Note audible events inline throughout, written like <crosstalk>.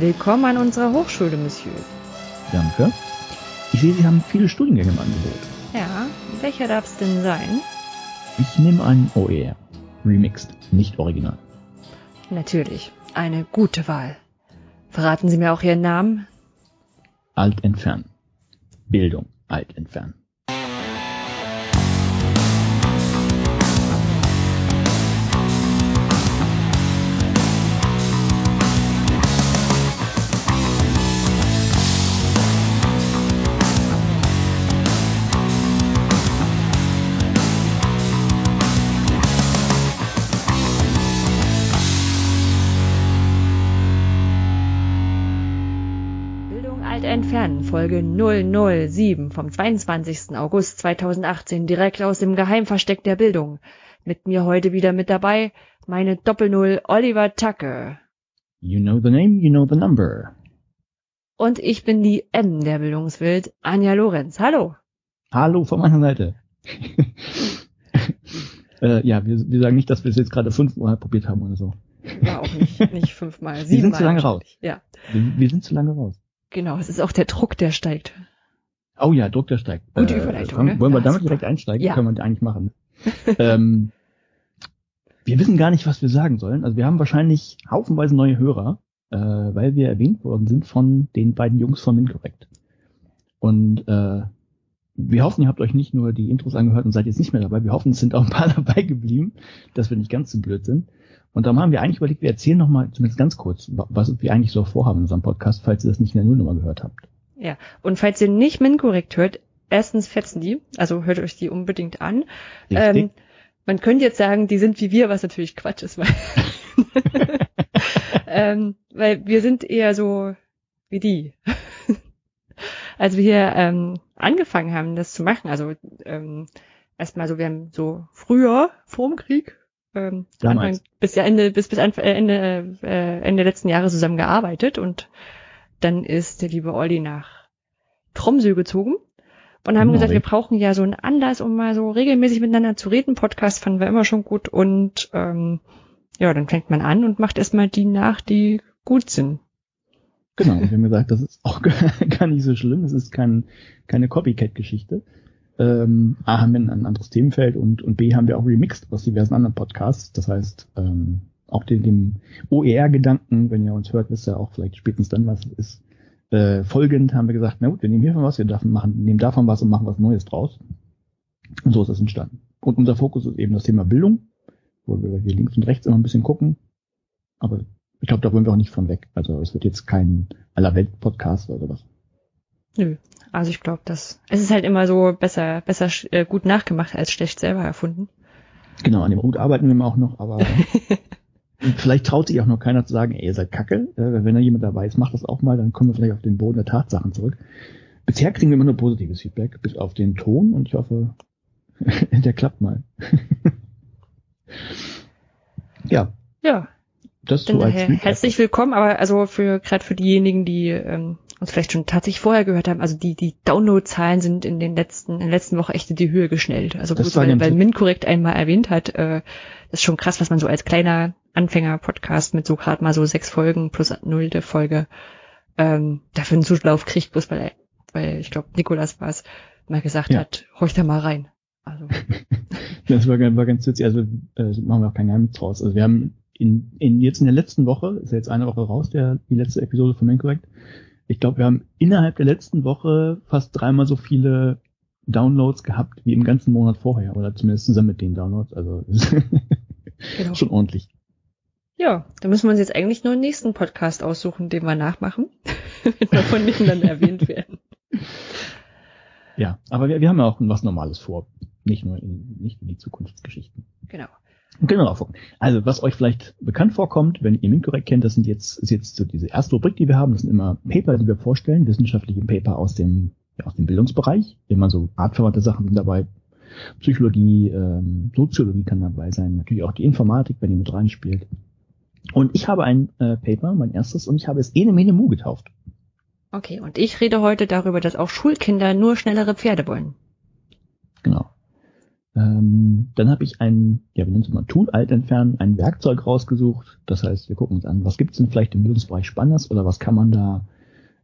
Willkommen an unserer Hochschule, Monsieur. Danke. Ich sehe, Sie haben viele Studiengänge im Angebot. Ja, welcher darf es denn sein? Ich nehme einen OER. Remixed, nicht original. Natürlich, eine gute Wahl. Verraten Sie mir auch Ihren Namen? Alt entfernen. Bildung, alt entfernen. Folge 007 vom 22. August 2018, direkt aus dem Geheimversteck der Bildung. Mit mir heute wieder mit dabei meine Doppelnull Oliver Tacke. You know the name, you know the number. Und ich bin die M der Bildungswelt, Anja Lorenz. Hallo. Hallo von meiner Seite. <laughs> äh, ja, wir, wir sagen nicht, dass wir es jetzt gerade fünfmal probiert haben oder so. War auch nicht, nicht fünfmal, <laughs> Wir siebenmal. sind zu lange raus. Ja, Wir, wir sind zu lange raus. Genau. Es ist auch der Druck, der steigt. Oh ja, Druck, der steigt. Gute Überleitung, fangen- ne? Wollen wir Ja, damit super. direkt einsteigen? Ja. Können wir eigentlich machen. <laughs> ähm, wir wissen gar nicht, was wir sagen sollen. Also wir haben wahrscheinlich haufenweise neue Hörer, äh, weil wir erwähnt worden sind von den beiden Jungs von Mincorrect. Und äh, wir hoffen, ihr habt euch nicht nur die Intros angehört und seid jetzt nicht mehr dabei. Wir hoffen, es sind auch ein paar <laughs> dabei geblieben, dass wir nicht ganz so blöd sind. Und darum haben wir eigentlich überlegt, wir erzählen nochmal, zumindest ganz kurz, wa- was wir eigentlich so vorhaben in unserem Podcast, falls ihr das nicht in der Nullnummer gehört habt. Ja. Und falls ihr nicht Minkorrekt hört, erstens fetzen die, also hört euch die unbedingt an. Ähm, man könnte jetzt sagen, die sind wie wir, was natürlich Quatsch ist, weil, <laughs> ähm, weil wir sind eher so wie die. <laughs> Als wir hier ähm, angefangen haben, das zu machen, also ähm, erstmal so, wir haben so früher, vorm Krieg, ähm. Anfang, bis ja Ende, bis bis Anfang, äh, Ende, äh, Ende letzten Jahres zusammen gearbeitet und dann ist der liebe Olli nach Tromsø gezogen und haben Genau, gesagt, wir brauchen ja so einen Anlass, um mal so regelmäßig miteinander zu reden. Podcast fanden wir immer schon gut und ähm, ja, dann fängt man an und macht erstmal die nach, die gut sind. Genau, und wir haben <laughs> gesagt, das ist auch <laughs> gar nicht so schlimm, es ist kein, keine Copycat-Geschichte. Ähm, A haben wir ein anderes Themenfeld und, und B haben wir auch remixed aus diversen anderen Podcasts. Das heißt, ähm, auch den, dem OER-Gedanken, wenn ihr uns hört, wisst ihr auch vielleicht spätestens dann, was es ist. Äh, folgend haben wir gesagt, na gut, wir nehmen hiervon was, wir davon machen, nehmen davon was und machen was Neues draus. Und so ist das entstanden. Und unser Fokus ist eben das Thema Bildung, wo wir hier links und rechts immer ein bisschen gucken. Aber ich glaube, da wollen wir auch nicht von weg. Also es wird jetzt kein Allerwelt-Podcast oder sowas. Nö. Also ich glaube, dass es ist halt immer so besser, besser äh, gut nachgemacht als schlecht selber erfunden. Genau, an dem Punkt arbeiten wir auch noch, aber <laughs> vielleicht traut sich auch noch keiner zu sagen, ey, ihr seid kacke. Äh, wenn da jemand dabei ist, macht das auch mal, dann kommen wir vielleicht auf den Boden der Tatsachen zurück. Bisher kriegen wir immer nur positives Feedback, bis auf den Ton und ich hoffe, <laughs> der klappt mal. <laughs> ja, Ja, das so als Recap. herzlich willkommen, aber also für gerade für diejenigen, die ähm, uns vielleicht schon tatsächlich vorher gehört haben, also die die Download-Zahlen sind in den letzten in der letzten Woche echt in die Höhe geschnellt. Also war weil, weil gut. Min korrekt einmal erwähnt hat, äh, das ist schon krass, was man so als kleiner Anfänger-Podcast mit so gerade mal so sechs Folgen plus nullte Folge ähm, dafür einen Zulauf kriegt, bloß weil weil ich glaube Nikolas war es mal gesagt Ja. hat, horch da mal rein. Also <laughs> Das war, ganz- war ganz witzig. Also äh, machen wir auch kein Geheimnis draus. Also wir haben in, in jetzt in der letzten Woche, ist ja jetzt eine Woche raus, der die letzte Episode von Mancorrect. Ich glaube, wir haben innerhalb der letzten Woche fast dreimal so viele Downloads gehabt wie im ganzen Monat vorher oder zumindest zusammen mit den Downloads. Also <laughs> genau. schon ordentlich. Ja, da müssen wir uns jetzt eigentlich nur einen nächsten Podcast aussuchen, den wir nachmachen, <laughs> wenn wir von denen dann erwähnt werden. Ja, aber wir, wir haben ja auch was Normales vor, nicht nur in, nicht in die Zukunftsgeschichten. Genau. Gucken. Also, was euch vielleicht bekannt vorkommt, wenn ihr Minkorrekt kennt, das sind jetzt, ist jetzt so diese erste Rubrik, die wir haben. Das sind immer Paper, die wir vorstellen, wissenschaftliche Paper aus dem, ja, aus dem Bildungsbereich. Immer so artverwandte Sachen sind dabei. Psychologie, ähm, Soziologie kann dabei sein. Natürlich auch die Informatik, wenn ihr mit reinspielt. Und ich habe ein äh, Paper, mein erstes, und ich habe es Ene Mene Mu getauft. Okay, und ich rede heute darüber, dass auch Schulkinder nur schnellere Pferde wollen. Genau. Ähm, dann habe ich ein, ja, wir nennen es mal Tool alt entfernen, ein Werkzeug rausgesucht. Das heißt, wir gucken uns an, was gibt es denn vielleicht im Bildungsbereich Spannendes oder was kann man da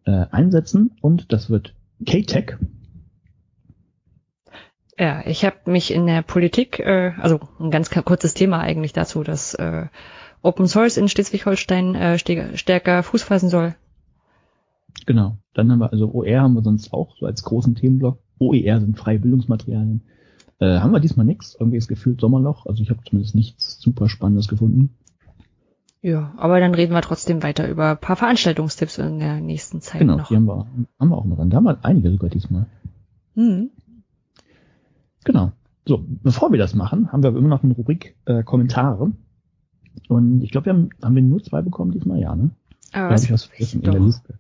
äh, einsetzen. Und das wird K-Tech. Ja, ich habe mich in der Politik, äh, also ein ganz kurzes Thema eigentlich dazu, dass äh, Open Source in Schleswig-Holstein äh, stärker Fuß fassen soll. Genau. Dann haben wir, also OR haben wir sonst auch so als großen Themenblock. OER sind freie Bildungsmaterialien. Äh, haben wir diesmal nichts. Irgendwie ist gefühlt Sommerloch. Also ich habe zumindest nichts super Spannendes gefunden. Ja, aber dann reden wir trotzdem weiter über ein paar Veranstaltungstipps in der nächsten Zeit genau, noch. die haben wir, haben wir auch mal dran. Da haben wir einige sogar diesmal. Mhm. Genau. So, bevor wir das machen, haben wir immer noch eine Rubrik äh, Kommentare. Und ich glaube, wir haben, haben wir nur zwei bekommen diesmal, ja, ne? Aber Da habe ich was vergessen in der. Liste.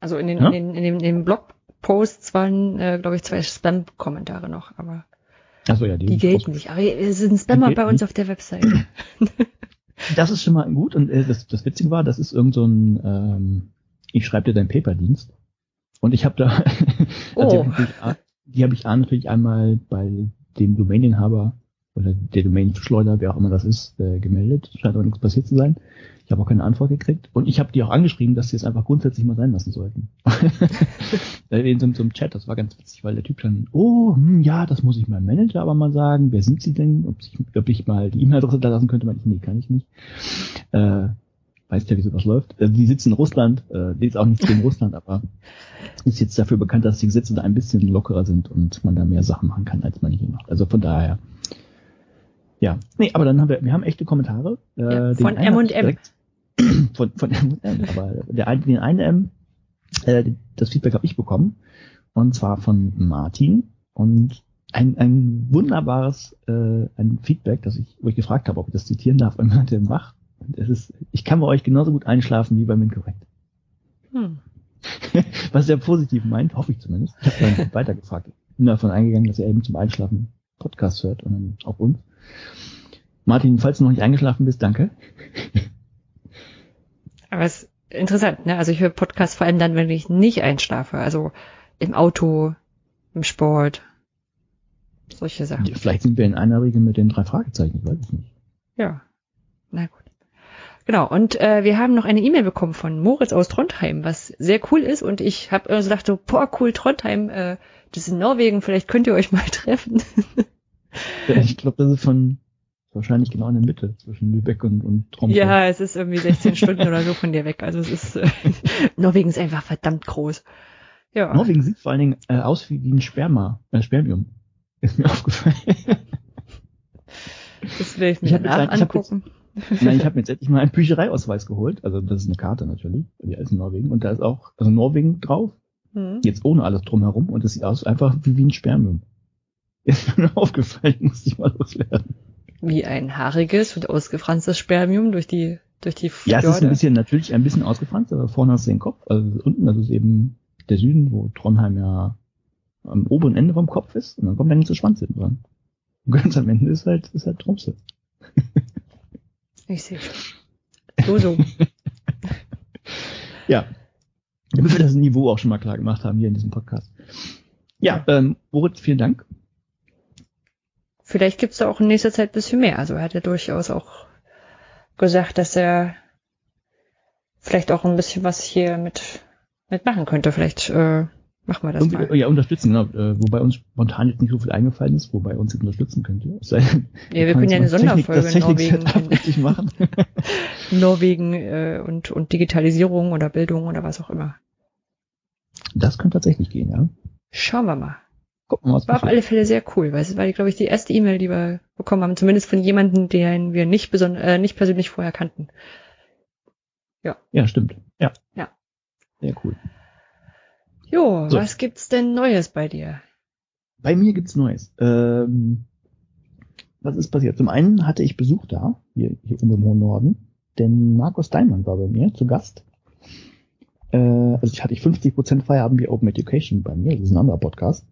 Also in den, Ja? in den, in den, in den Blogposts waren, äh, glaube ich, zwei Spam-Kommentare noch, aber Achso, ja, die, die gelten nicht. Aber es sind Spammer bei uns nicht. auf der Webseite. Das ist schon mal gut. Und äh, das, das Witzige war, das ist irgend so ein, ähm, ich schreibe dir deinen Paper-Dienst. Und ich habe da, also Oh. die, habe ich habe ich natürlich einmal bei dem Domaininhaber oder der Domain-Schleuder, wer auch immer das ist, äh, gemeldet. Scheint aber nichts passiert zu sein. Ich habe auch keine Antwort gekriegt. Und ich habe die auch angeschrieben, dass sie es einfach grundsätzlich mal sein lassen sollten. <laughs> In so, so einem Chat, das war ganz witzig, weil der Typ dann, oh, hm, ja, das muss ich meinem Manager aber mal sagen. Wer sind Sie denn? Ob ich, ob ich mal die E-Mail-Adresse da lassen könnte, meinte ich, nee, kann ich nicht. Äh, weißt ja, wie sowas läuft. Äh, die sitzen in Russland, äh, die ist auch nichts gegen Russland, aber ist jetzt dafür bekannt, dass die Gesetze da ein bisschen lockerer sind und man da mehr Sachen machen kann, als man hier macht. Also von daher. Ja, nee, aber dann haben wir, wir haben echte Kommentare. Äh, Ja, den von ich M&M. direkt- <clears throat> Von, von M&M, aber der eine, den einen M, äh, das Feedback habe ich bekommen. Und zwar von Martin. Und ein, ein wunderbares äh, ein Feedback, das ich, wo ich gefragt habe, ob ich das zitieren darf, und meinte wach. Und es ist, ich kann bei euch genauso gut einschlafen wie beim Inkorrekt. Hm. <laughs> Was er positiv meint, hoffe ich zumindest. Ich habe dann <laughs> weitergefragt. Bin davon eingegangen, dass er eben zum Einschlafen Podcast hört und dann auch uns. Martin, falls du noch nicht eingeschlafen bist, danke. Aber es ist interessant, ne? Also ich höre Podcasts vor allem dann, wenn ich nicht einschlafe. Also im Auto, im Sport, solche Sachen. Vielleicht sind wir in einer Regel mit den drei Fragezeichen, ich weiß es nicht. Ja, na gut. Genau, und äh, wir haben noch eine E-Mail bekommen von Moritz aus Trondheim, was sehr cool ist. Und ich habe also gedacht, so, boah, cool, Trondheim, äh, das ist in Norwegen, vielleicht könnt ihr euch mal <laughs> treffen. Ich glaube, das ist von wahrscheinlich genau in der Mitte zwischen Lübeck und, und Tromsø. ja, es ist irgendwie 16 Stunden oder so von dir weg. Also es ist, äh, <laughs> Norwegen ist einfach verdammt groß. Ja, Norwegen sieht vor allen Dingen äh, aus wie wie ein Sperma, äh, Spermium. <laughs> Ist mir aufgefallen. das will ich mir ich hab danach jetzt ein- ich jetzt- angucken. Nein, ich habe mir jetzt endlich mal einen Büchereiausweis geholt. Also das ist eine Karte natürlich, die ist in Norwegen. Und da ist auch also Norwegen drauf, Hm. jetzt ohne alles drumherum. Und es sieht aus einfach wie, wie ein Spermium. Ist mir aufgefallen, <laughs> musste ich mal loswerden. Wie ein haariges und ausgefranstes Spermium durch die, durch die Ja, es ist ein Fjorde. bisschen, natürlich ein bisschen ausgefranst, aber vorne hast du den Kopf. Also unten, das ist eben der Süden, wo Trondheim ja am oberen Ende vom Kopf ist. Und dann kommt der ganze Schwanz hinten dran. Und ganz am Ende ist halt, ist halt Tromsø. Ich sehe schon. So, so. <laughs> Ja. Damit wir das Niveau auch schon mal klar gemacht haben hier in diesem Podcast. Ja, ähm, Moritz, vielen Dank. Vielleicht gibt's da auch in nächster Zeit ein bisschen mehr. Also er hat ja durchaus auch gesagt, dass er vielleicht auch ein bisschen was hier mit mitmachen könnte. Vielleicht äh, machen wir das Irgendwie, mal. ja, unterstützen, genau. Äh, wobei uns spontan jetzt nicht so viel eingefallen ist, wobei uns jetzt unterstützen könnte. Denn, Ja, wir können ja eine Technik- Sonderfolge in Norwegen, machen. <laughs> <laughs> Norwegen äh, und, und Digitalisierung oder Bildung oder was auch immer. Das könnte tatsächlich gehen, ja. Schauen wir mal. Gucken wir mal, was War auf alle Fälle sehr cool, weil es war, glaube ich, die erste E-Mail, die wir bekommen haben, zumindest von jemandem, den wir nicht, äh, nicht persönlich vorher kannten. Ja, stimmt. Ja. Ja. Sehr cool. Jo, So. was gibt's denn Neues bei dir? Bei mir gibt's Neues. Ähm, was ist passiert? Zum einen hatte ich Besuch da, hier, hier oben im hohen Norden, denn Markus Daimann war bei mir zu Gast. Äh, also ich hatte ich 50% Feierabend wie Open Education bei mir, das ist ein anderer Podcast.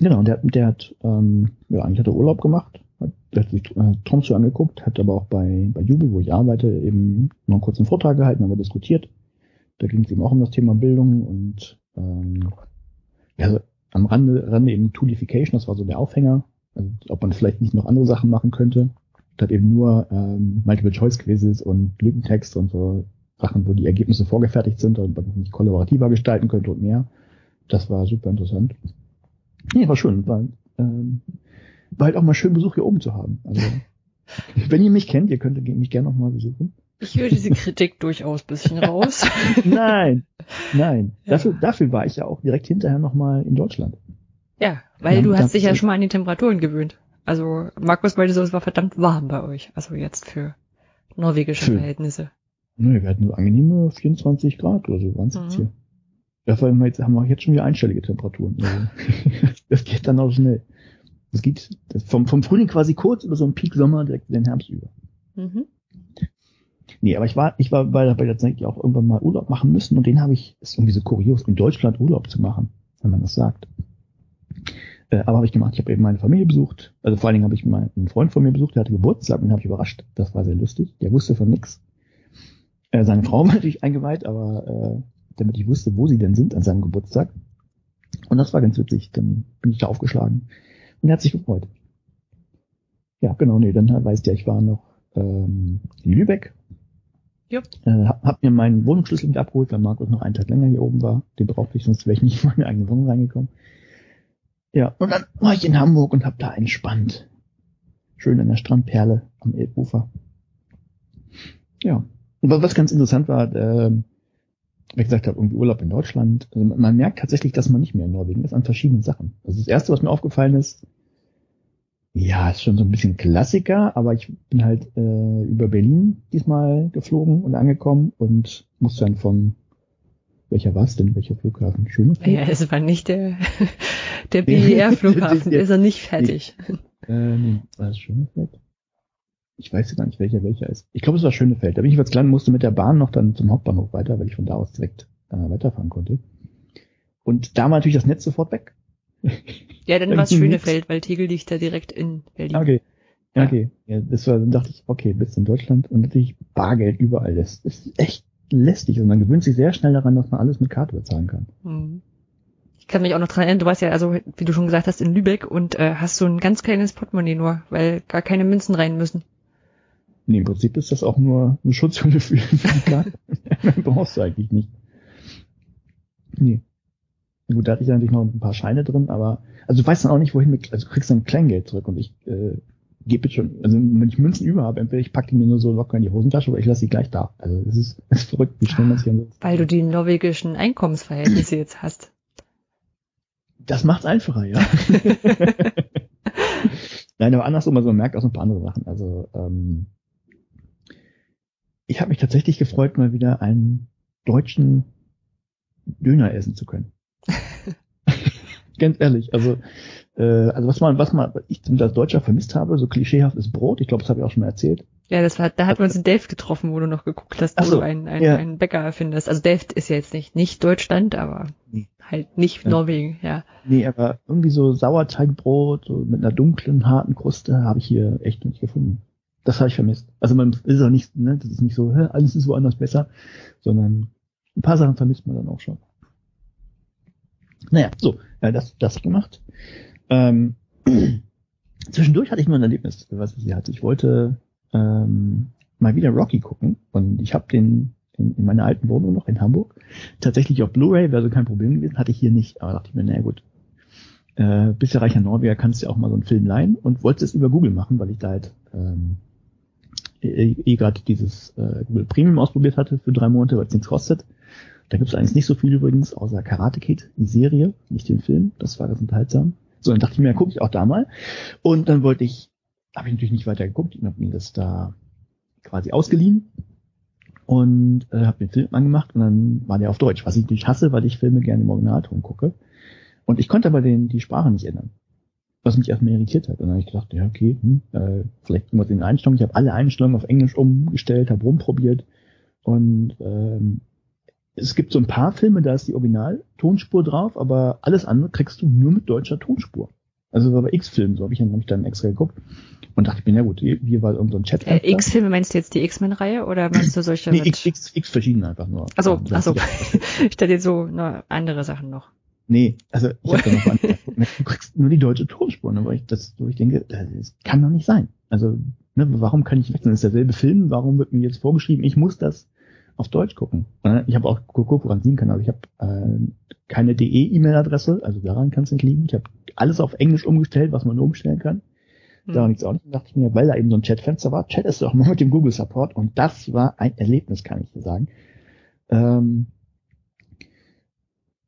Genau, und der, der hat, ähm, ja, eigentlich hat er Urlaub gemacht, hat, der hat sich äh, Tromsø angeguckt, hat aber auch bei, bei Jubel, wo ich arbeite, eben noch einen kurzen Vortrag gehalten, haben wir diskutiert. Da ging es eben auch um das Thema Bildung und ähm, ja, also am Rande, Rande eben Toolification, das war so der Aufhänger. Also, ob man vielleicht nicht noch andere Sachen machen könnte, statt eben nur ähm, Multiple-Choice-Quizzes und Lückentext und so Sachen, wo die Ergebnisse vorgefertigt sind und man nicht kollaborativer gestalten könnte und mehr. Das war super interessant. Nee, war schön. War, ähm, war halt auch mal schön, Besuch hier oben zu haben. Also, <laughs> wenn ihr mich kennt, ihr könnt mich gerne noch mal besuchen. Ich höre diese Kritik <laughs> durchaus bisschen raus. <laughs> nein, nein. Ja. Dafür, dafür war ich ja auch direkt hinterher noch mal in Deutschland. Ja, weil ja, du hast dich ja schon mal an die Temperaturen gewöhnt. Also Markus meinte so, es war verdammt warm bei euch. Also jetzt für norwegische Verhältnisse. Nö, wir hatten so angenehme 24 Grad oder so waren es mhm. jetzt hier. Dafür haben wir jetzt, haben wir jetzt schon wieder einstellige Temperaturen. Also, <laughs> das geht dann auch schnell. Das geht das vom, vom Frühling quasi kurz über so einen Peak Sommer direkt in den Herbst über. Mhm. Nee, aber ich war, ich war bei, bei der Zeit auch irgendwann mal Urlaub machen müssen und den habe ich, ist irgendwie so kurios, in Deutschland Urlaub zu machen, wenn man das sagt. Äh, aber habe ich gemacht, ich habe eben meine Familie besucht, also vor allen Dingen habe ich mal einen Freund von mir besucht, der hatte Geburtstag und den habe ich überrascht. Das war sehr lustig. Der wusste von nix. Äh, seine Frau <laughs> war natürlich eingeweiht, aber äh, damit ich wusste, wo sie denn sind an seinem Geburtstag. Und das war ganz witzig. Dann bin ich da aufgeschlagen und er hat sich gefreut. Ja, genau, nee, dann weißt du ja, ich war noch ähm, in Lübeck. Ja. Äh, hab, hab mir meinen Wohnungsschlüssel mit abgeholt, weil Markus noch einen Tag länger hier oben war. Den brauchte ich, sonst wäre ich nicht in meine eigene Wohnung reingekommen. Ja, und dann war ich in Hamburg und hab da entspannt. Schön an der Strandperle am Elbufer. Ja. Und was ganz interessant war, äh, wie gesagt habe, irgendwie Urlaub in Deutschland. Also man merkt tatsächlich, dass man nicht mehr in Norwegen ist an verschiedenen Sachen. Also das erste, was mir aufgefallen ist, ja, ist schon so ein bisschen Klassiker, aber ich bin halt äh, über Berlin diesmal geflogen und angekommen und musste dann von welcher war es denn? Welcher Flughafen? Schönefeld? Ja, es war nicht der, <laughs> der <laughs> BER-Flughafen, der ist er nicht fertig. Äh, nee, war es Schönefeld? Ich weiß gar nicht, welcher welcher ist. Ich glaube, es war Schönefeld. Da bin ich als klein, musste mit der Bahn noch dann zum Hauptbahnhof weiter, weil ich von da aus direkt äh, weiterfahren konnte. Und da war natürlich das Netz sofort weg. <laughs> Ja, dann war es Schönefeld, weil Tegel liegt da direkt in Berlin. Okay. Ja. Okay. Ja, das war, dann dachte ich, okay, bist in Deutschland und natürlich Bargeld überall. Das ist echt lästig und man gewöhnt sich sehr schnell daran, dass man alles mit Karte bezahlen kann. Hm. Ich kann mich auch noch dran erinnern, du warst ja, also wie du schon gesagt hast, in Lübeck und äh, hast so ein ganz kleines Portemonnaie nur, weil gar keine Münzen rein müssen. Nee, im Prinzip ist das auch nur eine Schutzhülle für, für die Karte. <laughs> <laughs> brauchst du eigentlich nicht. Nee. Gut, da hatte ich natürlich noch ein paar Scheine drin, aber also du weißt dann auch nicht, wohin mit, also du kriegst dann Kleingeld zurück und ich äh, gebe jetzt schon, also wenn ich Münzen über habe, entweder ich packe die mir nur so locker in die Hosentasche oder ich lasse sie gleich da. Also es ist, <laughs> es ist verrückt, wie schnell man sich ansonsten. Weil du die norwegischen Einkommensverhältnisse jetzt hast. Das macht's einfacher, ja. Nein, aber andersrum, also man merkt auch so ein paar andere Sachen. Also ähm, ich habe mich tatsächlich gefreut, mal wieder einen deutschen Döner essen zu können. <laughs> Ganz ehrlich, also äh, also was man was man ich als Deutscher vermisst habe, so klischeehaft ist Brot. Ich glaube, das habe ich auch schon mal erzählt. Ja, das war, da hat man uns in Delft getroffen, wo du noch geguckt hast, wo so, du einen, einen, ja. einen Bäcker findest. Also Delft ist ja jetzt nicht nicht Deutschland, aber nee. halt nicht ja. Norwegen, ja. Nee, aber irgendwie so Sauerteigbrot so mit einer dunklen harten Kruste habe ich hier echt nicht gefunden. Das habe ich vermisst. Also man ist auch nicht, ne, das ist nicht so, hä, alles ist woanders besser, sondern ein paar Sachen vermisst man dann auch schon. Naja, so, ja, das, das gemacht. Ähm, <clears throat> zwischendurch hatte ich nur ein Erlebnis, was ich hatte. Ich wollte ähm, mal wieder Rocky gucken und ich habe den in, in meiner alten Wohnung noch in Hamburg tatsächlich auf Blu-ray, wäre so kein Problem gewesen, hatte ich hier nicht, aber dachte ich mir, naja gut, äh, bist ja reicher Norweger, kannst ja auch mal so einen Film leihen und wollte es über Google machen, weil ich da halt ähm, eh, gerade dieses äh, Google Premium ausprobiert hatte für drei Monate, weil es nichts kostet. Da gibt es eigentlich nicht so viel übrigens, außer Karate Kid, die Serie, nicht den Film. Das war ganz unterhaltsam. So, dann dachte ich mir, ja, gucke ich auch da mal. Und dann wollte ich, habe ich natürlich nicht weiter geguckt, ich habe mir das da quasi ausgeliehen und äh, habe den Film angemacht und dann war der auf Deutsch, was ich natürlich hasse, weil ich Filme gerne im Originalton gucke. Und ich konnte aber den, die Sprache nicht ändern was mich erstmal irritiert hat. Und dann habe ich gedacht, ja, okay, hm, äh, vielleicht irgendwas in den Einstellungen. Ich habe alle Einstellungen auf Englisch umgestellt, habe rumprobiert. Und ähm, es gibt so ein paar Filme, da ist die Original-Tonspur drauf, aber alles andere kriegst du nur mit deutscher Tonspur. Also so bei X-Filmen, so habe ich dann, hab ich dann extra geguckt und dachte ich mir, ja gut, hier, war irgendein so Chat. Äh, X-Filme meinst du jetzt die X-Men-Reihe oder meinst du solche? nee, X, X, X verschiedene einfach nur. Also, also, <laughs> ich dachte jetzt so na, andere Sachen noch. Nee, also ich habe <laughs> da noch an, du kriegst nur die deutsche Tonspur, ne, weil ich das, wo ich denke, das kann doch nicht sein. Also, ne, warum kann ich wechseln? Das ist derselbe Film, warum wird mir jetzt vorgeschrieben, ich muss das auf Deutsch gucken? Ich habe auch geguckt, woran liegen kann, aber ich habe äh, keine DE-E-Mail-Adresse, also daran kann es nicht liegen. Ich habe alles auf Englisch umgestellt, was man umstellen kann. Hm. Da nichts auch nicht. dachte ich mir, weil da eben so ein Chatfenster war, chat ist doch mal mit dem Google Support und das war ein Erlebnis, kann ich dir sagen. Ähm,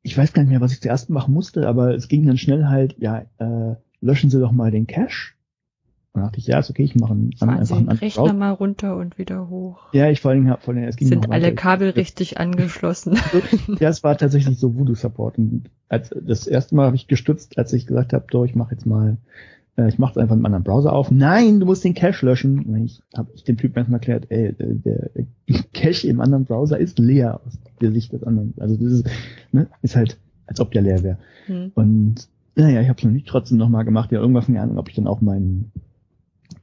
ich weiß gar nicht mehr, was ich zuerst machen musste, aber es ging dann schnell halt, ja, äh, löschen Sie doch mal den Cache. Und dachte ich, ja, ist okay, ich mache einen, Fahren einfach einen Rechner Browser. mal runter und wieder hoch. Ja, ich vor allem habe vor allem, es ging Sind alle Kabel richtig angeschlossen? <laughs> ja, es war tatsächlich so Voodoo Support. Und als, das erste Mal habe ich gestützt, als ich gesagt habe, doch, ich mache jetzt mal ich mache es einfach in einem anderen Browser auf. Nein, du musst den Cache löschen. Ich habe ich dem Typen erstmal erklärt, ey, der, der <laughs> Cache im anderen Browser ist leer aus der Sicht des anderen. Also das ist, ne, ist halt, als ob der leer wäre. Hm. Und naja, ich habe es noch nicht trotzdem nochmal gemacht. Ja, irgendwas keine Ahnung, ob ich dann auch mein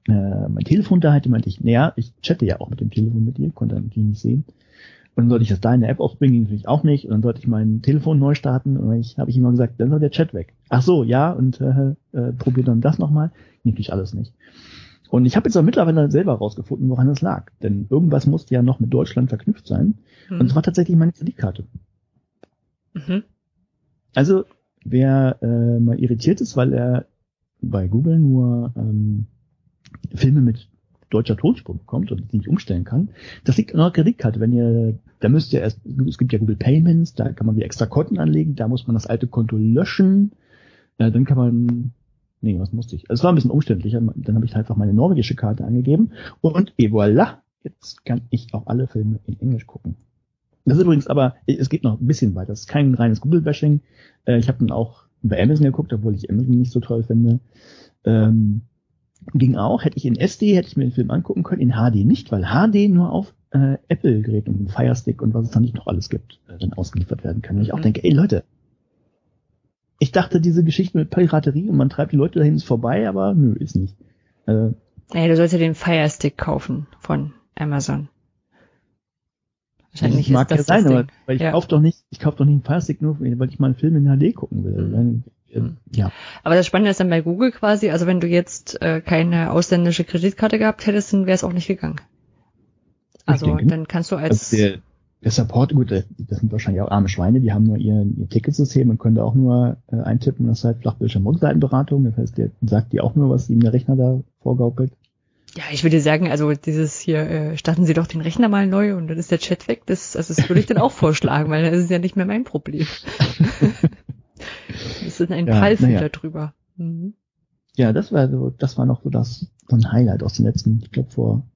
äh, mein Telefon da hätte, meinte ich, naja, ich chatte ja auch mit dem Telefon mit dir, konnte natürlich nicht sehen. Und dann sollte ich das da in der App aufbringen, natürlich auch nicht. Und dann sollte ich mein Telefon neu starten. Und ich habe ich immer gesagt, dann soll der Chat weg. Ach so, ja, und äh, äh, probier dann das nochmal. Natürlich alles nicht. Und ich habe jetzt auch mittlerweile selber rausgefunden, woran es lag. Denn irgendwas musste ja noch mit Deutschland verknüpft sein. Mhm. Und es war tatsächlich meine Kreditkarte. Mhm. Also, wer äh, mal irritiert ist, weil er bei Google nur ähm, Filme mit deutscher Tonspur bekommt und die nicht umstellen kann. Das liegt an eurer Kreditkarte. Wenn ihr, da müsst ihr erst, es gibt ja Google Payments, da kann man wie extra Konten anlegen, da muss man das alte Konto löschen, äh, dann kann man, nee, was musste ich? Also es war ein bisschen umständlicher, dann habe ich einfach meine norwegische Karte angegeben und et voilà, jetzt kann ich auch alle Filme in Englisch gucken. Das ist übrigens aber, es geht noch ein bisschen weiter. Das ist kein reines Google-Bashing. Äh, ich habe dann auch bei Amazon geguckt, obwohl ich Amazon nicht so toll finde. Ähm, ging auch, hätte ich in SD, hätte ich mir den Film angucken können, in HD nicht, weil HD nur auf äh, Apple-Geräten und Firestick und was es da nicht noch alles gibt, äh, dann ausgeliefert werden kann. Und ich auch mhm. denke, ey Leute, ich dachte, diese Geschichte mit Piraterie und man treibt die Leute dahin ist vorbei, aber nö, ist nicht. Äh, ja, du sollst ja den Firestick kaufen von Amazon. Wahrscheinlich das mag ist das ja sein, aber weil ich ja. kauf doch nicht, ich kauf doch nicht einen Firestick nur, weil ich mal einen Film in HD gucken will. Mhm. Ähm, ja. Aber das Spannende ist dann bei Google quasi, also wenn du jetzt äh, keine ausländische Kreditkarte gehabt hättest, dann wäre es auch nicht gegangen. Also dann kannst du als also der, der Support, gut, das sind wahrscheinlich auch arme Schweine, die haben nur ihr, ihr Ticketsystem und können da auch nur äh, eintippen, das ist halt Flachbildschirm-Rückseitenberatung, das heißt, der sagt dir auch nur, was ihm der Rechner da vorgaukelt. Ja, ich würde sagen, also dieses hier, äh, starten Sie doch den Rechner mal neu und dann ist der Chat weg. Das, also das würde ich dann auch <laughs> vorschlagen, weil das ist ja nicht mehr mein Problem. <laughs> Das ist ein ja, ja. drüber. Mhm. Ja, das war so, das war noch so das, so ein Highlight aus den letzten, ich glaube vor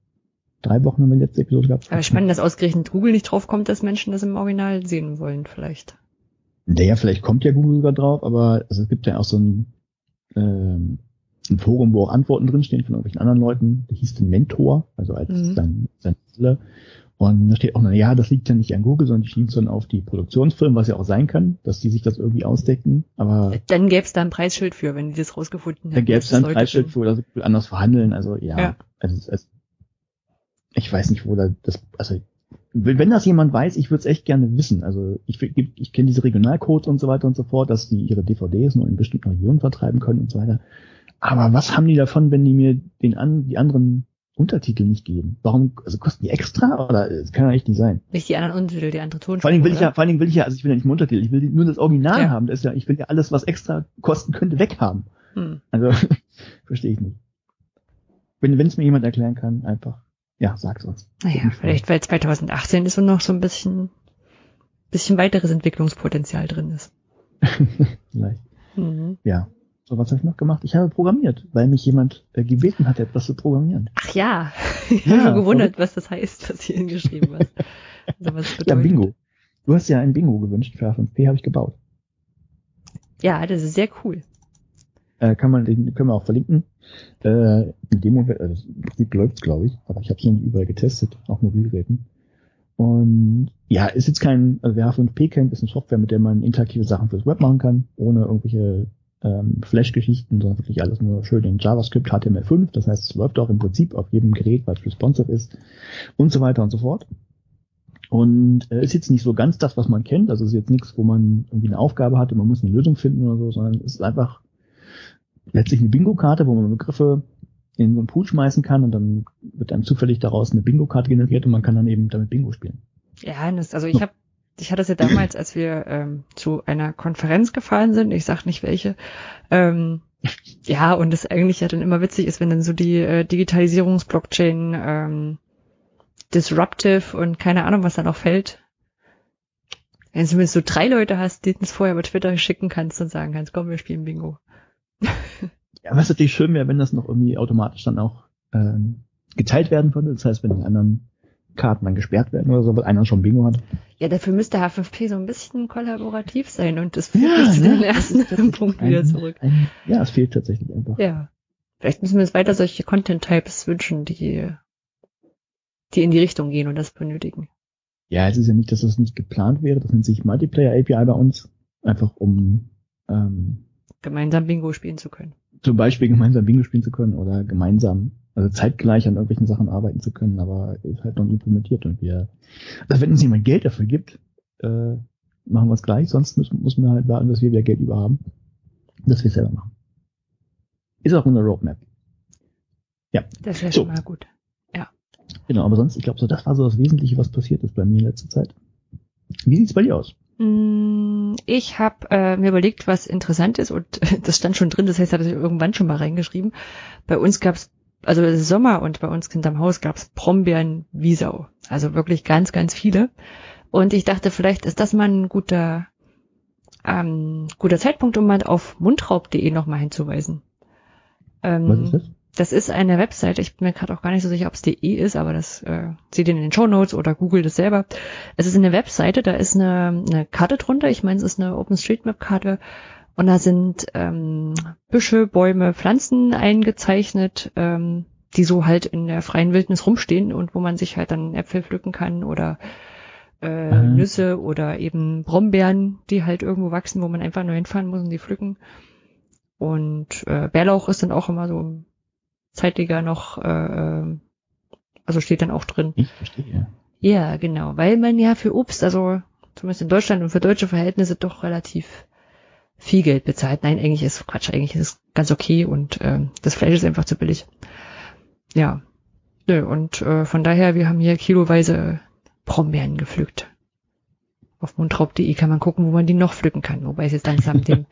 drei Wochen haben wir die letzte Episode gehabt. Aber spannend, dass ausgerechnet Google nicht drauf kommt, dass Menschen das im Original sehen wollen, vielleicht. Naja, vielleicht kommt ja Google sogar drauf, aber also es gibt ja auch so ein, ähm, ein Forum, wo auch Antworten drinstehen von irgendwelchen anderen Leuten. Der hieß den Mentor, also als mhm. sein, sein und da steht auch, na ja, das liegt ja nicht an Google, sondern schieben es dann auf die Produktionsfirmen, was ja auch sein kann, dass die sich das irgendwie ausdecken. Aber dann gäbe es da ein Preisschild für, wenn die das rausgefunden hätten. Dann gäbe es da ein Preisschild für oder so anders verhandeln. Also ja, ja. Also, also, ich weiß nicht, wo da das, also wenn das jemand weiß, ich würde es echt gerne wissen. Also ich, ich, ich kenne diese Regionalcodes und so weiter und so fort, dass die ihre DVDs nur in bestimmten Regionen vertreiben können und so weiter. Aber was haben die davon, wenn die mir den an, die anderen Untertitel nicht geben? Warum, also kosten die extra oder das kann ja echt nicht sein. Nicht die anderen Untertitel, die andere Tonspur. Vor allen Dingen will ich ja, vor allen Dingen will ich ja, also ich will ja nicht einen Untertitel, ich will nur das Original ja. haben. Das ist ja, ich will ja alles, was extra kosten könnte, weghaben. Hm. Also, <laughs> verstehe ich nicht. Wenn, wenn es mir jemand erklären kann, einfach, ja, sag's uns. Naja, vielleicht weil 2018 ist und noch so ein bisschen, bisschen weiteres Entwicklungspotenzial drin ist. <laughs> vielleicht. Mhm. Ja. So, was habe ich noch gemacht? Ich habe programmiert, weil mich jemand äh, gebeten hat, etwas zu programmieren. Ach ja, <laughs> ich ja, habe gewundert, was das heißt, was hier hingeschrieben hast. <laughs> Also was ja, Bingo. Du hast ja ein Bingo gewünscht für A5P, habe ich gebaut. Ja, das ist sehr cool. Äh, kann man, den können wir auch verlinken. Äh, in dem Moment, also im Prinzip läuft's, glaube ich, aber ich habe es noch nicht überall getestet, auch Mobilgeräten. Und ja, ist jetzt kein, also wer H5P kennt, ist eine Software, mit der man interaktive Sachen fürs Web machen kann, ohne irgendwelche ähm, Flash-Geschichten, sondern wirklich alles nur schön in JavaScript, HTML5. Das heißt, es läuft auch im Prinzip auf jedem Gerät, was responsive ist und so weiter und so fort. Und äh, ist jetzt nicht so ganz das, was man kennt. Also ist jetzt nichts, wo man irgendwie eine Aufgabe hat und man muss eine Lösung finden oder so, sondern es ist einfach letztlich eine Bingo-Karte, wo man Begriffe in so einen Pool schmeißen kann und dann wird einem zufällig daraus eine Bingo-Karte generiert und man kann dann eben damit Bingo spielen. Ja, also ich habe ich hatte es ja damals, als wir ähm, zu einer Konferenz gefahren sind, ich sag nicht welche, ähm, ja, und das eigentlich ja dann immer witzig ist, wenn dann so die äh, Digitalisierungs-Blockchain ähm, Disruptive und keine Ahnung, was da noch fällt. Wenn du zumindest so drei Leute hast, denen es vorher über Twitter schicken kannst und sagen kannst, komm, wir spielen Bingo. <laughs> ja, was natürlich schön wäre, wenn das noch irgendwie automatisch dann auch ähm, geteilt werden würde. Das heißt, wenn die anderen Karten dann gesperrt werden oder so, weil einer schon Bingo hat. Ja, dafür müsste H5P so ein bisschen kollaborativ sein und das führt ja, zu ja, den ersten Punkt wieder zurück. Ein, ja, es fehlt tatsächlich einfach. Ja. Vielleicht müssen wir uns weiter solche Content-Types wünschen, die die in die Richtung gehen und das benötigen. Ja, es ist ja nicht, dass das nicht geplant wäre. Das nennt sich Multiplayer API bei uns. Einfach um ähm, gemeinsam Bingo spielen zu können. Zum Beispiel gemeinsam Bingo spielen zu können oder gemeinsam, also zeitgleich an irgendwelchen Sachen arbeiten zu können, aber ist halt noch nie implementiert und wir, also wenn uns jemand Geld dafür gibt, äh, machen wir es gleich, sonst müssen, muss man halt warten, dass wir wieder Geld über haben, dass wir es selber machen. Ist auch unser Roadmap. Ja. Das wäre so. schon mal gut. Genau, aber sonst, ich glaube, so das war so das Wesentliche, was passiert ist bei mir in letzter Zeit. Wie sieht's bei dir aus? Mm, ich habe äh, mir überlegt, was interessant ist und <laughs> das stand schon drin, das heißt, habe ich irgendwann schon mal reingeschrieben. Bei uns gab's also es ist Sommer und bei uns hinterm Haus gab's Brombeeren Wiesau. Also wirklich ganz, ganz viele. Und ich dachte, vielleicht ist das mal ein guter, ähm, guter Zeitpunkt, um mal auf mundraub.de nochmal hinzuweisen. Ähm, was ist das? Das ist eine Webseite, ich bin mir gerade auch gar nicht so sicher, ob es DE ist, aber das äh, seht ihr in den Show Notes oder googelt es selber. Es ist eine Webseite, da ist eine, eine Karte drunter, ich meine, es ist eine OpenStreetMap-Karte und da sind ähm, Büsche, Bäume, Pflanzen eingezeichnet, ähm, die so halt in der freien Wildnis rumstehen und wo man sich halt dann Äpfel pflücken kann oder äh, mhm. Nüsse oder eben Brombeeren, die halt irgendwo wachsen, wo man einfach nur hinfahren muss und die pflücken. Und äh, Bärlauch ist dann auch immer so zeitlicher noch, äh, ähm, also steht dann auch drin. Ich verstehe. Ja, genau, weil man ja für Obst, also zumindest in Deutschland und für deutsche Verhältnisse doch relativ viel Geld bezahlt. Nein, eigentlich ist Quatsch, eigentlich ist es ganz okay und äh, das Fleisch ist einfach zu billig. Ja. Nö, und äh, von daher, wir haben hier kiloweise Brombeeren gepflückt. Auf mundraub.de kann man gucken, wo man die noch pflücken kann, wobei es jetzt langsam <laughs> dem,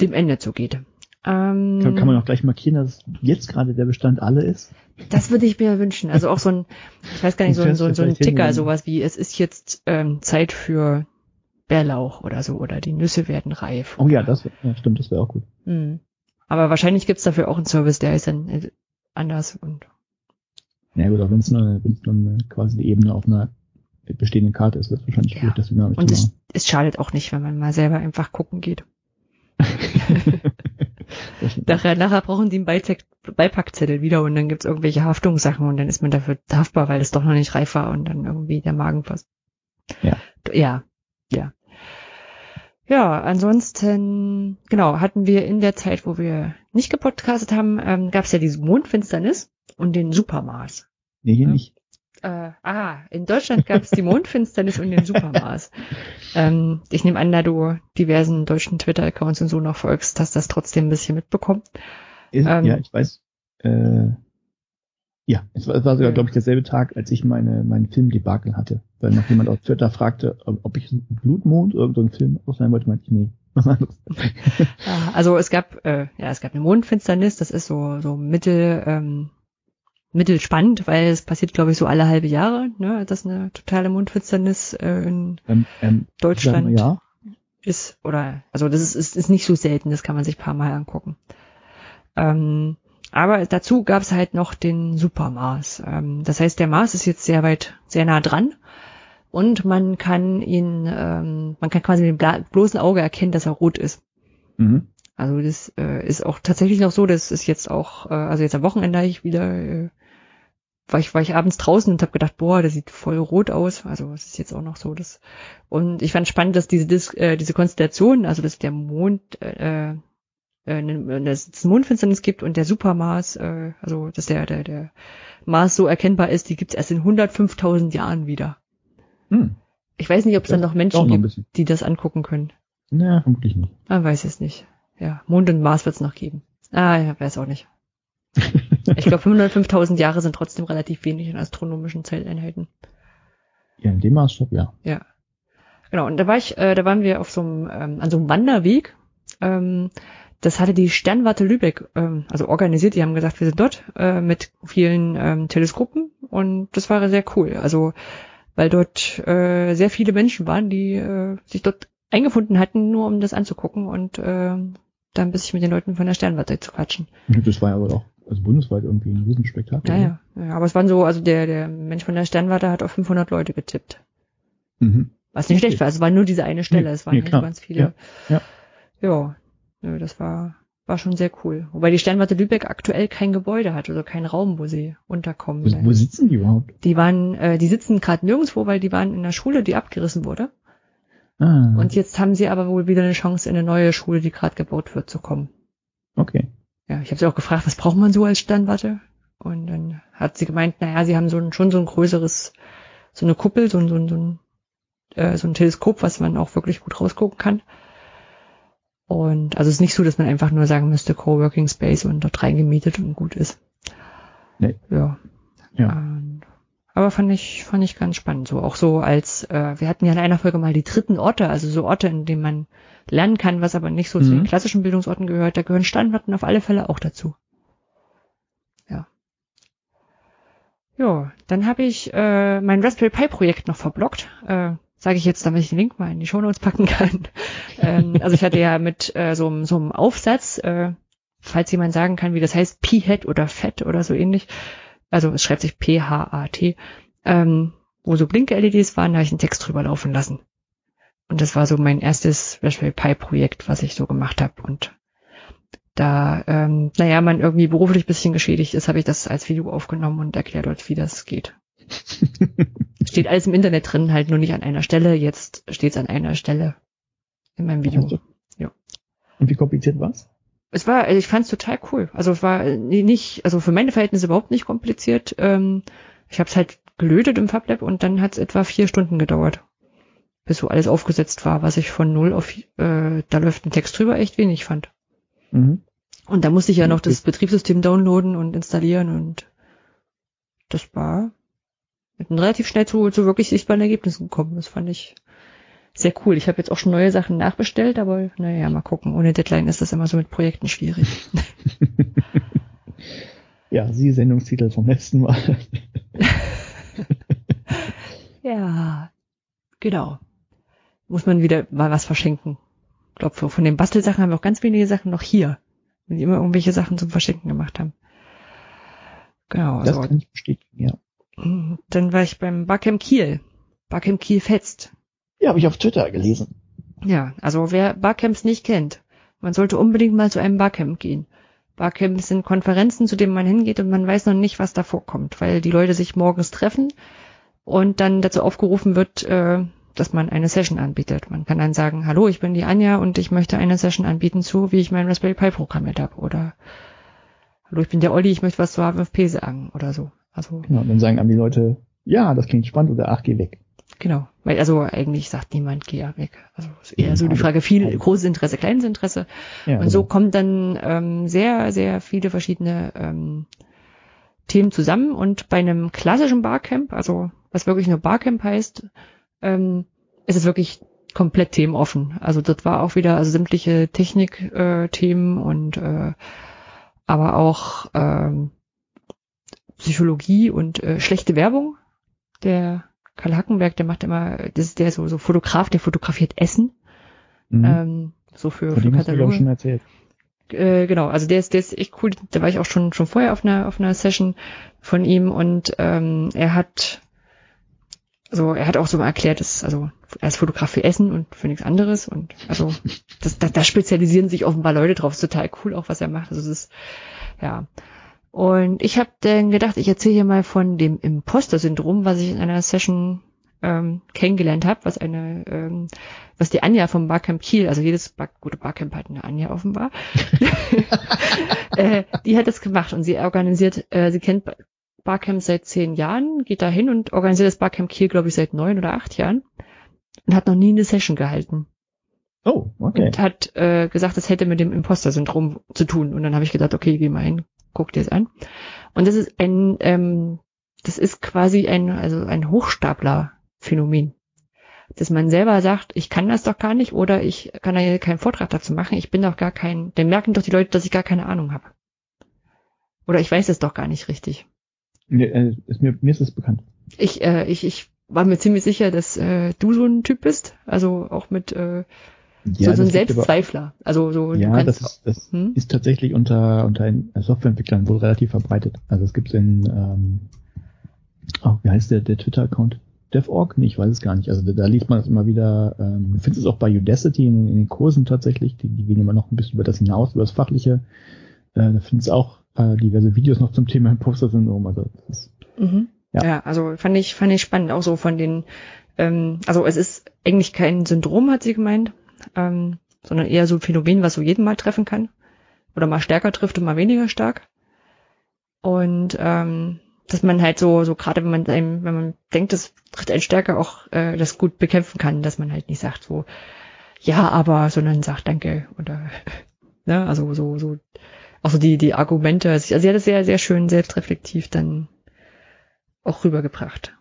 dem Ende zugeht. Ähm, kann, kann, man auch gleich markieren, dass jetzt gerade der Bestand alle ist? Das würde ich mir wünschen. Also auch so ein, ich weiß gar nicht, so ein, so, ein, so ein Ticker, sowas wie, es ist jetzt ähm, Zeit für Bärlauch oder so, oder die Nüsse werden reif. Oh ja, das ja, stimmt, das wäre auch gut. Mhm. Aber wahrscheinlich gibt's dafür auch einen Service, der ist dann äh, anders und. Ja gut, auch wenn es nur, wenn's nur eine, quasi eine Ebene auf einer bestehenden Karte ist, wird es wahrscheinlich schwierig, ja. das dynamisch Und es, es schadet auch nicht, wenn man mal selber einfach gucken geht. <laughs> nachher, nachher brauchen die einen Beipackzettel wieder und dann gibt's irgendwelche Haftungssachen und dann ist man dafür haftbar, weil es doch noch nicht reif war und dann irgendwie der Magen fast. Ja. Ja, ja. Ja, ansonsten, genau, hatten wir in der Zeit, wo wir nicht gepodcastet haben, ähm, gab es ja diese Mondfinsternis und den Supermars. Nee, hier ja. nicht äh, ah, in Deutschland gab es die Mondfinsternis und den Supermars. <laughs> ähm, ich nehme an, da du diversen deutschen Twitter-Accounts und so noch folgst, hast das trotzdem ein bisschen mitbekommen. Ist, ähm, ja, ich weiß. Äh, ja, es war, es war sogar, glaube ich, derselbe Tag, als ich meine meinen Filmdebakel hatte. Weil noch jemand auf Twitter fragte, ob ich Blutmond oder so einen Film ausleihen wollte, meinte ich, nee. <laughs> Also es gab, äh, ja, es gab eine Mondfinsternis, das ist so, so Mittel, ähm, mittelspannend, weil es passiert, glaube ich, so alle halbe Jahre, ne, dass eine totale Mundfinsternis äh, in ähm, ähm, Deutschland ja. ist. Oder also das ist, ist, ist nicht so selten, das kann man sich paar Mal angucken. Ähm, aber dazu gab es halt noch den Supermars. Ähm, das heißt, der Mars ist jetzt sehr weit, sehr nah dran. Und man kann ihn, ähm, man kann quasi mit dem bloßen Auge erkennen, dass er rot ist. Mhm. Also das äh, ist auch tatsächlich noch so, das ist jetzt auch, äh, also jetzt am Wochenende ich wieder äh, war ich, war ich abends draußen und habe gedacht, boah, der sieht voll rot aus. Also es ist jetzt auch noch so. Das, und ich fand spannend, dass diese, Dis, äh, diese Konstellation, also dass der Mond, äh, äh, dass es Mondfinsternis gibt und der Supermars, äh, also dass der, der, der Mars so erkennbar ist, die gibt es erst in 105.000 Jahren wieder. Hm. Ich weiß nicht, ob es dann noch Menschen noch gibt, die das angucken können. Naja, vermutlich nicht. Man weiß es nicht. Ja, Mond und Mars wird es noch geben. Ah, ja, weiß auch nicht. <laughs> Ich glaube, 505.000 Jahre sind trotzdem relativ wenig in astronomischen Zeiteinheiten. Ja, in dem Maßstab, ja. Ja. Genau, und da war ich, äh, da waren wir auf so einem, ähm, an so einem Wanderweg. Ähm, das hatte die Sternwarte Lübeck, ähm, also organisiert. Die haben gesagt, wir sind dort äh, mit vielen ähm, Teleskopen und das war sehr cool. Also weil dort äh, sehr viele Menschen waren, die äh, sich dort eingefunden hatten, nur um das anzugucken und äh, dann ein bisschen mit den Leuten von der Sternwarte zu quatschen. Das war ja aber auch also bundesweit irgendwie ein Riesenspektakel. Ja, ja, ja. Aber es waren so, also der, der Mensch von der Sternwarte hat auf 500 Leute getippt. Mhm. Was nicht Okay. schlecht war. Es war nur diese eine Stelle. Nee, es waren nee, nicht ganz viele. Ja, Ja. Nö, das war, war schon sehr cool. Wobei die Sternwarte Lübeck aktuell kein Gebäude hat, also keinen Raum, wo sie unterkommen. Wo, wo sitzen die überhaupt? die waren, äh, die sitzen gerade nirgendwo, weil die waren in einer Schule, die abgerissen wurde. Ah, Und jetzt haben sie aber wohl wieder eine Chance, in eine neue Schule, die gerade gebaut wird, zu kommen. okay. Ja, ich habe sie auch gefragt, was braucht man so als Sternwarte? Und dann hat sie gemeint, naja, sie haben so ein, schon so ein größeres, so eine Kuppel, so ein, so ein, so ein, äh, so ein Teleskop, was man auch wirklich gut rausgucken kann. Und also es ist nicht so, dass man einfach nur sagen müsste, Coworking Space und dort reingemietet und gut ist. Nee. Ja. Ja. Und, aber fand ich, fand ich ganz spannend. So auch so als, äh, wir hatten ja in einer Folge mal die dritten Orte, also so Orte, in denen man lernen kann, was aber nicht so zu Mhm. den klassischen Bildungsorten gehört. Da gehören Standorten auf alle Fälle auch dazu. Ja. Ja, dann habe ich äh, mein Raspberry Pi Projekt noch verblockt. Äh, Sage ich jetzt, damit ich den Link mal in die Shownotes packen kann. ähm, also ich hatte ja mit äh, so, einem- so einem Aufsatz, äh, falls jemand sagen kann, wie das heißt, P-Head oder Fett oder so ähnlich. Also es schreibt sich P-H-A-T. Ähm, wo so Blink-LEDs waren, da habe ich einen Text drüber laufen lassen. Und das war so mein erstes Raspberry Pi Projekt, was ich so gemacht habe. Und da, ähm, naja, man irgendwie beruflich bisschen geschädigt ist, habe ich das als Video aufgenommen und erklärt dort, wie das geht. <laughs> Steht alles im Internet drin, halt nur nicht an einer Stelle. Jetzt steht es an einer Stelle in meinem Video. Also. Ja. Und wie kompliziert war's? Es war, ich fand es total cool. Also es war nicht, also für meine Verhältnisse überhaupt nicht kompliziert. Ähm, ich habe es halt gelötet im FabLab und dann hat es etwa vier Stunden gedauert, bis so alles aufgesetzt war, was ich von null auf, äh, da läuft ein Text drüber, echt wenig fand. Mhm. Und da musste ich ja noch das Betriebssystem downloaden und installieren und das war relativ schnell zu, zu wirklich sichtbaren Ergebnissen gekommen. Das fand ich sehr cool. Ich habe jetzt auch schon neue Sachen nachbestellt, aber naja, mal gucken. Ohne Deadline ist das immer so mit Projekten schwierig. <laughs> Ja, Sie Sendungstitel vom letzten Mal. <laughs> Ja, genau. Muss man wieder mal was verschenken. Ich glaube, von den Bastelsachen haben wir auch ganz wenige Sachen noch hier. Wenn die immer irgendwelche Sachen zum Verschenken gemacht haben. Genau. Das so. kann ich bestätigen, ja. Dann war ich beim Barcamp Kiel. Barcamp Kiel fetzt. Ja, habe ich auf Twitter gelesen. Ja, also wer Barcamps nicht kennt, man sollte unbedingt mal zu einem Barcamp gehen. Barcamps sind Konferenzen, zu denen man hingeht und man weiß noch nicht, was da vorkommt, weil die Leute sich morgens treffen und dann dazu aufgerufen wird, äh, dass man eine Session anbietet. Man kann dann sagen, hallo, ich bin die Anja und ich möchte eine Session anbieten zu, wie ich mein Raspberry Pi programmiert habe. Oder hallo, ich bin der Olli, ich möchte was zu HFP sagen oder so. Also Genau, dann sagen einem die Leute, ja, das klingt spannend oder ach, geh weg. Genau. Weil, also eigentlich sagt niemand, geh ja weg. Also ist eher so die Ja, Frage, viel also- großes Interesse, kleines Interesse. Ja, Und so genau. kommen dann ähm, sehr, sehr viele verschiedene ähm, Themen zusammen. Und bei einem klassischen Barcamp, also was wirklich nur Barcamp heißt, ähm, ist es wirklich komplett themenoffen. Also dort war auch wieder also sämtliche Technik-Themen äh, und äh, aber auch ähm, Psychologie und äh, schlechte Werbung. Der Karl Hackenberg, der macht immer, das ist der so, so Fotograf, der fotografiert Essen. Mhm. Ähm, so für, Von für Kataloge. schon erzählt. Äh, genau, also der ist, der ist echt cool. Da war ich auch schon schon vorher auf einer auf einer Session von ihm und ähm, er hat also er hat auch so mal erklärt, dass also er ist Fotograf für Essen und für nichts anderes und also das, da, da spezialisieren sich offenbar Leute drauf. Ist total cool auch was er macht. Also es ist ja und ich habe dann gedacht, ich erzähle hier mal von dem Imposter-Syndrom, was ich in einer Session ähm, kennengelernt habe, was eine, ähm, was die Anja vom Barcamp Kiel, also jedes Bar, gute Barcamp hat eine Anja offenbar, <laughs> <laughs> äh, die hat das gemacht und sie organisiert, äh, sie kennt Ba- Barcamp seit zehn Jahren, geht da hin und organisiert das Barcamp Kiel, glaube ich, seit neun oder acht Jahren und hat noch nie eine Session gehalten. Oh, okay. Und hat äh, gesagt, das hätte mit dem Imposter-Syndrom zu tun. Und dann habe ich gedacht, okay, geh mal hin, guck dir es an. Und das ist ein, ähm, das ist quasi ein, also ein Hochstapler-Phänomen. Dass man selber sagt, ich kann das doch gar nicht oder ich kann da keinen Vortrag dazu machen, ich bin doch gar kein, dann merken doch die Leute, dass ich gar keine Ahnung habe. Oder ich weiß es doch gar nicht richtig. Mir, äh, ist mir, mir ist es bekannt. Ich, äh, ich, ich war mir ziemlich sicher, dass äh, du so ein Typ bist. Also auch mit äh, Ja, so, so ein Selbstzweifler. Also so Ja, kannst das, ist, das Hm? ist tatsächlich unter, unter Softwareentwicklern wohl relativ verbreitet. Also es gibt in, ähm, oh, wie heißt der, der Twitter-Account? DevOrg? Nee, ich weiß es gar nicht. Also da, da liest man das immer wieder, ähm, du findest es auch bei Udacity in, in den Kursen tatsächlich, die, die gehen immer noch ein bisschen über das hinaus, über das Fachliche. Äh, da findest du auch äh, diverse Videos noch zum Thema Imposter-Syndrom. Also das ist, Mhm. Ja. Ja. also fand ich, fand ich spannend, auch so von den, ähm, also es ist eigentlich kein Syndrom, hat sie gemeint, ähm, sondern eher so ein Phänomen, was so jeden mal treffen kann. Oder mal stärker trifft und mal weniger stark. Und ähm, dass man halt so, so gerade wenn man einem, wenn man denkt, das trifft einen stärker auch äh, das gut bekämpfen kann, dass man halt nicht sagt so, ja, aber, sondern sagt Danke oder <laughs> ne, also so, so, auch so die, die Argumente, also sie hat es sehr, sehr schön selbstreflektiv dann auch rübergebracht.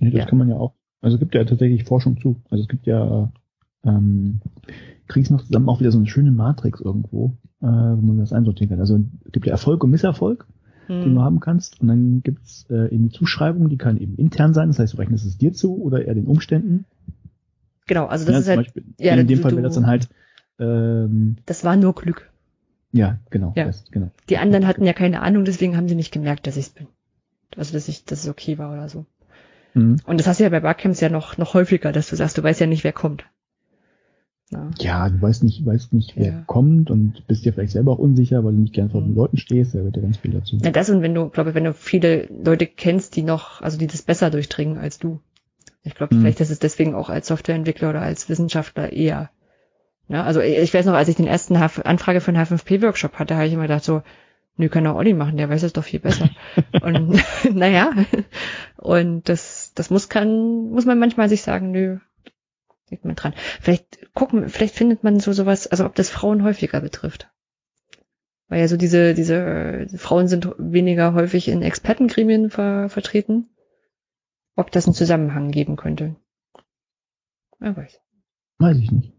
nee, das Ja. kann man ja auch. Also es gibt ja tatsächlich Forschung zu. Also es gibt ja, ähm, kriegst noch zusammen auch wieder so eine schöne Matrix irgendwo, äh, wo man das einsortieren kann. Also es gibt ja Erfolg und Misserfolg. Hm. den du haben kannst. Und dann gibt's äh, eben die Zuschreibung, die kann eben intern sein, das heißt, du rechnest es dir zu oder eher den Umständen. Genau, also das Ja, ist halt, Beispiel, ja, in dem du- Fall wäre das dann halt, ähm, das war nur Glück. ja, genau, Ja. Das, genau. Die anderen hatten ja keine Ahnung, deswegen haben sie nicht gemerkt, dass ich es bin. Also dass ich, dass es okay war oder so. Mhm. Und das hast du ja bei Barcamps ja noch, noch häufiger, dass du sagst, du weißt ja nicht, wer kommt. Na, Ja, du weißt nicht, weißt nicht, wer Ja. kommt und bist dir vielleicht selber auch unsicher, weil du nicht gern vor den Mhm. Leuten stehst, da wird ja ganz viel dazu. Na, das und wenn du, glaube ich, wenn du viele Leute kennst, die noch, also die das besser durchdringen als du. Ich glaube, Mhm. vielleicht ist es deswegen auch als Softwareentwickler oder als Wissenschaftler eher. Ja, also ich weiß noch, als ich den ersten H Anfrage für einen H5P-Workshop hatte, habe ich immer gedacht so, nö, kann doch Olli machen, der weiß es doch viel besser. <laughs> und <laughs> naja, und das, das muss kann, muss man manchmal sich sagen, nö, liegt man dran. Vielleicht gucken, vielleicht findet man so sowas, also ob das Frauen häufiger betrifft. Weil ja so diese, diese äh, Frauen sind weniger häufig in Expertengremien ver, vertreten. Ob das einen Zusammenhang geben könnte. Wer weiß. Weiß ich nicht.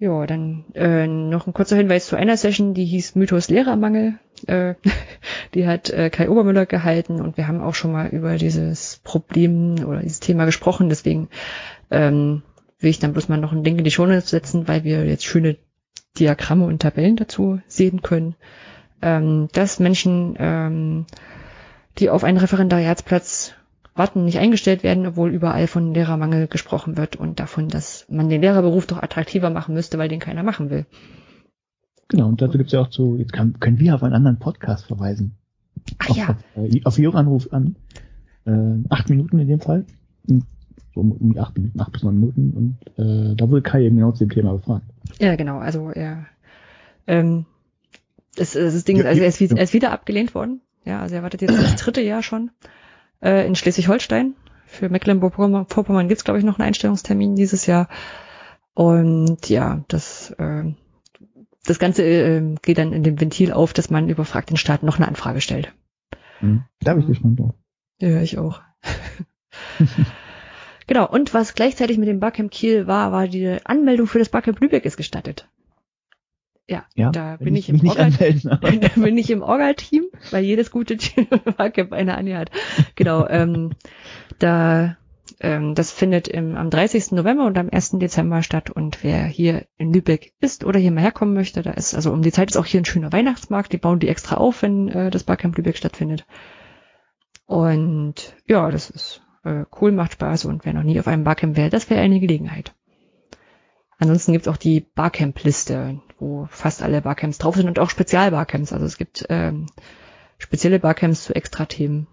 Ja, dann äh, noch ein kurzer Hinweis zu einer Session, die hieß Mythos Lehrermangel. Äh, <laughs> die hat äh, Kai Obermüller gehalten und wir haben auch schon mal über dieses Problem oder dieses Thema gesprochen. Deswegen ähm, will ich dann bloß mal noch ein Link in die Shownotes setzen, weil wir jetzt schöne Diagramme und Tabellen dazu sehen können, ähm, dass Menschen, ähm, die auf einen Referendariatsplatz warten, nicht eingestellt werden, obwohl überall von Lehrermangel gesprochen wird und davon, dass man den Lehrerberuf doch attraktiver machen müsste, weil den keiner machen will. Genau, und dazu gibt's ja auch so, jetzt kann, können wir auf einen anderen Podcast verweisen. Ach auf, ja, auf, äh, auf Anruf an. Äh, acht Minuten in dem Fall. Hm, So um, um die acht Minuten, acht bis neun Minuten. Und äh, da wurde Kai eben genau zu dem Thema befragt. ja genau, also er, ähm, das, das ist Ding, Ja, also er ist, ja. er ist wieder abgelehnt worden. Ja, also er wartet jetzt das <clears throat> dritte Jahr schon äh, in Schleswig-Holstein. Für Mecklenburg-Vorpommern gibt's glaube ich, noch einen Einstellungstermin dieses Jahr. Und ja, das, ähm, das Ganze äh, geht dann in dem Ventil auf, dass man überfragt den Staat noch eine Anfrage stellt. Mhm. Da bin ich gespannt drauf. Ja, ich auch. <laughs> genau, und was gleichzeitig mit dem Barcamp Kiel war, war die Anmeldung für das Barcamp Lübeck ist gestattet. Ja, Ja, da bin ich, im Orga <laughs> da bin ich im Orga-Team, weil jedes gute Team <laughs> Barcamp eine Anja hat. Genau, ähm, da ähm, das findet im, am 30. November und am 1. Dezember statt und wer hier in Lübeck ist oder hier mal herkommen möchte, da ist also um die Zeit ist auch hier ein schöner Weihnachtsmarkt, die bauen die extra auf, wenn äh, das Barcamp Lübeck stattfindet. Und ja, das ist äh, cool, macht Spaß und wer noch nie auf einem Barcamp wäre, das wäre eine Gelegenheit. Ansonsten gibt's auch die Barcamp-Liste, wo fast alle Barcamps drauf sind und auch Spezialbarcamps. Also es gibt ähm, spezielle Barcamps zu Extra-Themen.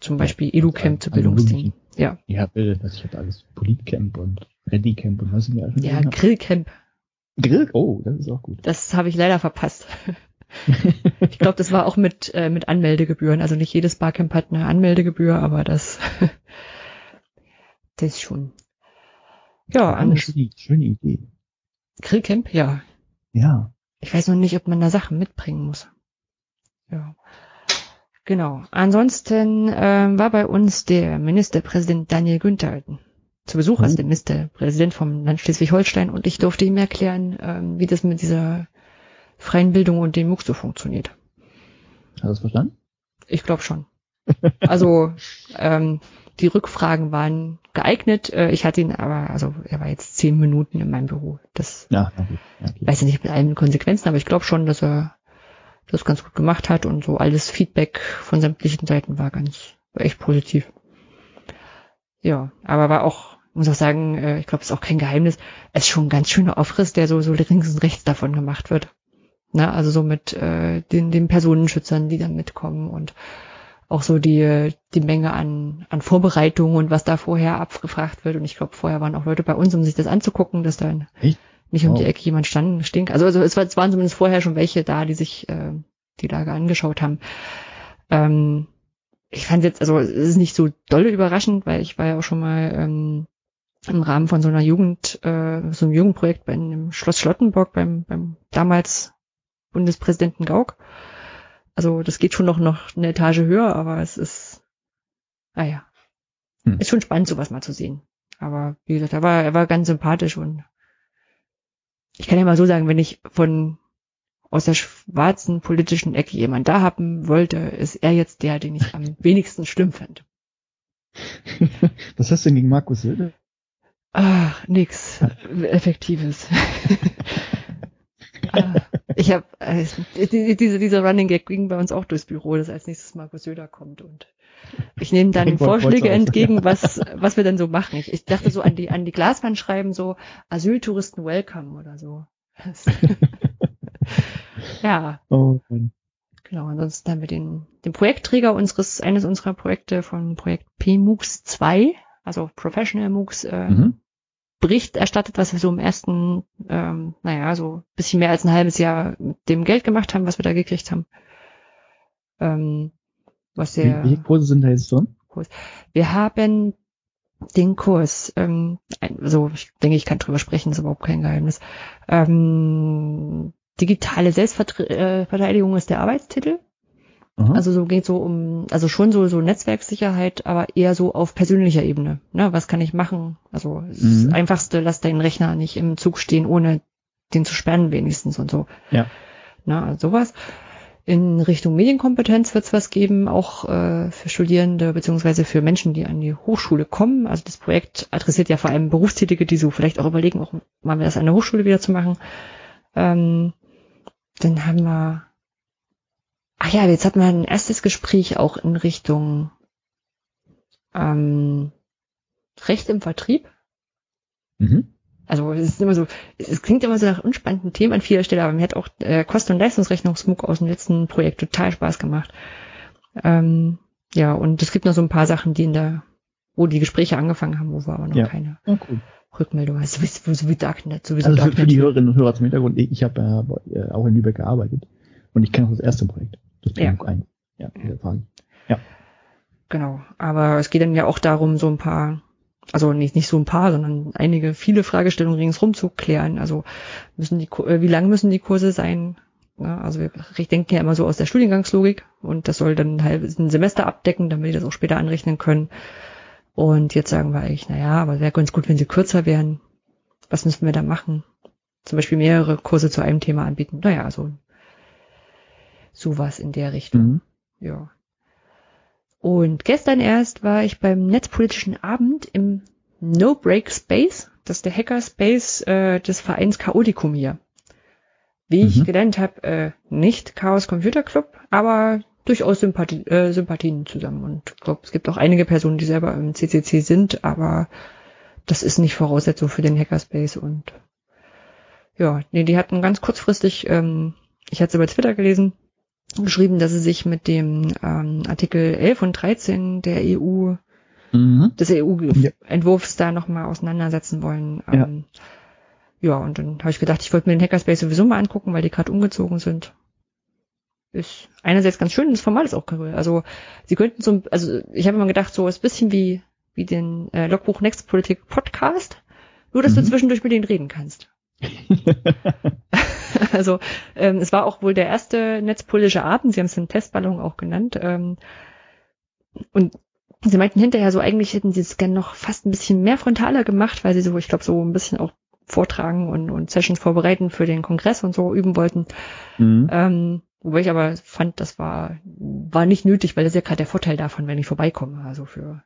Zum Beispiel EduCamp zu Also Bildungsthemen. Ja, Ja, bitte, das ich hatte alles Politcamp und Readycamp und was ich mir alles ja. Grillcamp. Grill, oh, das ist auch gut. Das habe ich leider verpasst. <laughs> ich glaube, das war auch mit, äh, mit Anmeldegebühren. Also nicht jedes Barcamp hat eine Anmeldegebühr, aber das, <laughs> das schon. Ja, eine schöne, schöne Idee. Grillcamp, ja. Ja. Ich weiß noch nicht, ob man da Sachen mitbringen muss. Ja. Genau. Ansonsten äh, war bei uns der Ministerpräsident Daniel Günther zu Besuch, mhm. also der Ministerpräsident vom Land Schleswig-Holstein, und ich durfte ihm erklären, ähm, wie das mit dieser freien Bildung und dem MOOC so funktioniert. Hast du das verstanden? Ich glaube schon. <laughs> Also ähm, die Rückfragen waren geeignet. Äh, ich hatte ihn aber, also er war jetzt zehn Minuten in meinem Büro. Das ja, okay. okay. weiß ich nicht mit allen Konsequenzen, aber ich glaube schon, dass er das ganz gut gemacht hat und so alles Feedback von sämtlichen Seiten war ganz, war echt positiv. Ja, aber war auch, muss auch sagen, äh, ich glaube, es ist auch kein Geheimnis, es ist schon ein ganz schöner Aufriss, der so, so links und rechts davon gemacht wird. Na, also so mit äh, den, den Personenschützern, die dann mitkommen und auch so die, die Menge an, an Vorbereitungen und was da vorher abgefragt wird. Und ich glaube, vorher waren auch Leute bei uns, um sich das anzugucken, dass dann Echt? Nicht um wow. die Ecke jemand stand, stehen Also, also es, war, es waren zumindest vorher schon welche da, die sich äh, die Lage angeschaut haben. Ähm, ich fand jetzt, also es ist nicht so dolle überraschend, weil ich war ja auch schon mal ähm, im Rahmen von so einer Jugend, äh, so einem Jugendprojekt bei einem Schloss Schlottenburg beim, beim damals Bundespräsidenten Gauck. Also das geht schon noch, noch eine Etage höher, aber es ist, naja, ah hm. ist schon spannend, sowas mal zu sehen. Aber wie gesagt, er war, er war ganz sympathisch und ich kann ja mal so sagen, wenn ich von aus der schwarzen politischen Ecke jemand da haben wollte, ist er jetzt der, den ich am <laughs> wenigsten schlimm finde. Was hast du denn gegen Markus Söder? Ach, nix Effektives. <laughs> Ah, ich habe äh, diese, dieser Running Gag ging bei uns auch durchs Büro, dass als nächstes Markus Söder kommt und ich nehme dann Vorschläge entgegen, <laughs> was was wir denn so machen. Ich, ich dachte so an die an die Glaswand schreiben so Asyltouristen welcome oder so. <laughs> ja. Oh, Genau, ansonsten haben wir den, den Projektträger unseres, eines unserer Projekte von Projekt PMUX 2, also Professional MOOCs, äh, mhm. Bericht erstattet, was wir so im ersten, ähm, naja, so bisschen mehr als ein halbes Jahr mit dem Geld gemacht haben, was wir da gekriegt haben. Ähm, was sehr. Welche Kurse sind da jetzt drin? Wir haben den Kurs, ähm, also ich denke, ich kann drüber sprechen, ist überhaupt kein Geheimnis. Ähm, digitale Selbstverteidigung ist der Arbeitstitel. Aha. Also so geht so um, also schon so, so Netzwerksicherheit, aber eher so auf persönlicher Ebene. Ne? Was kann ich machen? Also mhm. das Einfachste, lass deinen Rechner nicht im Zug stehen, ohne den zu sperren wenigstens und so. Ja. Na, also sowas. In Richtung Medienkompetenz wird es was geben, auch äh, für Studierende beziehungsweise für Menschen, die an die Hochschule kommen. Also das Projekt adressiert ja vor allem Berufstätige, die so vielleicht auch überlegen, auch mal das an der Hochschule wieder zu machen. Ähm, dann haben wir Ach ja, jetzt hat man ein erstes Gespräch auch in Richtung ähm, Recht im Vertrieb. Mhm. Also es ist immer so, es klingt immer so nach unspannenden Themen an vieler Stelle, aber mir hat auch äh, Kosten- und Leistungsrechnungsmuck aus dem letzten Projekt total Spaß gemacht. Ähm, ja, und es gibt noch so ein paar Sachen, die in der, wo die Gespräche angefangen haben, wo wir aber noch ja. keine ja, cool. Rückmeldung hast. Sowieso, so wie Darknet, sowieso also für, für die Hörerinnen und Hörer zum Hintergrund, ich, habe äh, auch in Lübeck gearbeitet und ich kenne auch das erste Projekt. Das ja. ein. Ja, Frage. Ja. Genau. Aber es geht dann ja auch darum, so ein paar, also nicht, nicht so ein paar, sondern einige, viele Fragestellungen ringsrum zu klären. Also müssen die, äh, wie lang müssen die Kurse sein? Also wir denken ja immer so aus der Studiengangslogik und das soll dann halt ein Semester abdecken, damit wir das auch später anrechnen können. Und jetzt sagen wir eigentlich, naja, aber wäre ganz gut, wenn sie kürzer wären. Was müssen wir da machen? Zum Beispiel mehrere Kurse zu einem Thema anbieten. Naja, also sowas in der Richtung. Mhm. Ja. Und gestern erst war ich beim Netzpolitischen Abend im No Break Space, das ist der Hackerspace äh, des Vereins Chaoticum hier. Wie mhm. ich gelernt habe, äh, nicht Chaos Computer Club, aber durchaus Sympathie, äh, Sympathien zusammen. Und ich glaube, es gibt auch einige Personen, die selber im CCC sind, aber das ist nicht Voraussetzung für den Hackerspace. Und ja, nee, die hatten ganz kurzfristig, ähm, ich hatte es über Twitter gelesen, geschrieben, dass sie sich mit dem ähm, Artikel 11 und 13 der EU, mhm. des EU-Entwurfs ja. da nochmal auseinandersetzen wollen. Ähm, ja. ja, und dann habe ich gedacht, ich wollte mir den Hackerspace sowieso mal angucken, weil die gerade umgezogen sind. ist einerseits ganz schön, das Format ist auch cool. Also sie könnten so, also ich habe immer gedacht, so ist ein bisschen wie wie den äh, Logbuch Next Politik Podcast, nur dass mhm. du zwischendurch mit denen reden kannst. <laughs> <laughs> also ähm, es war auch wohl der erste netzpolitische Abend, sie haben es einen Testballon auch genannt. Ähm, und sie meinten hinterher so, eigentlich hätten sie es gerne noch fast ein bisschen mehr frontaler gemacht, weil sie so, ich glaube, so ein bisschen auch vortragen und, und Sessions vorbereiten für den Kongress und so üben wollten. Mhm. Ähm, wobei ich aber fand, das war, war nicht nötig, weil das ist ja gerade der Vorteil davon, wenn ich vorbeikomme. Also für,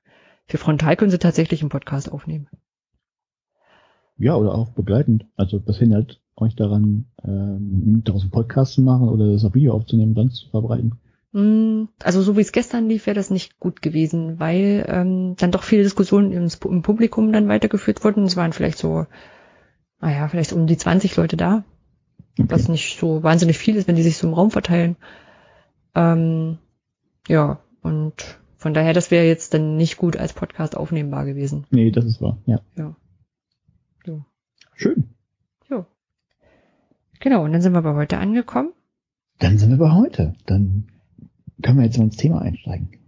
für frontal können sie tatsächlich einen Podcast aufnehmen. Ja, oder auch begleitend. Also das hindert euch daran, ähm, daraus einen Podcast zu machen oder das auf Video aufzunehmen, dann zu verbreiten. Mm, also so wie es gestern lief, wäre das nicht gut gewesen, weil ähm, dann doch viele Diskussionen im, im Publikum dann weitergeführt wurden. Es waren vielleicht so, naja, vielleicht um die 20 Leute da, okay. was nicht so wahnsinnig viel ist, wenn die sich so im Raum verteilen. Ähm, ja, und von daher, das wäre jetzt dann nicht gut als Podcast aufnehmbar gewesen. Nee, das ist wahr, ja. Ja. So. Schön. Genau, und dann sind wir bei heute angekommen. Dann sind wir bei heute. Dann können wir jetzt mal ins Thema einsteigen.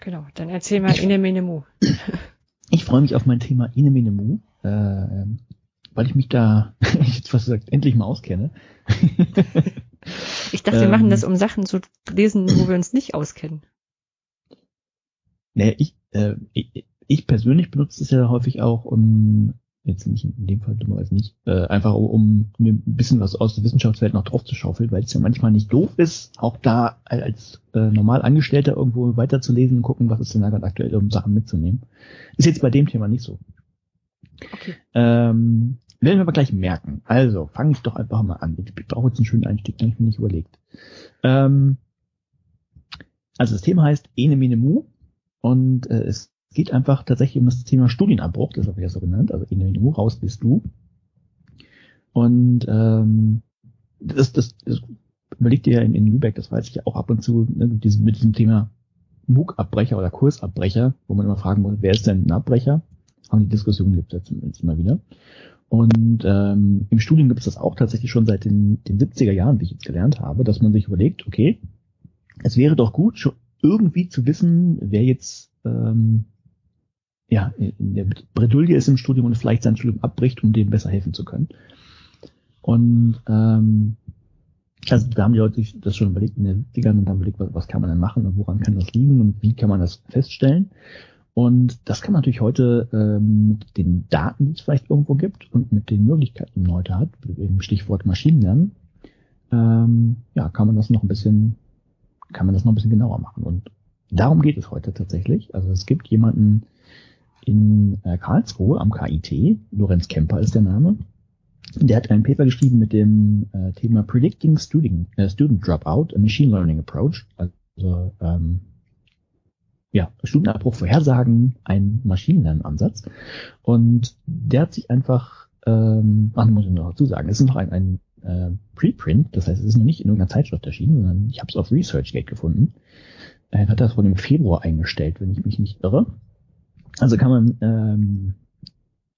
Genau, dann erzähl mal Inemenemu. <clears throat> Ich freue mich auf mein Thema Inemenemu, äh, weil ich mich da, <laughs> ich jetzt fast gesagt, endlich mal auskenne. ich dachte, wir ähm, machen das, um Sachen zu lesen, wo wir uns nicht auskennen. Nee, ich, äh, ich, ich persönlich benutze es ja häufig auch, um jetzt nicht in dem Fall dummerweise nicht, äh, einfach um mir ein bisschen was aus der Wissenschaftswelt noch drauf zu schaufeln, weil es ja manchmal nicht doof ist, auch da als äh, normal Angestellter irgendwo weiterzulesen und gucken, was ist denn da gerade aktuell, um Sachen mitzunehmen. Ist jetzt bei dem Thema nicht so. Okay. Ähm, werden wir aber gleich merken. Also, fange ich doch einfach mal an. Ich brauche jetzt einen schönen Einstieg, den ich mir nicht überlegt. Ähm, also das Thema heißt Ene Mene Mu und äh, es geht einfach tatsächlich um das Thema Studienabbruch, das habe ich ja so genannt, also in den EU raus bist du. Und ähm, das, das, das überlegt ihr ja in, in Lübeck, das weiß ich ja auch ab und zu, ne, mit, diesem, mit diesem Thema MOOC-Abbrecher oder Kursabbrecher, wo man immer fragen muss, wer ist denn ein Abbrecher? Haben die Diskussionen gibt es jetzt immer wieder. Und ähm, im Studium gibt es das auch tatsächlich schon seit den, den 70er Jahren, wie ich jetzt gelernt habe, dass man sich überlegt, okay, es wäre doch gut, schon irgendwie zu wissen, wer jetzt ähm, ja, in der Bredouille ist im Studium und vielleicht sein Studium abbricht, um dem besser helfen zu können. Und ähm, also wir haben ja heute das schon überlegt in den 70ern und haben überlegt, was, was kann man denn machen und woran kann das liegen und wie kann man das feststellen. Und das kann man natürlich heute ähm, mit den Daten, die es vielleicht irgendwo gibt und mit den Möglichkeiten, die man heute hat, im Stichwort Maschinenlernen, ähm, ja, kann man das noch ein bisschen, kann man das noch ein bisschen genauer machen. Und darum geht es heute tatsächlich. Also es gibt jemanden, in äh, Karlsruhe am KIT. Lorenz Kemper ist der Name. Der hat ein Paper geschrieben mit dem äh, Thema Predicting Student, äh, Student Dropout, a Machine Learning Approach. Also ähm, ja, Studienabbruch vorhersagen, ein Maschinenlernansatz. Und der hat sich einfach, ähm, ach, muss ich noch dazu sagen, es ist noch ein, ein äh, Preprint, das heißt, es ist noch nicht in irgendeiner Zeitschrift erschienen, sondern ich habe es auf ResearchGate gefunden. Er hat das wohl im Februar eingestellt, wenn ich mich nicht irre. Also kann man, ähm,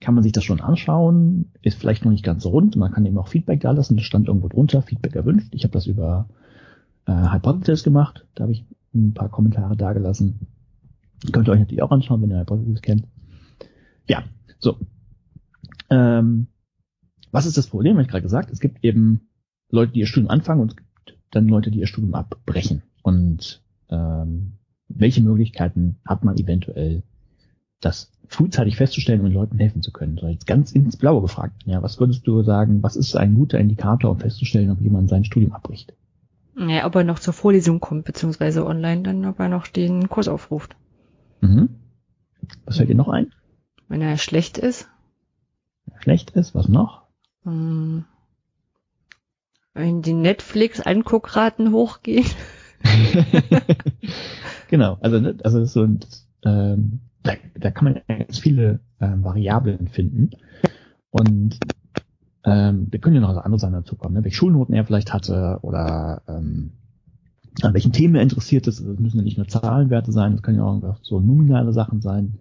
kann man sich das schon anschauen, ist vielleicht noch nicht ganz rund, man kann eben auch Feedback da lassen, das stand irgendwo drunter, Feedback erwünscht. Ich habe das über äh, Hypothesis gemacht, da habe ich ein paar Kommentare dagelassen. Könnt ihr euch natürlich auch anschauen, wenn ihr Hypothesis kennt. Ja, so. Ähm, was ist das Problem? Habe ich gerade gesagt, es gibt eben Leute, die ihr Studium anfangen und es gibt dann Leute, die ihr Studium abbrechen. Und ähm, welche Möglichkeiten hat man eventuell, das frühzeitig festzustellen und den Leuten helfen zu können. So jetzt ganz ins Blaue gefragt. Ja, was würdest du sagen, was ist ein guter Indikator, um festzustellen, ob jemand sein Studium abbricht? Ja, ob er noch zur Vorlesung kommt, beziehungsweise online dann, ob er noch den Kurs aufruft. Mhm. Was fällt dir noch ein? Wenn er schlecht ist. Schlecht ist, was noch? Hm. Wenn die Netflix-Anguckraten hochgehen. <laughs> <laughs> genau, also, ne, also so ein, ähm, da, da kann man ganz viele ähm, Variablen finden. Und ähm, da können ja noch andere Sachen dazu kommen, ne? welche Schulnoten er vielleicht hatte oder ähm, an welchen Themen er interessiert ist. Das müssen ja nicht nur Zahlenwerte sein, das können ja auch so nominale Sachen sein.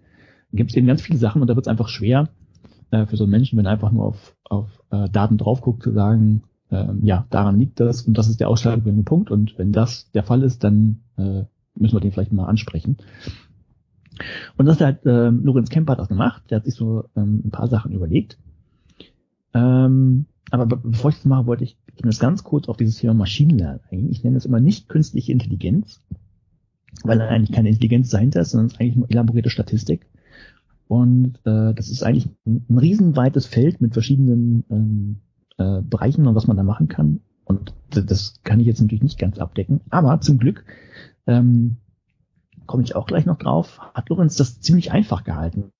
Da gibt es eben ganz viele Sachen und da wird es einfach schwer äh, für so einen Menschen, wenn er einfach nur auf, auf äh, Daten drauf guckt, zu sagen, ähm, ja, daran liegt das und das ist der ausschlaggebende Punkt und wenn das der Fall ist, dann äh, müssen wir den vielleicht mal ansprechen. Und das hat ähm, Lorenz Kemper das gemacht, der hat sich so ähm, ein paar Sachen überlegt. Ähm, aber bevor ich das mache, wollte ich zumindest ganz kurz auf dieses Thema Maschinenlernen eingehen. Ich nenne es immer nicht künstliche Intelligenz, weil da eigentlich keine Intelligenz dahinter ist, sondern es ist eigentlich nur elaborierte Statistik. Und äh, das ist eigentlich ein, ein riesenweites Feld mit verschiedenen ähm, äh, Bereichen und was man da machen kann. Und das kann ich jetzt natürlich nicht ganz abdecken. Aber zum Glück ähm, komme ich auch gleich noch drauf, hat Lorenz das ziemlich einfach gehalten.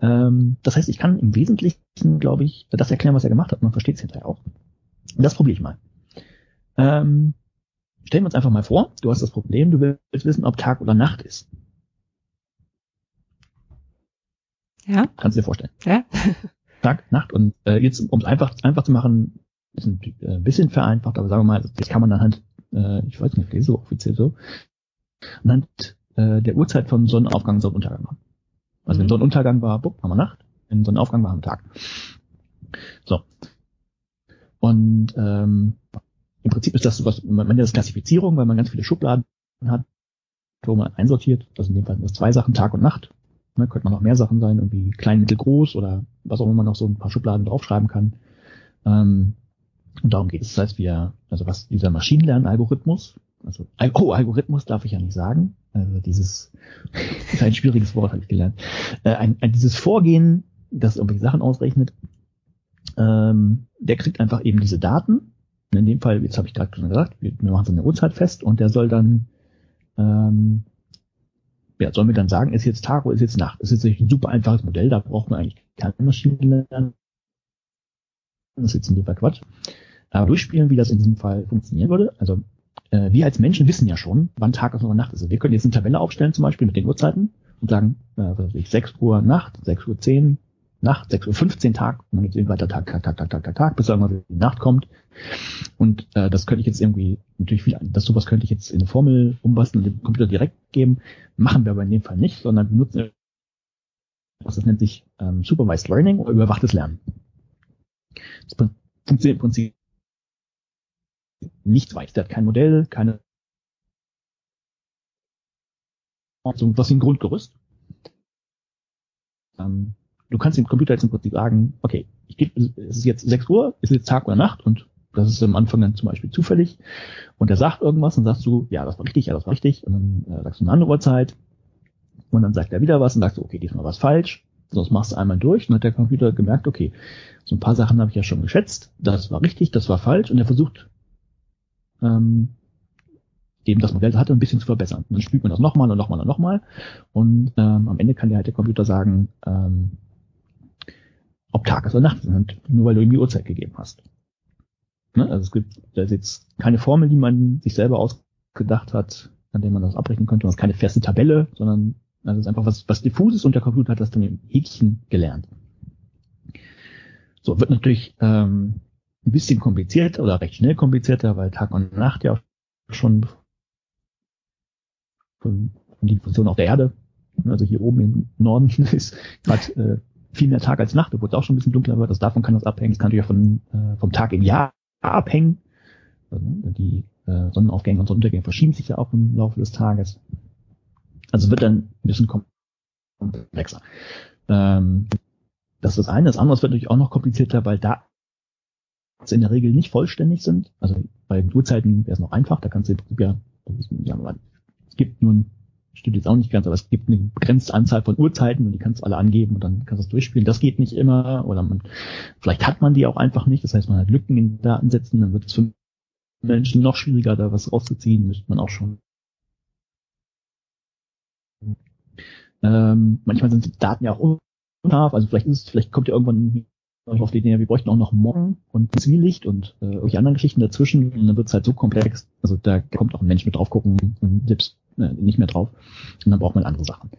Ähm, das heißt, ich kann im Wesentlichen, glaube ich, das erklären, was er gemacht hat. Man versteht es hinterher auch. Das probiere ich mal. Ähm, stellen wir uns einfach mal vor, du hast das Problem, du willst wissen, ob Tag oder Nacht ist. Ja. Kannst du dir vorstellen. Ja. <laughs> Tag, Nacht und äh, jetzt, um es einfach, einfach zu machen, ist ein, äh, bisschen vereinfacht, aber sagen wir mal, das kann man dann halt, äh, ich weiß nicht, so offiziell so, anhand äh, der Uhrzeit von Sonnenaufgang und Sonnenuntergang machen. Also mhm. wenn Sonnenuntergang war, bupp, haben wir Nacht, wenn Sonnenaufgang war, haben wir Tag. So. Und ähm, im Prinzip ist das sowas, man nennt das Klassifizierung, weil man ganz viele Schubladen hat, wo man einsortiert. Also in dem Fall sind das zwei Sachen, Tag und Nacht. Ne, könnte man noch mehr Sachen sein, irgendwie klein, mittel, groß oder was auch immer man noch so ein paar Schubladen draufschreiben kann. Ähm, und darum geht es. Das heißt, wir, also was dieser Maschinenlernalgorithmus, also oh, Algorithmus darf ich ja nicht sagen. Also dieses <laughs> ist ein schwieriges Wort, habe ich gelernt. Äh, ein, ein, dieses Vorgehen, das irgendwelche Sachen ausrechnet, ähm, der kriegt einfach eben diese Daten. In dem Fall, jetzt habe ich gerade schon gesagt, wir, wir machen so eine Uhrzeit fest und der soll dann ähm, ja, soll mir dann sagen, ist jetzt Tag oder ist jetzt Nacht? Das ist jetzt ein super einfaches Modell, da braucht man eigentlich keine Maschine lernen. Das ist jetzt in dem Fall Quatsch. Aber durchspielen, wie das in diesem Fall funktionieren würde. Also äh, wir als Menschen wissen ja schon, wann Tag ist oder Nacht ist. Also wir können jetzt eine Tabelle aufstellen, zum Beispiel mit den Uhrzeiten und sagen, äh, was weiß ich, 6 Uhr Nacht, 6 Uhr 10 Nacht, 6 Uhr 15 Tag und dann geht es weiter Tag, Tag, Tag, Tag, Tag, Tag, Tag, bis irgendwann die Nacht kommt. Und äh, das könnte ich jetzt irgendwie, natürlich viel, das sowas könnte ich jetzt in eine Formel umbasteln und dem Computer direkt geben. Machen wir aber in dem Fall nicht, sondern benutzen was das nennt sich ähm, Supervised Learning oder überwachtes Lernen. Das funktioniert im Prinzip nichts weiter. Der hat kein Modell, keine so was ein Grundgerüst. Ähm, du kannst dem Computer jetzt im Prinzip sagen, okay, ich gebe, es ist jetzt 6 Uhr, ist jetzt Tag oder Nacht und das ist am Anfang dann zum Beispiel zufällig und er sagt irgendwas und sagst du, ja, das war richtig, ja, das war richtig und dann äh, sagst du eine andere Uhrzeit und dann sagt er wieder was und sagst du, okay, diesmal war es falsch. So, das machst du einmal durch und hat der Computer gemerkt, okay, so ein paar Sachen habe ich ja schon geschätzt, das war richtig, das war falsch und er versucht ähm, eben das Modell hatte, ein bisschen zu verbessern. Und dann spielt man das nochmal und nochmal und nochmal und ähm, am Ende kann dir halt der Computer sagen, ähm, ob Tag ist oder Nacht ist, nur weil du ihm die Uhrzeit gegeben hast. Ne? Also es gibt da ist jetzt keine Formel, die man sich selber ausgedacht hat, an der man das abrechnen könnte. Ist keine feste Tabelle, sondern das ist einfach was, was diffuses und der Computer hat das dann im Häkchen gelernt. So, wird natürlich ähm, ein bisschen komplizierter oder recht schnell komplizierter, weil Tag und Nacht ja schon von, die Position auf der Erde, also hier oben im Norden <laughs> ist gerade äh, viel mehr Tag als Nacht, obwohl es auch schon ein bisschen dunkler wird. Das davon kann das abhängen. Es kann natürlich auch von, äh, vom Tag im Jahr abhängen. Also, ne, die äh, Sonnenaufgänge und Sonnenuntergänge verschieben sich ja auch im Laufe des Tages. Also wird dann ein bisschen komplexer. Ähm, das ist das eine. Das andere wird natürlich auch noch komplizierter, weil da in der Regel nicht vollständig sind. Also bei Uhrzeiten wäre es noch einfach. Da kannst du ja, ja es gibt nun stimmt jetzt auch nicht ganz, aber es gibt eine begrenzte Anzahl von Uhrzeiten und die kannst du alle angeben und dann kannst du es durchspielen. Das geht nicht immer oder man, vielleicht hat man die auch einfach nicht. Das heißt, man hat Lücken in den Datensätzen, dann wird es für Menschen noch schwieriger, da was rauszuziehen, müsste man auch schon. Ähm, manchmal sind die Daten ja auch unscharf, also vielleicht ist es, vielleicht kommt ja irgendwann auf die Idee, wir bräuchten auch noch Morgen und Zwielicht und äh, irgendwelche anderen Geschichten dazwischen und dann wird es halt so komplex, also da kommt auch ein Mensch mit drauf gucken und selbst äh, nicht mehr drauf. Und dann braucht man andere Sachen.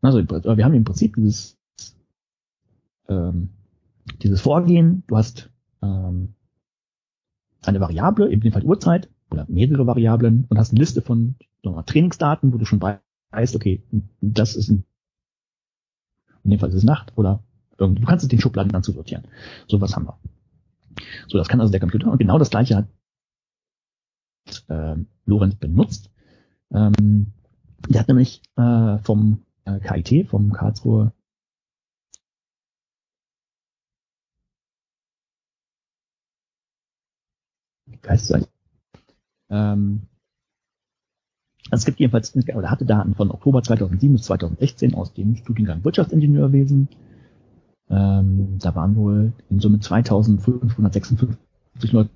Also wir haben im Prinzip dieses, ähm, dieses Vorgehen, du hast ähm, eine Variable, in dem Fall Uhrzeit, oder mehrere Variablen und hast eine Liste von mal, Trainingsdaten, wo du schon weißt, okay, das ist ein, in dem Fall ist es Nacht oder du kannst es den Schubladen dann zusortieren. So was haben wir. So, das kann also der Computer. Und genau das gleiche hat äh, Lorenz benutzt. Ähm, der hat nämlich äh, vom äh, KIT, vom Karlsruhe Geist sein. Ähm, also es gibt jedenfalls, oder hatte Daten von Oktober 2007 bis 2016 aus dem Studiengang Wirtschaftsingenieurwesen. Ähm, da waren wohl in Summe 2556 Leute,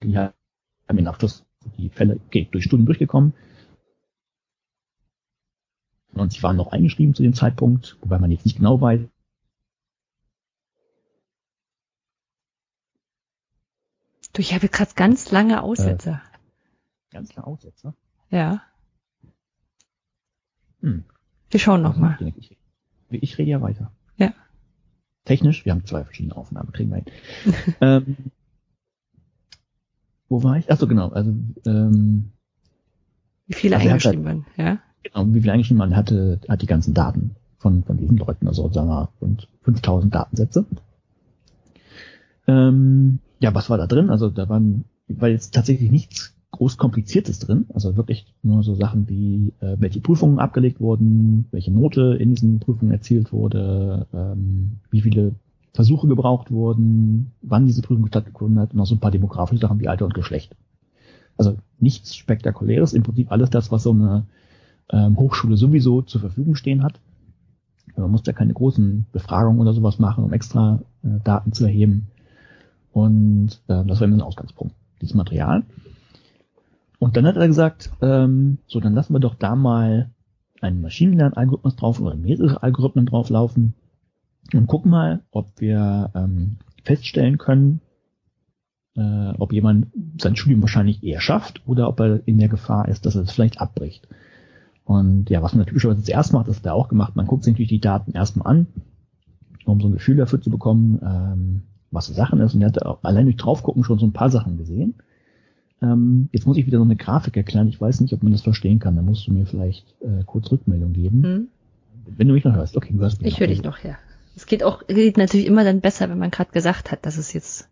die haben den Abschluss, die Fälle okay, durch Studien durchgekommen. Und sie waren noch eingeschrieben zu dem Zeitpunkt, wobei man jetzt nicht genau weiß. Du, ich habe gerade ganz lange Aussätze. Äh, ganz lange Aussätze? Ja. Hm. Wir schauen nochmal. Ich, ich rede ja weiter. Technisch, wir haben zwei verschiedene Aufnahmen, kriegen wir hin. <laughs> ähm, wo war ich? Achso, genau. Also, ähm, wie viele also eingeschrieben halt, waren, ja? Genau, wie viele eingeschrieben waren, hatte, hat die ganzen Daten von, von diesen Leuten, also sagen wir rund 5000 Datensätze. Ähm, ja, was war da drin? Also da waren, weil jetzt tatsächlich nichts groß Kompliziertes drin. Also wirklich nur so Sachen wie, äh, welche Prüfungen abgelegt wurden, welche Note in diesen Prüfungen erzielt wurde, ähm, wie viele Versuche gebraucht wurden, wann diese Prüfung stattgefunden hat und noch so ein paar demografische Sachen wie Alter und Geschlecht. Also nichts Spektakuläres, im Prinzip alles das, was so eine ähm, Hochschule sowieso zur Verfügung stehen hat. Man muss da keine großen Befragungen oder sowas machen, um extra äh, Daten zu erheben. Und äh, das war immer ein Ausgangspunkt, dieses Material. Und dann hat er gesagt, ähm, so, dann lassen wir doch da mal einen Maschinenlernalgorithmus drauf oder mehrere Algorithmen drauflaufen und gucken mal, ob wir ähm, feststellen können, äh, ob jemand sein Studium wahrscheinlich eher schafft oder ob er in der Gefahr ist, dass er es vielleicht abbricht. Und ja, was man typischerweise zuerst macht, das hat er auch gemacht, man guckt sich natürlich die Daten erstmal an, um so ein Gefühl dafür zu bekommen, ähm, was die Sachen ist. Und er hat allein durch draufgucken schon so ein paar Sachen gesehen. Ähm, jetzt muss ich wieder so eine Grafik erklären. Ich weiß nicht, ob man das verstehen kann. Da musst du mir vielleicht äh, kurz Rückmeldung geben. Hm. Wenn du mich noch hörst. Okay, du hörst mich Ich höre dich noch, ja. Es geht auch, geht natürlich immer dann besser, wenn man gerade gesagt hat, dass es jetzt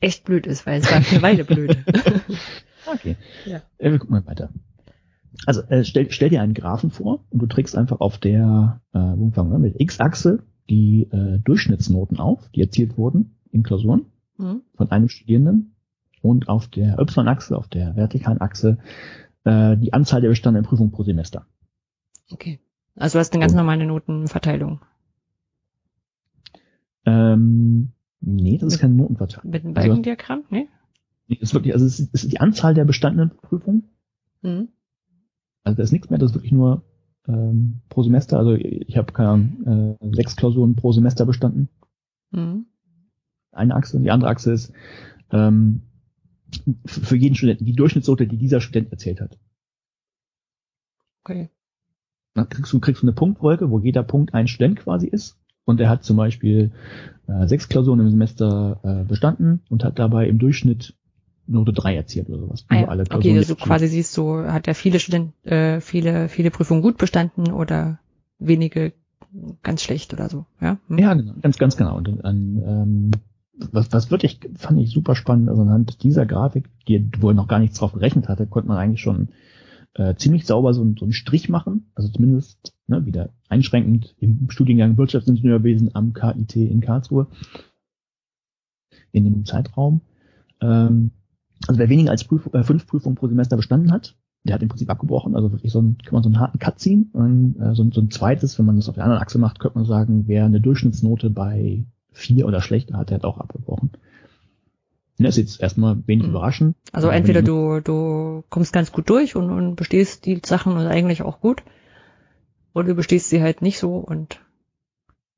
echt blöd ist, weil es war eine Weile blöd. <laughs> <laughs> okay. Ja. Äh, wir gucken mal weiter. Also äh, stell, stell dir einen Graphen vor und du trägst einfach auf der äh, wo fangen wir mit X-Achse die äh, Durchschnittsnoten auf, die erzielt wurden in Klausuren mhm. von einem Studierenden und auf der Y-Achse, auf der vertikalen Achse, äh, die Anzahl der bestandenen Prüfungen pro Semester. Okay. Also du hast eine ganz normale Notenverteilung. Ähm, nee, das ist keine Notenverteilung. Mit einem Balkendiagramm? Nee? Nee, ist wirklich, also es ist, es ist die Anzahl der bestandenen Prüfungen. Mhm. Also da ist nichts mehr, das ist wirklich nur ähm, pro Semester. Also ich habe keine Ahnung, äh, sechs Klausuren pro Semester bestanden. Mhm. Eine Achse. Die andere Achse ist ähm, für jeden Studenten die Durchschnittsnote, die dieser Student erzählt hat. Okay. Dann kriegst du, kriegst du eine Punktwolke, wo jeder Punkt ein Student quasi ist. Und er hat zum Beispiel äh, sechs Klausuren im Semester äh, bestanden und hat dabei im Durchschnitt Note 3 erzielt oder sowas. Ah, ja. alle okay, also quasi siehst du, hat er viele Studenten, äh, viele, viele Prüfungen gut bestanden oder wenige ganz schlecht oder so, ja? Hm. Ja, genau, ganz, ganz genau. Und an, ähm, was, was wirklich fand ich super spannend, also anhand dieser Grafik, die, wo er noch gar nichts drauf gerechnet hatte, konnte man eigentlich schon äh, ziemlich sauber so, so einen Strich machen, also zumindest ne, wieder einschränkend im Studiengang Wirtschaftsingenieurwesen am KIT in Karlsruhe in dem Zeitraum. Ähm, also wer weniger als Prüf äh, fünf Prüfungen pro Semester bestanden hat, der hat im Prinzip abgebrochen. Also wirklich so ein, kann man so einen harten Cut ziehen. Und, äh, so, so ein zweites, wenn man das auf der anderen Achse macht, könnte man sagen, wer eine Durchschnittsnote bei vier oder schlechter hat, der hat auch abgebrochen. Das ist jetzt erstmal wenig mhm. überraschend. Also entweder du, du kommst ganz gut durch und, und bestehst die Sachen eigentlich auch gut, oder du bestehst sie halt nicht so und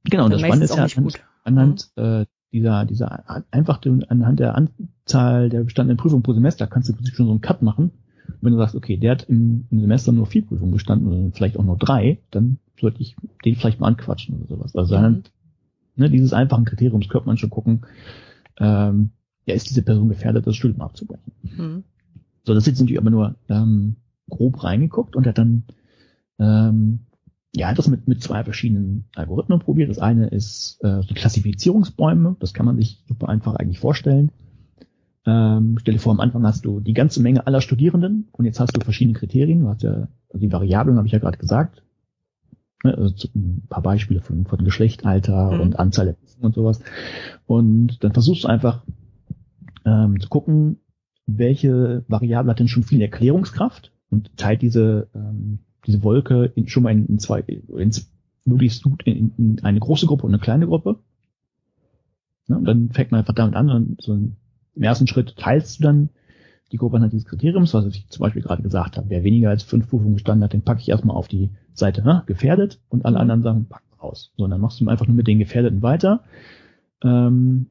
genau, das Spannende ist ja anhand, anhand mhm. äh, dieser, dieser einfach anhand der Anzahl der bestandenen Prüfungen pro Semester kannst du schon so einen Cut machen. Und wenn du sagst, okay, der hat im, im Semester nur vier Prüfungen bestanden oder vielleicht auch nur drei, dann sollte ich den vielleicht mal anquatschen oder sowas. Also mhm. Ne, dieses einfachen Kriteriums könnte man schon gucken, ähm, ja, ist diese Person gefährdet, das Studium abzubrechen. Mhm. So, das ist jetzt natürlich aber nur ähm, grob reingeguckt und hat dann ähm, ja, das mit, mit zwei verschiedenen Algorithmen probiert. Das eine ist äh, die Klassifizierungsbäume. Das kann man sich super einfach eigentlich vorstellen. Ähm, stell dir vor, am Anfang hast du die ganze Menge aller Studierenden und jetzt hast du verschiedene Kriterien. Du hast ja also die Variablen, habe ich ja gerade gesagt. Ne, also ein paar Beispiele von, von Geschlecht, Alter mhm. und Anzahl der und sowas. Und dann versuchst du einfach ähm, zu gucken, welche Variable hat denn schon viel Erklärungskraft und teilt diese, ähm, diese Wolke in, schon mal in, in zwei, in, möglichst gut in, in eine große Gruppe und eine kleine Gruppe. Ja, und dann fängt man einfach damit an und so im ersten Schritt teilst du dann die Gruppe anhand dieses Kriteriums, was ich zum Beispiel gerade gesagt habe. Wer weniger als fünf Prüfungen bestanden hat, den packe ich erstmal auf die Seite ne, gefährdet und alle anderen Sachen packen raus. So, und dann machst du einfach nur mit den Gefährdeten weiter. Ähm,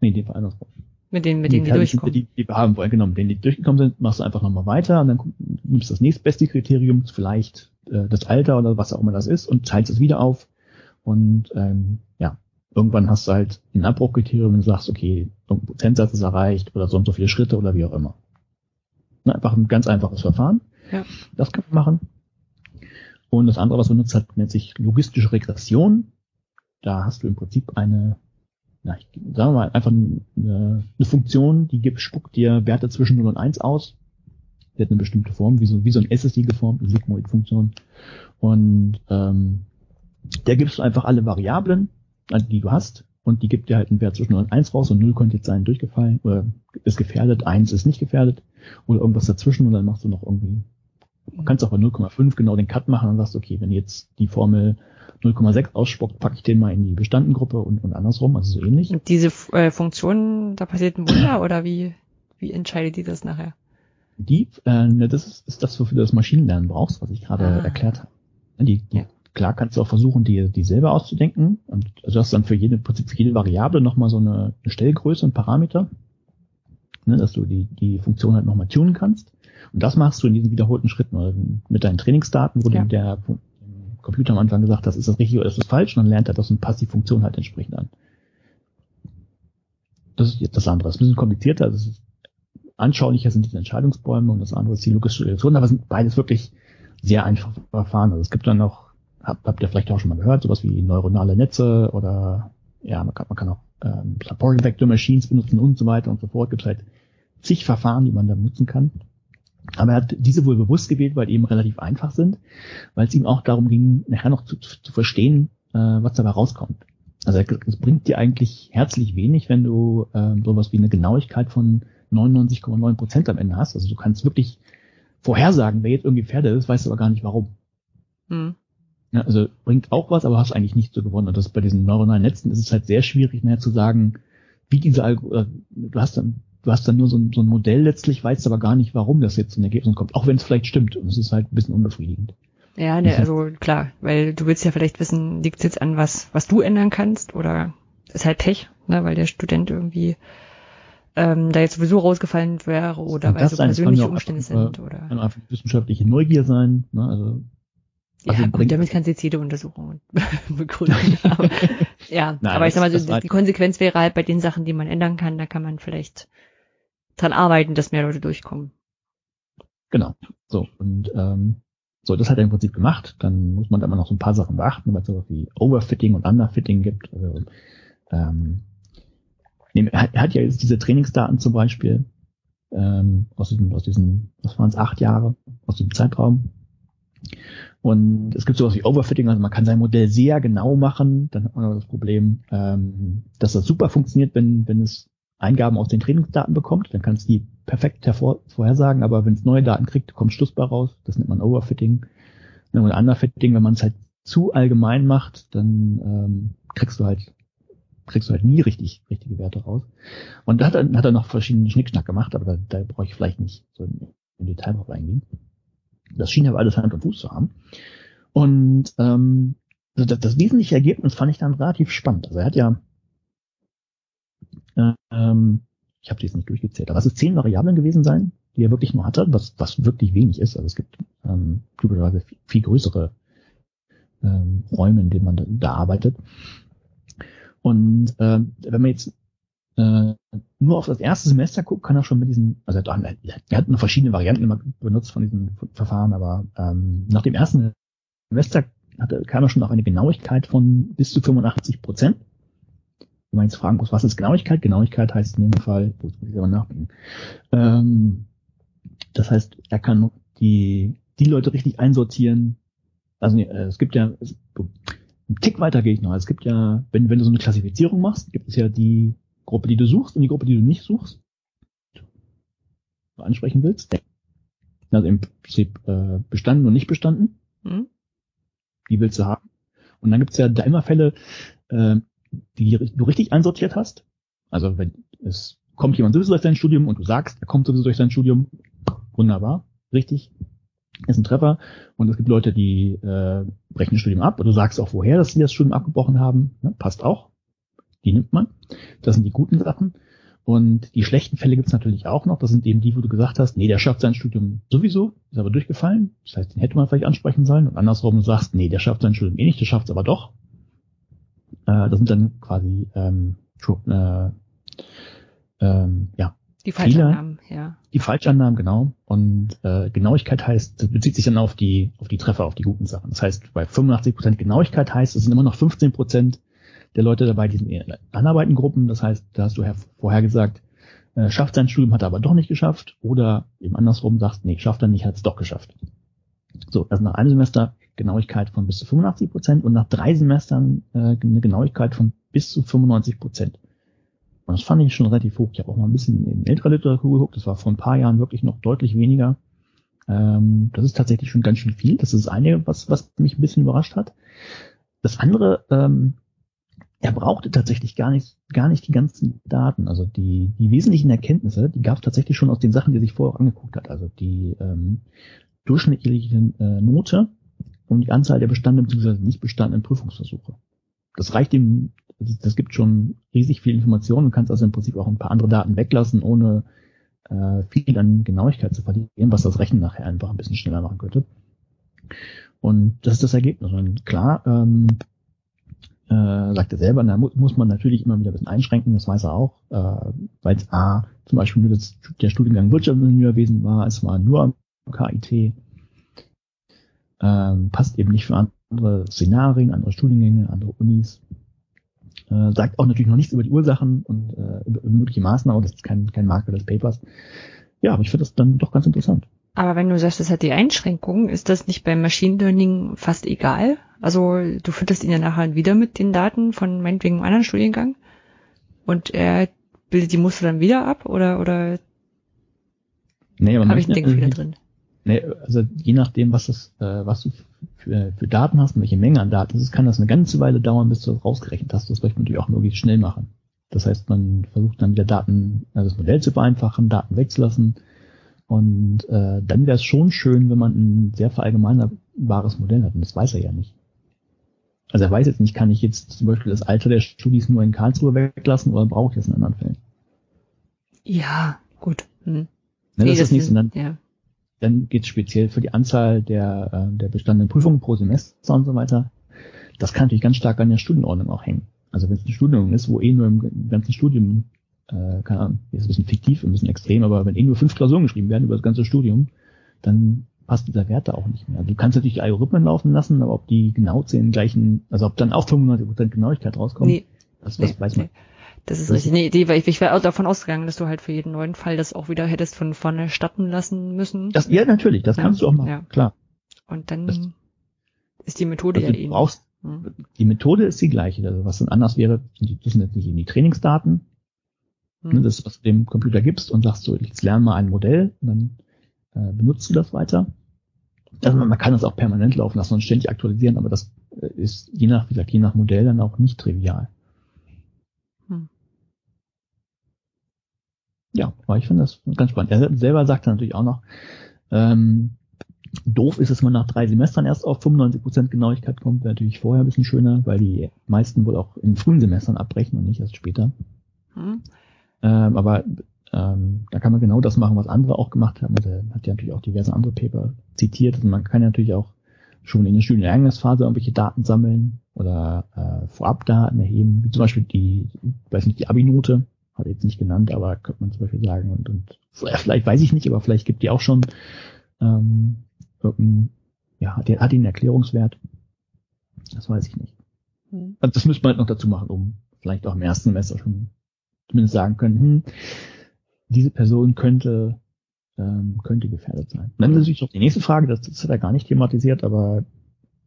nee, in dem Fall andersrum. Mit denen, mit denen die, die durchkommen. Die, die wir haben wollen, genau, mit denen die durchgekommen sind, machst du einfach nochmal weiter und dann nimmst du das nächstbeste Kriterium, vielleicht äh, das Alter oder was auch immer das ist und teilst es wieder auf. Und ähm, irgendwann hast du halt ein Abbruchkriterium und sagst, okay, irgendein Prozentsatz ist erreicht oder so und so viele Schritte oder wie auch immer. Na, einfach ein ganz einfaches Verfahren. Ja. Das kann man machen. Und das andere, was man nutzt hat, nennt sich logistische Regression. Da hast du im Prinzip eine na, ich, sagen wir mal, einfach eine, eine Funktion, die gibt, spuckt dir Werte zwischen 0 und 1 aus. Die hat eine bestimmte Form, wie so, wie so ein SSD geformt, eine Sigmoid-Funktion. Und ähm, der gibst du einfach alle Variablen, die du hast, und die gibt dir halt einen Wert zwischen 0 und 1 raus und 0 könnte jetzt sein durchgefallen oder ist gefährdet, 1 ist nicht gefährdet oder irgendwas dazwischen und dann machst du noch irgendwie, du kannst auch bei 0,5 genau den Cut machen und sagst, okay, wenn jetzt die Formel 0,6 ausspuckt, packe ich den mal in die Bestandengruppe und, und andersrum, also so ähnlich. Und diese äh, Funktion, da passiert ein Wunder oder wie, wie entscheidet die das nachher? Die, äh, das ist, ist das, wofür du das Maschinenlernen brauchst, was ich gerade ah. erklärt habe. Die, die, ja. Klar kannst du auch versuchen, die, die selber auszudenken. Und also hast dann für jede, für jede Variable nochmal so eine, eine Stellgröße, und Parameter, ne, dass du die, die Funktion halt nochmal tunen kannst. Und das machst du in diesen wiederholten Schritten oder mit deinen Trainingsdaten, wo ja. der Computer am Anfang gesagt, das ist das richtig oder das ist falsch, und dann lernt er das und passt die Funktion halt entsprechend an. Das ist jetzt das andere. Das ist ein bisschen komplizierter, das ist anschaulicher sind diese Entscheidungsbäume und das andere ist die logische Regression, aber sind beides wirklich sehr einfache Verfahren. Also es gibt dann noch, habt, habt ihr vielleicht auch schon mal gehört, sowas wie neuronale Netze oder ja, man kann, man kann auch ähm, Support Vector Machines benutzen und so weiter und so fort. Gibt halt zig Verfahren, die man da benutzen kann. Aber er hat diese wohl bewusst gewählt, weil die eben relativ einfach sind, weil es ihm auch darum ging, nachher noch zu, zu verstehen, äh, was dabei rauskommt. Also es bringt dir eigentlich herzlich wenig, wenn du äh, sowas wie eine Genauigkeit von 99,9 Prozent am Ende hast. Also du kannst wirklich vorhersagen, wer jetzt irgendwie Pferde ist, weißt aber gar nicht warum. Hm. Ja, also bringt auch was, aber hast eigentlich nicht so gewonnen. Und das bei diesen neuronalen Netzen ist es halt sehr schwierig, nachher zu sagen, wie diese Algo du hast dann du hast dann nur so ein, so ein Modell letztlich, weißt aber gar nicht, warum das jetzt in Ergebnis kommt, auch wenn es vielleicht stimmt. Und es ist halt ein bisschen unbefriedigend. Ja, ne, also klar, weil du willst ja vielleicht wissen, liegt es jetzt an was, was du ändern kannst oder ist halt Pech, ne, weil der Student irgendwie ähm, da jetzt sowieso rausgefallen wäre oder weil so persönliche Umstände sind oder kann einfach wissenschaftliche Neugier sein, ne, also also ja, gut, damit kannst du jetzt jede Untersuchung <laughs> begründen. aber, <laughs> ja, Nein, aber ich sag mal, so, die Konsequenz wäre halt bei den Sachen, die man ändern kann, da kann man vielleicht dran arbeiten, dass mehr Leute durchkommen. Genau. So, und ähm, so, das hat er im Prinzip gemacht. Dann muss man da immer noch so ein paar Sachen beachten, weil es so wie Overfitting und Underfitting gibt. Also, ähm, er, hat, ja jetzt diese Trainingsdaten zum Beispiel ähm, aus diesen, aus diesen, was waren es, acht Jahre, aus dem Zeitraum. Und es gibt sowas wie Overfitting, also man kann sein Modell sehr genau machen. Dann hat man das Problem, ähm, dass das super funktioniert, wenn, wenn es Eingaben aus den Trainingsdaten bekommt, dann kannst du die perfekt hervor, vorhersagen, aber wenn es neue Daten kriegt, kommt Schluss bei raus. Das nennt man Overfitting. Und Underfitting, wenn man es halt zu allgemein macht, dann ähm, kriegst du halt kriegst du halt nie richtig richtige Werte raus. Und da hat er, hat er noch verschiedene Schnickschnack gemacht, aber da, da brauche ich vielleicht nicht so im Detail drauf eingehen. Das schien aber alles Hand und Fuß zu haben. Und ähm, das, das wesentliche Ergebnis fand ich dann relativ spannend. Also er hat ja ähm, ich habe die jetzt nicht durchgezählt, aber es ist zehn Variablen gewesen sein, die er wirklich nur hatte, was, was wirklich wenig ist. Also es gibt ähm, typischerweise viel, viel größere ähm, Räume, in denen man da, da arbeitet. Und ähm, wenn man jetzt äh, nur auf das erste Semester guckt, kann er schon mit diesen, also er hat, er hat verschiedene Varianten immer benutzt von diesen Verfahren, aber ähm, nach dem ersten Semester hatte, kam er schon auf eine Genauigkeit von bis zu 85 Prozent. Wenn man jetzt fragen muss, was ist Genauigkeit? Genauigkeit heißt in dem Fall, muss ich selber nachdenken. Ähm, das heißt, er kann die, die Leute richtig einsortieren. Also nee, es gibt ja, es, einen Tick weiter gehe ich noch. Es gibt ja, wenn, wenn du so eine Klassifizierung machst, gibt es ja die Gruppe, die du suchst und die Gruppe, die du nicht suchst. Ansprechen willst. Also im Prinzip äh, bestanden und nicht bestanden. Mhm. Die willst du haben. Und dann gibt es ja da immer Fälle, äh, die du richtig einsortiert hast. Also wenn es kommt jemand sowieso durch dein Studium und du sagst, er kommt sowieso durch dein Studium, wunderbar, richtig, ist ein Treffer. Und es gibt Leute, die äh, brechen das Studium ab. Und du sagst auch, woher dass sie das Studium abgebrochen haben. Ne? Passt auch. Die nimmt man. Das sind die guten Sachen. Und die schlechten Fälle gibt's natürlich auch noch. Das sind eben die, wo du gesagt hast, nee, der schafft sein Studium sowieso, ist aber durchgefallen. Das heißt, den hätte man vielleicht ansprechen sollen. Und andersrum du sagst, nee, der schafft sein Studium eh nicht, der schafft's aber doch. Äh, das sind dann quasi ähm, äh, ähm, ja, die Falschannahmen, ja. Die Falschannahmen, genau. Und äh, Genauigkeit heißt, das bezieht sich dann auf die, auf die Treffer, auf die guten Sachen. Das heißt, bei 85% Genauigkeit heißt, es sind immer noch 15% der Leute dabei, die sind in Anarbeitengruppen. Das heißt, da hast du vorher gesagt, äh, schafft sein Studium, hat er aber doch nicht geschafft. Oder eben andersrum sagst, nee, schafft er nicht, hat es doch geschafft. So, also nach einem Semester Genauigkeit von bis zu 85% und nach drei Semestern äh, eine Genauigkeit von bis zu 95%. Und das fand ich schon relativ hoch. Ich habe auch mal ein bisschen in älterer Literatur geguckt. Das war vor ein paar Jahren wirklich noch deutlich weniger. Ähm, das ist tatsächlich schon ganz schön viel. Das ist das eine, was, was mich ein bisschen überrascht hat. Das andere, ähm, er brauchte tatsächlich gar nicht, gar nicht die ganzen Daten. Also die, die wesentlichen Erkenntnisse, die gab es tatsächlich schon aus den Sachen, die er sich vorher angeguckt hat. Also die ähm, durchschnittliche äh, Note und die Anzahl der bestandenen bzw. nicht bestandenen Prüfungsversuche. Das reicht ihm das, das gibt schon riesig viel Informationen. Du kannst also im Prinzip auch ein paar andere Daten weglassen, ohne äh, viel an Genauigkeit zu verlieren, was das Rechnen nachher einfach ein bisschen schneller machen könnte. Und das ist das Ergebnis. Und klar, ähm, äh, sagt er selber, da muss man natürlich immer wieder ein bisschen einschränken, das weiß er auch, äh, weil es A, zum Beispiel nur das, der Studiengang Wirtschaftsingenieurwesen war, es war nur KIT, ähm, passt eben nicht für andere Szenarien, andere Studiengänge, andere Unis. Äh, sagt auch natürlich noch nichts über die Ursachen und äh, über mögliche Maßnahmen, das ist kein, kein Marker des Papers. Ja, aber ich finde das dann doch ganz interessant. Aber wenn du sagst, das hat die Einschränkung, ist das nicht beim Machine Learning fast egal? Also du fütterst ihn ja nachher wieder mit den Daten von meinetwegen einem anderen Studiengang und er bildet die Muster dann wieder ab oder oder nee, habe ich einen Denkfehler drin? Nee, also je nachdem, was das, äh, was du für, für Daten hast und welche Menge an Daten es ist, kann das eine ganze Weile dauern, bis du das rausgerechnet hast. Das möchte man natürlich auch möglichst schnell machen. Das heißt, man versucht dann wieder Daten, also das Modell zu vereinfachen, Daten wegzulassen. Und äh, dann wäre es schon schön, wenn man ein sehr verallgemeinerbares Modell hat. Und das weiß er ja nicht. Also er weiß jetzt nicht, kann ich jetzt zum Beispiel das Alter der Studis nur in Karlsruhe weglassen oder brauche ich das in anderen Fällen? Ja, gut. Hm. Ne, das nee, ist das nächste. Dann, ja. Dann geht es speziell für die Anzahl der, äh, der bestandenen Prüfungen pro Semester und so weiter. Das kann natürlich ganz stark an der Studienordnung auch hängen. Also wenn es eine Studienordnung ist, wo eh nur im ganzen Studium, äh, keine Ahnung, ist ein bisschen fiktiv, ein bisschen extrem, aber wenn eh nur fünf Klausuren geschrieben werden über das ganze Studium, dann passt dieser Wert da auch nicht mehr. Also du kannst natürlich die Algorithmen laufen lassen, aber ob die genau zu den gleichen, also ob dann auch 95% Genauigkeit rauskommt, nee, das, das nee, weiß man. Nee. Das ist richtig. Nee, die, weil ich, ich wäre auch davon ausgegangen, dass du halt für jeden neuen Fall das auch wieder hättest von vorne statten lassen müssen. Das, ja, natürlich, das ja. kannst du auch machen, ja. klar. Und dann das, ist die Methode also ja ähnlich. Brauchst, hm. Die Methode ist die gleiche. Also was dann anders wäre, das sind jetzt nicht in die Trainingsdaten, hm. ne, das, was du dem Computer gibst und sagst so, jetzt lerne mal ein Modell und dann äh, benutzt du das weiter. Also man, man kann das auch permanent laufen lassen und ständig aktualisieren, aber das äh, ist je nach, wie gesagt, je nach Modell dann auch nicht trivial. Hm. Ja, aber ich finde das ganz spannend. Er selber sagt natürlich auch noch, ähm, doof ist es, man nach drei Semestern erst auf 95% Genauigkeit kommt, wäre natürlich vorher ein bisschen schöner, weil die meisten wohl auch in frühen Semestern abbrechen und nicht erst später. Hm. Ähm, aber ähm, da kann man genau das machen, was andere auch gemacht haben. Also er hat ja natürlich auch diverse andere Paper zitiert. Und man kann natürlich auch schon in der Studienereignisphase irgendwelche Daten sammeln oder äh, Vorabdaten erheben, wie zum Beispiel die, weiß nicht, die Abi-Note, hat er jetzt nicht genannt, aber könnte man zum Beispiel sagen. Und, und vielleicht weiß ich nicht, aber vielleicht gibt die auch schon ähm, ja, hat, die, hat die einen Erklärungswert. Das weiß ich nicht. Hm. Also das müsste man halt noch dazu machen, um vielleicht auch im ersten Semester schon zumindest sagen können, hm, diese Person könnte ähm, könnte gefährdet sein. Und dann mhm. natürlich noch die nächste Frage, das, das hat er gar nicht thematisiert, aber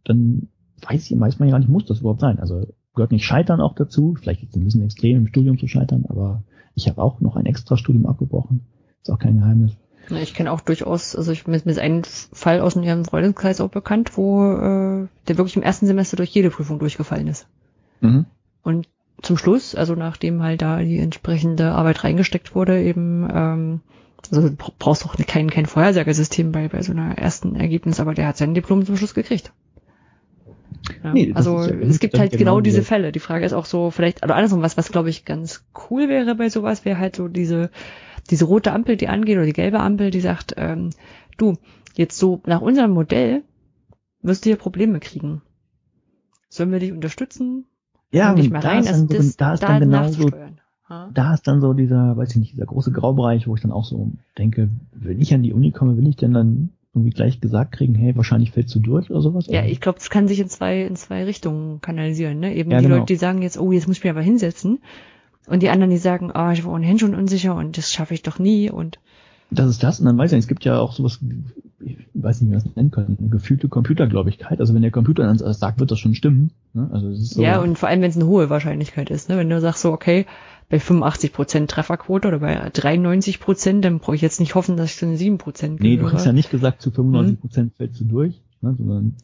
dann weiß, ich, weiß man ja gar nicht, muss das überhaupt sein. Also gehört nicht Scheitern auch dazu, vielleicht ist es ein bisschen extrem im Studium zu scheitern, aber ich habe auch noch ein extra Studium abgebrochen. Ist auch kein Geheimnis. Ich kenne auch durchaus, also ich mir ist ein Fall aus ihrem Freundeskreis auch bekannt, wo äh, der wirklich im ersten Semester durch jede Prüfung durchgefallen ist. Mhm. Und zum Schluss, also nachdem halt da die entsprechende Arbeit reingesteckt wurde, eben ähm, also du brauchst doch kein, kein Vorhersagesystem bei, bei so einer ersten Ergebnis, aber der hat sein Diplom zum Schluss gekriegt. Ja, nee, also ja, es gibt halt genau, genau diese Fälle. Die Frage ist auch so, vielleicht, oder andersrum, was, was glaube ich ganz cool wäre bei sowas, wäre halt so diese, diese rote Ampel, die angeht, oder die gelbe Ampel, die sagt, ähm, du, jetzt so nach unserem Modell wirst du hier Probleme kriegen. Sollen wir dich unterstützen? Ja, nicht mehr rein, also das, da ist da dann genau so, da ist dann so dieser, weiß ich nicht, dieser große Graubereich, wo ich dann auch so denke, wenn ich an die Uni komme, will ich denn dann irgendwie gleich gesagt kriegen, hey, wahrscheinlich fällst du durch oder sowas? Ja, ich glaube, es kann sich in zwei, in zwei Richtungen kanalisieren, ne? Eben ja, die genau. Leute, die sagen jetzt, oh, jetzt muss ich mich aber hinsetzen. Und die anderen, die sagen, ah, oh, ich war ohnehin schon unsicher und das schaffe ich doch nie und. Das ist das, und dann weiß ich nicht, es gibt ja auch sowas, ich weiß nicht, wie man das nennen kann, eine gefühlte Computergläubigkeit. Also wenn der Computer dann sagt, wird das schon stimmen. Ne? Also es ist so, ja, und vor allem, wenn es eine hohe Wahrscheinlichkeit ist, ne? Wenn du sagst so, okay, bei 85 Prozent Trefferquote oder bei 93 Prozent, dann brauche ich jetzt nicht hoffen, dass ich zu den 7 Prozent Nee, du hast ja nicht gesagt, zu 95 Prozent hm. fällst du durch, ne, sondern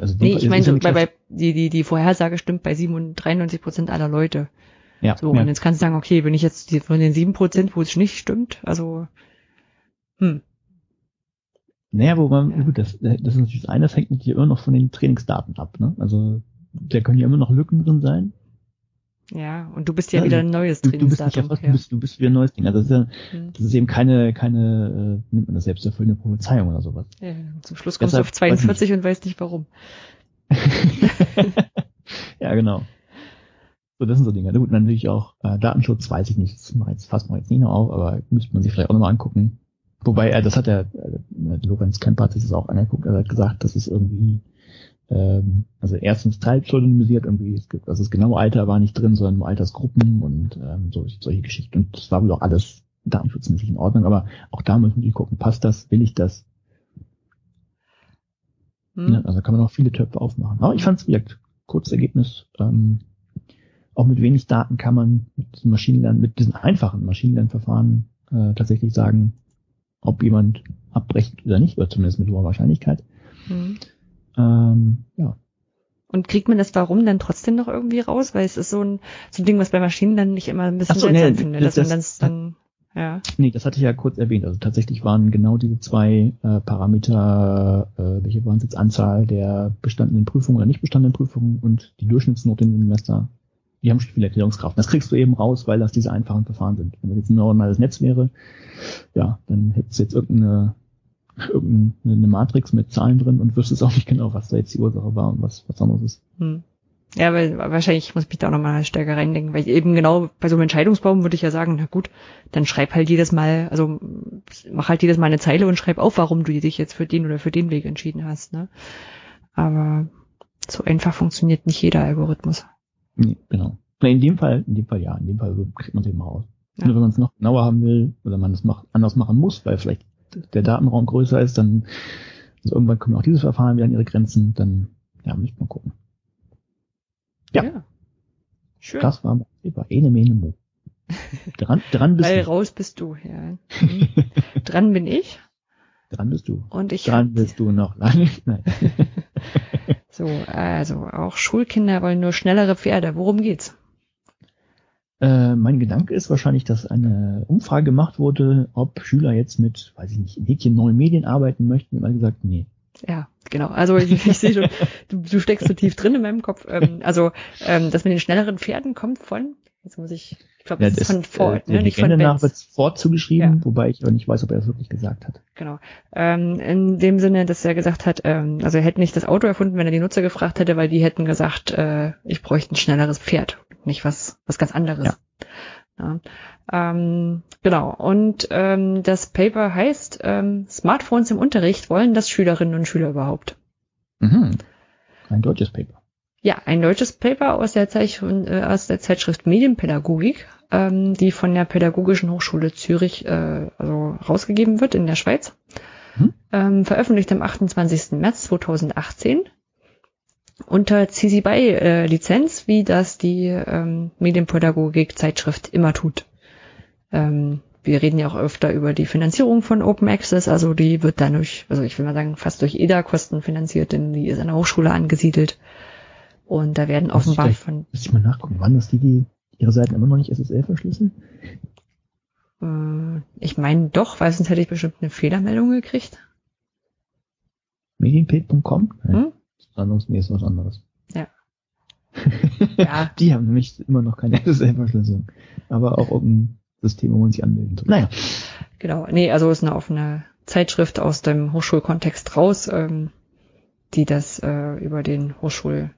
also nee, ich meine, so, bei, bei, die, die, die Vorhersage stimmt bei 93 Prozent aller Leute. Ja. So, ja. und jetzt kannst du sagen, okay, wenn ich jetzt von den 7 Prozent, wo es nicht stimmt, also, hm. Naja, wo man, ja. gut, das, das ist natürlich das eine, das hängt natürlich immer noch von den Trainingsdaten ab, ne? Also, da können ja immer noch Lücken drin sein. Ja, und du bist ja, ja wieder ein neues Trainingsdatum. Du bist, ja, du bist, du bist wieder ein neues Ding. Also das ist, ja, hm. das ist eben keine, keine, äh, nimmt man das selbsterfüllende Prophezeiung oder sowas. Ja, zum Schluss kommst Deshalb, du auf 42 und weißt nicht warum. <laughs> ja, genau. So, das sind so Dinge. Gut, natürlich auch äh, Datenschutz, weiß ich nicht, das mache jetzt, fast mal jetzt nicht noch auf, aber müsste man sich vielleicht auch nochmal angucken. Wobei, äh, das hat der äh, Lorenz Kemper hat sich das auch angeguckt, er hat gesagt, das ist irgendwie ähm, also erstens teilpseudonymisiert, irgendwie, es gibt, also das genaue Alter war nicht drin, sondern nur Altersgruppen und ähm, so, solche Geschichten. Und das war wohl auch alles datenschutzmäßig in Ordnung, aber auch da müssen wir gucken, passt das, will ich das? Hm. Ja, also kann man auch viele Töpfe aufmachen. Aber ich fand es, wie gesagt, kurzes Ergebnis. Ähm, auch mit wenig Daten kann man mit diesem Maschinenlernen, mit diesen einfachen Maschinenlernverfahren äh, tatsächlich sagen, ob jemand abbrecht oder nicht, oder zumindest mit hoher Wahrscheinlichkeit. Hm. Ähm, ja. Und kriegt man das Warum dann trotzdem noch irgendwie raus? Weil es ist so ein, so ein Ding, was bei Maschinen dann nicht immer ein bisschen so, seltsam nee, finde, dass das, man das dann, ja. Nee, das hatte ich ja kurz erwähnt. Also tatsächlich waren genau diese zwei äh, Parameter, äh, welche waren es jetzt, Anzahl der bestandenen Prüfungen oder nicht bestandenen Prüfungen und die Durchschnittsnote im Semester, die haben schon viel Erklärungskraft. Das kriegst du eben raus, weil das diese einfachen Verfahren sind. Wenn das jetzt ein neuronales Netz wäre, ja, dann hättest du jetzt irgendeine irgendeine Matrix mit Zahlen drin und wüsstest auch nicht genau, was da jetzt die Ursache war und was, was anderes ist. Hm. Ja, weil wahrscheinlich muss ich mich da auch nochmal stärker reindenken, weil eben genau bei so einem Entscheidungsbaum würde ich ja sagen, na gut, dann schreib halt jedes Mal, also mach halt jedes Mal eine Zeile und schreib auf, warum du dich jetzt für den oder für den Weg entschieden hast, ne? Aber so einfach funktioniert nicht jeder Algorithmus. Nee, genau. In dem Fall, in dem Fall ja, in dem Fall kriegt man es eben raus. Ja. Nur wenn man es noch genauer haben will oder man es anders machen muss, weil vielleicht der Datenraum größer ist, dann also irgendwann kommen auch diese Verfahren wieder an ihre Grenzen, dann ja, müssen wir gucken. Ja. ja. Schön. Das war über Ene Mene Mo. <laughs> Dran, dran bist Weil du. raus bist du, ja. Mhm. dran bin ich. Dran bist du. Und ich dran bist du noch lange. Nein. <laughs> <laughs> so, also auch Schulkinder wollen nur schnellere Pferde. Worum geht's? Äh, mein Gedanke ist wahrscheinlich, dass eine Umfrage gemacht wurde, ob Schüler jetzt mit, weiß ich nicht, in Häkchen neuen Medien arbeiten möchten. Und mal gesagt, nee. Ja, genau. Also ich, ich sehe schon, du, du steckst so tief drin in meinem Kopf. Ähm, also ähm, das mit den schnelleren Pferden kommt von, jetzt muss ich, ich glaube, das, ja, das ist von Ford, äh, ne? nicht von Benz. nach wird Ford zugeschrieben, ja. wobei ich aber nicht weiß, ob er das wirklich gesagt hat. Genau. Ähm, in dem Sinne, dass er gesagt hat, ähm, also er hätte nicht das Auto erfunden, wenn er die Nutzer gefragt hätte, weil die hätten gesagt, äh, ich bräuchte ein schnelleres Pferd nicht was, was ganz anderes. Ja. Ja. Ähm, genau. Und ähm, das Paper heißt ähm, Smartphones im Unterricht wollen das Schülerinnen und Schüler überhaupt. Mhm. Ein deutsches Paper. Ja, ein deutsches Paper aus der, Zeich äh, aus der Zeitschrift Medienpädagogik, ähm, die von der Pädagogischen Hochschule Zürich äh, also rausgegeben wird in der Schweiz. Hm? Ähm, veröffentlicht am 28. März 2018 unter CC BY äh, Lizenz, wie das die ähm, Medienpädagogik Zeitschrift immer tut. Ähm, wir reden ja auch öfter über die Finanzierung von Open Access, also die wird dann durch, also ich will mal sagen, fast durch EDA-Kosten finanziert, denn die ist an der Hochschule angesiedelt. Und da werden offenbar ich von. Muss ich mal nachgucken, wann das die, die ihre Seiten immer noch nicht SSL verschlüsseln? Äh, ich meine doch, weil sonst hätte ich bestimmt eine Fehlermeldung gekriegt. Medienped.com? Hm? Ist was anderes. Ja. <laughs> ja. Die haben nämlich immer noch keine <laughs> SSL-Verschlüsselung. Aber auch irgendein System, wo man sich anmelden soll. Naja. Genau. Nee, also ist eine offene Zeitschrift aus dem Hochschulkontext raus, ähm, die das äh, über den Hochschul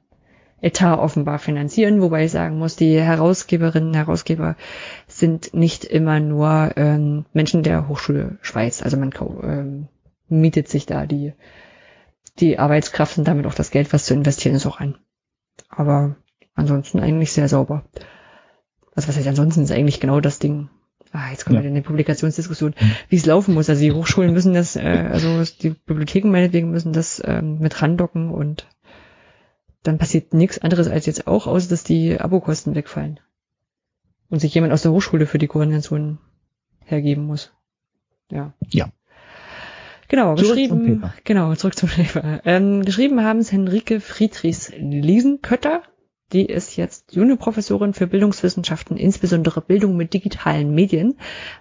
Etat offenbar finanzieren, wobei ich sagen muss, die Herausgeberinnen und Herausgeber sind nicht immer nur ähm, Menschen der Hochschule Schweiz. Also man ähm, mietet sich da die, die Arbeitskraft und damit auch das Geld, was zu investieren ist, auch an. Aber ansonsten eigentlich sehr sauber. Also was heißt ansonsten ist eigentlich genau das Ding. Ah, jetzt kommen ja. wir in die Publikationsdiskussion, mhm. wie es laufen muss. Also die Hochschulen müssen das, äh, also die Bibliotheken meinetwegen müssen das ähm, mit randocken und dann passiert nichts anderes als jetzt auch, außer dass die Abokosten wegfallen. Und sich jemand aus der Hochschule für die Koordination hergeben muss. Ja. Ja. Genau, zurück geschrieben, genau, zurück zum Paper. Ähm, geschrieben haben es Henrike Friedrichs Liesenkötter. Die ist jetzt Juniorprofessorin für Bildungswissenschaften, insbesondere Bildung mit digitalen Medien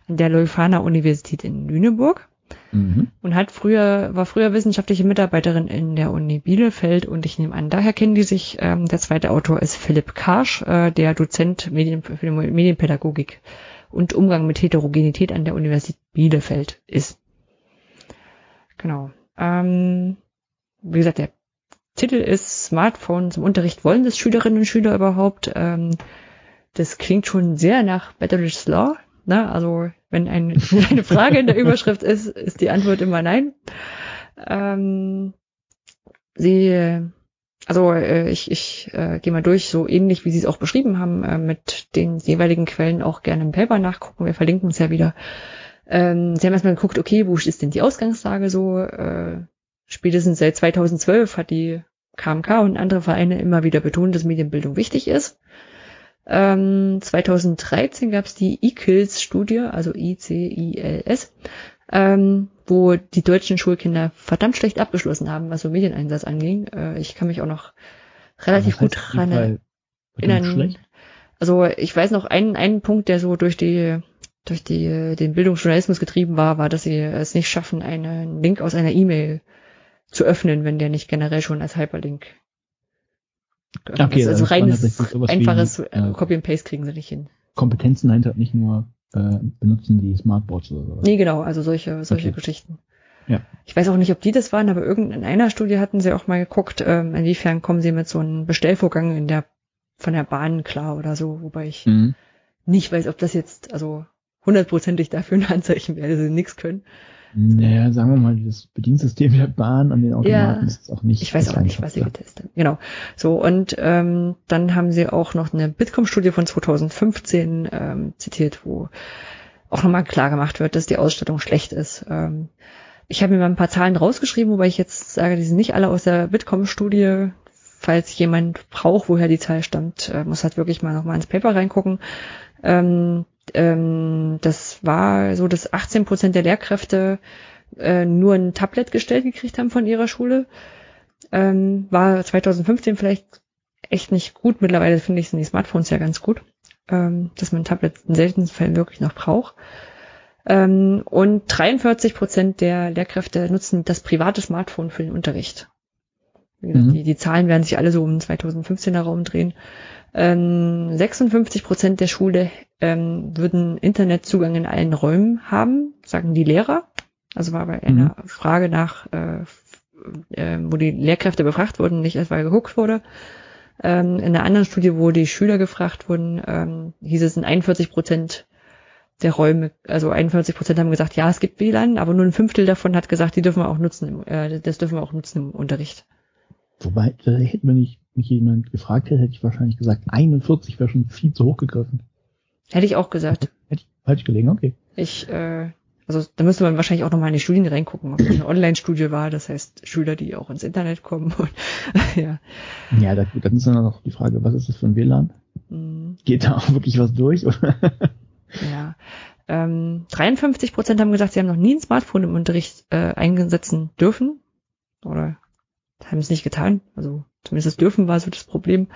an der Leuphana Universität in Lüneburg. Mhm. Und hat früher, war früher wissenschaftliche Mitarbeiterin in der Uni Bielefeld und ich nehme an, daher kennen die sich. Ähm, der zweite Autor ist Philipp Karsch, äh, der Dozent Medien, für Medienpädagogik und Umgang mit Heterogenität an der Universität Bielefeld ist. Genau. Ähm, wie gesagt, der Titel ist Smartphone zum Unterricht. Wollen das Schülerinnen und Schüler überhaupt? Ähm, das klingt schon sehr nach Betteridge's Law. Ne? Also wenn ein, <laughs> eine Frage in der Überschrift ist, ist die Antwort immer nein. Ähm, sie, also äh, ich, ich äh, gehe mal durch, so ähnlich wie Sie es auch beschrieben haben, äh, mit den jeweiligen Quellen auch gerne im Paper nachgucken. Wir verlinken uns ja wieder. Ähm, Sie haben erstmal geguckt, okay, wo ist denn die Ausgangslage so? Äh, spätestens seit 2012 hat die KMK und andere Vereine immer wieder betont, dass Medienbildung wichtig ist. Ähm, 2013 gab es die ICILS-Studie, also I-C-I-L-S, ähm, wo die deutschen Schulkinder verdammt schlecht abgeschlossen haben, was so Medieneinsatz anging. Äh, ich kann mich auch noch relativ gut dran erinnern. Also ich weiß noch einen, einen Punkt, der so durch die durch die, den Bildungsjournalismus getrieben war, war, dass sie es nicht schaffen, einen Link aus einer E-Mail zu öffnen, wenn der nicht generell schon als Hyperlink Okay, also, also reines, einfaches wie, äh, Copy and Paste kriegen sie nicht hin. Kompetenzen dahinter nicht nur äh, benutzen die Smartboards oder so. Nee, genau, also solche, solche okay. Geschichten. Ja. Ich weiß auch nicht, ob die das waren, aber in einer Studie hatten sie auch mal geguckt, ähm, inwiefern kommen sie mit so einem Bestellvorgang in der von der Bahn klar oder so, wobei ich mhm. nicht weiß, ob das jetzt also hundertprozentig dafür <laughs> ein Anzeichen wäre, dass sie nichts können. Naja, sagen wir mal, das Bediensystem der Bahn an den Automaten ja, ist auch nicht. Ich weiß auch nicht, was sie getestet haben. Genau. So, und ähm, dann haben sie auch noch eine Bitkom-Studie von 2015 ähm, zitiert, wo auch nochmal klar gemacht wird, dass die Ausstattung schlecht ist. Ähm, ich habe mir mal ein paar Zahlen rausgeschrieben, wobei ich jetzt sage, die sind nicht alle aus der Bitkom-Studie. Falls jemand braucht, woher die Zahl stammt, äh, muss halt wirklich mal nochmal ins Paper reingucken. Ähm, ähm, das war so, dass 18 Prozent der Lehrkräfte äh, nur ein Tablet gestellt gekriegt haben von ihrer Schule. Ähm, war 2015 vielleicht echt nicht gut. Mittlerweile finde ich sind die Smartphones ja ganz gut, ähm, dass man ein Tablet in seltenen Fällen wirklich noch braucht. Ähm, und 43 Prozent der Lehrkräfte nutzen das private Smartphone für den Unterricht. Mhm. Die, die Zahlen werden sich alle so um 2015er Raum drehen. Ähm, 56 Prozent der Schule ähm, würden Internetzugang in allen Räumen haben, sagen die Lehrer. Also war bei einer mhm. Frage nach, äh, äh, wo die Lehrkräfte befragt wurden, nicht erst weil geguckt wurde. Ähm, in einer anderen Studie, wo die Schüler gefragt wurden, ähm, hieß es in 41 Prozent der Räume, also 41 Prozent haben gesagt, ja, es gibt WLAN, aber nur ein Fünftel davon hat gesagt, die dürfen wir auch nutzen, äh, das dürfen wir auch nutzen im Unterricht. Wobei, da hätten wir nicht mich jemand gefragt hätte, hätte ich wahrscheinlich gesagt, 41 wäre schon viel zu hoch gegriffen. Hätte ich auch gesagt. Hätte ich falsch gelegen, okay. Ich, äh, also da müsste man wahrscheinlich auch nochmal in die Studien reingucken, ob das eine Online-Studie war, das heißt Schüler, die auch ins Internet kommen. Und, <laughs> ja. Ja, da, dann ist dann noch die Frage, was ist das für ein WLAN? Mhm. Geht da auch wirklich was durch? Ja. Ähm, 53 Prozent haben gesagt, sie haben noch nie ein Smartphone im Unterricht äh, einsetzen dürfen. Oder haben es nicht getan. Also zumindest das Dürfen war so das Problem.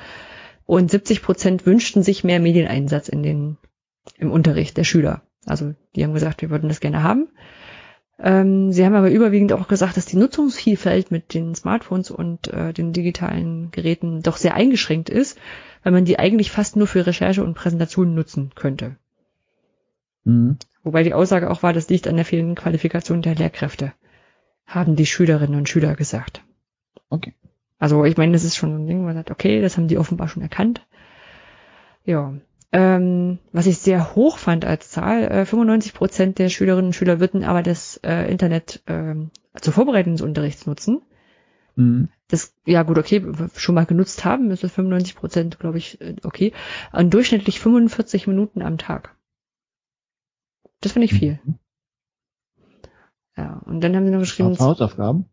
Und 70 Prozent wünschten sich mehr Medieneinsatz in den, im Unterricht der Schüler. Also die haben gesagt, wir würden das gerne haben. Ähm, sie haben aber überwiegend auch gesagt, dass die Nutzungsvielfalt mit den Smartphones und äh, den digitalen Geräten doch sehr eingeschränkt ist, weil man die eigentlich fast nur für Recherche und Präsentationen nutzen könnte. Mhm. Wobei die Aussage auch war, das liegt an der fehlenden Qualifikation der Lehrkräfte, haben die Schülerinnen und Schüler gesagt. Okay. Also ich meine, das ist schon ein Ding, wo man sagt, okay, das haben die offenbar schon erkannt. Ja. Ähm, was ich sehr hoch fand als Zahl, äh, 95 Prozent der Schülerinnen und Schüler würden aber das äh, Internet äh, zur Vorbereitung des Unterrichts nutzen. Mhm. Das, ja gut, okay, schon mal genutzt haben, ist das 95 Prozent, glaube ich, äh, okay. Und durchschnittlich 45 Minuten am Tag. Das finde ich viel. Mhm. Ja, und dann haben sie noch geschrieben. Hausaufgaben?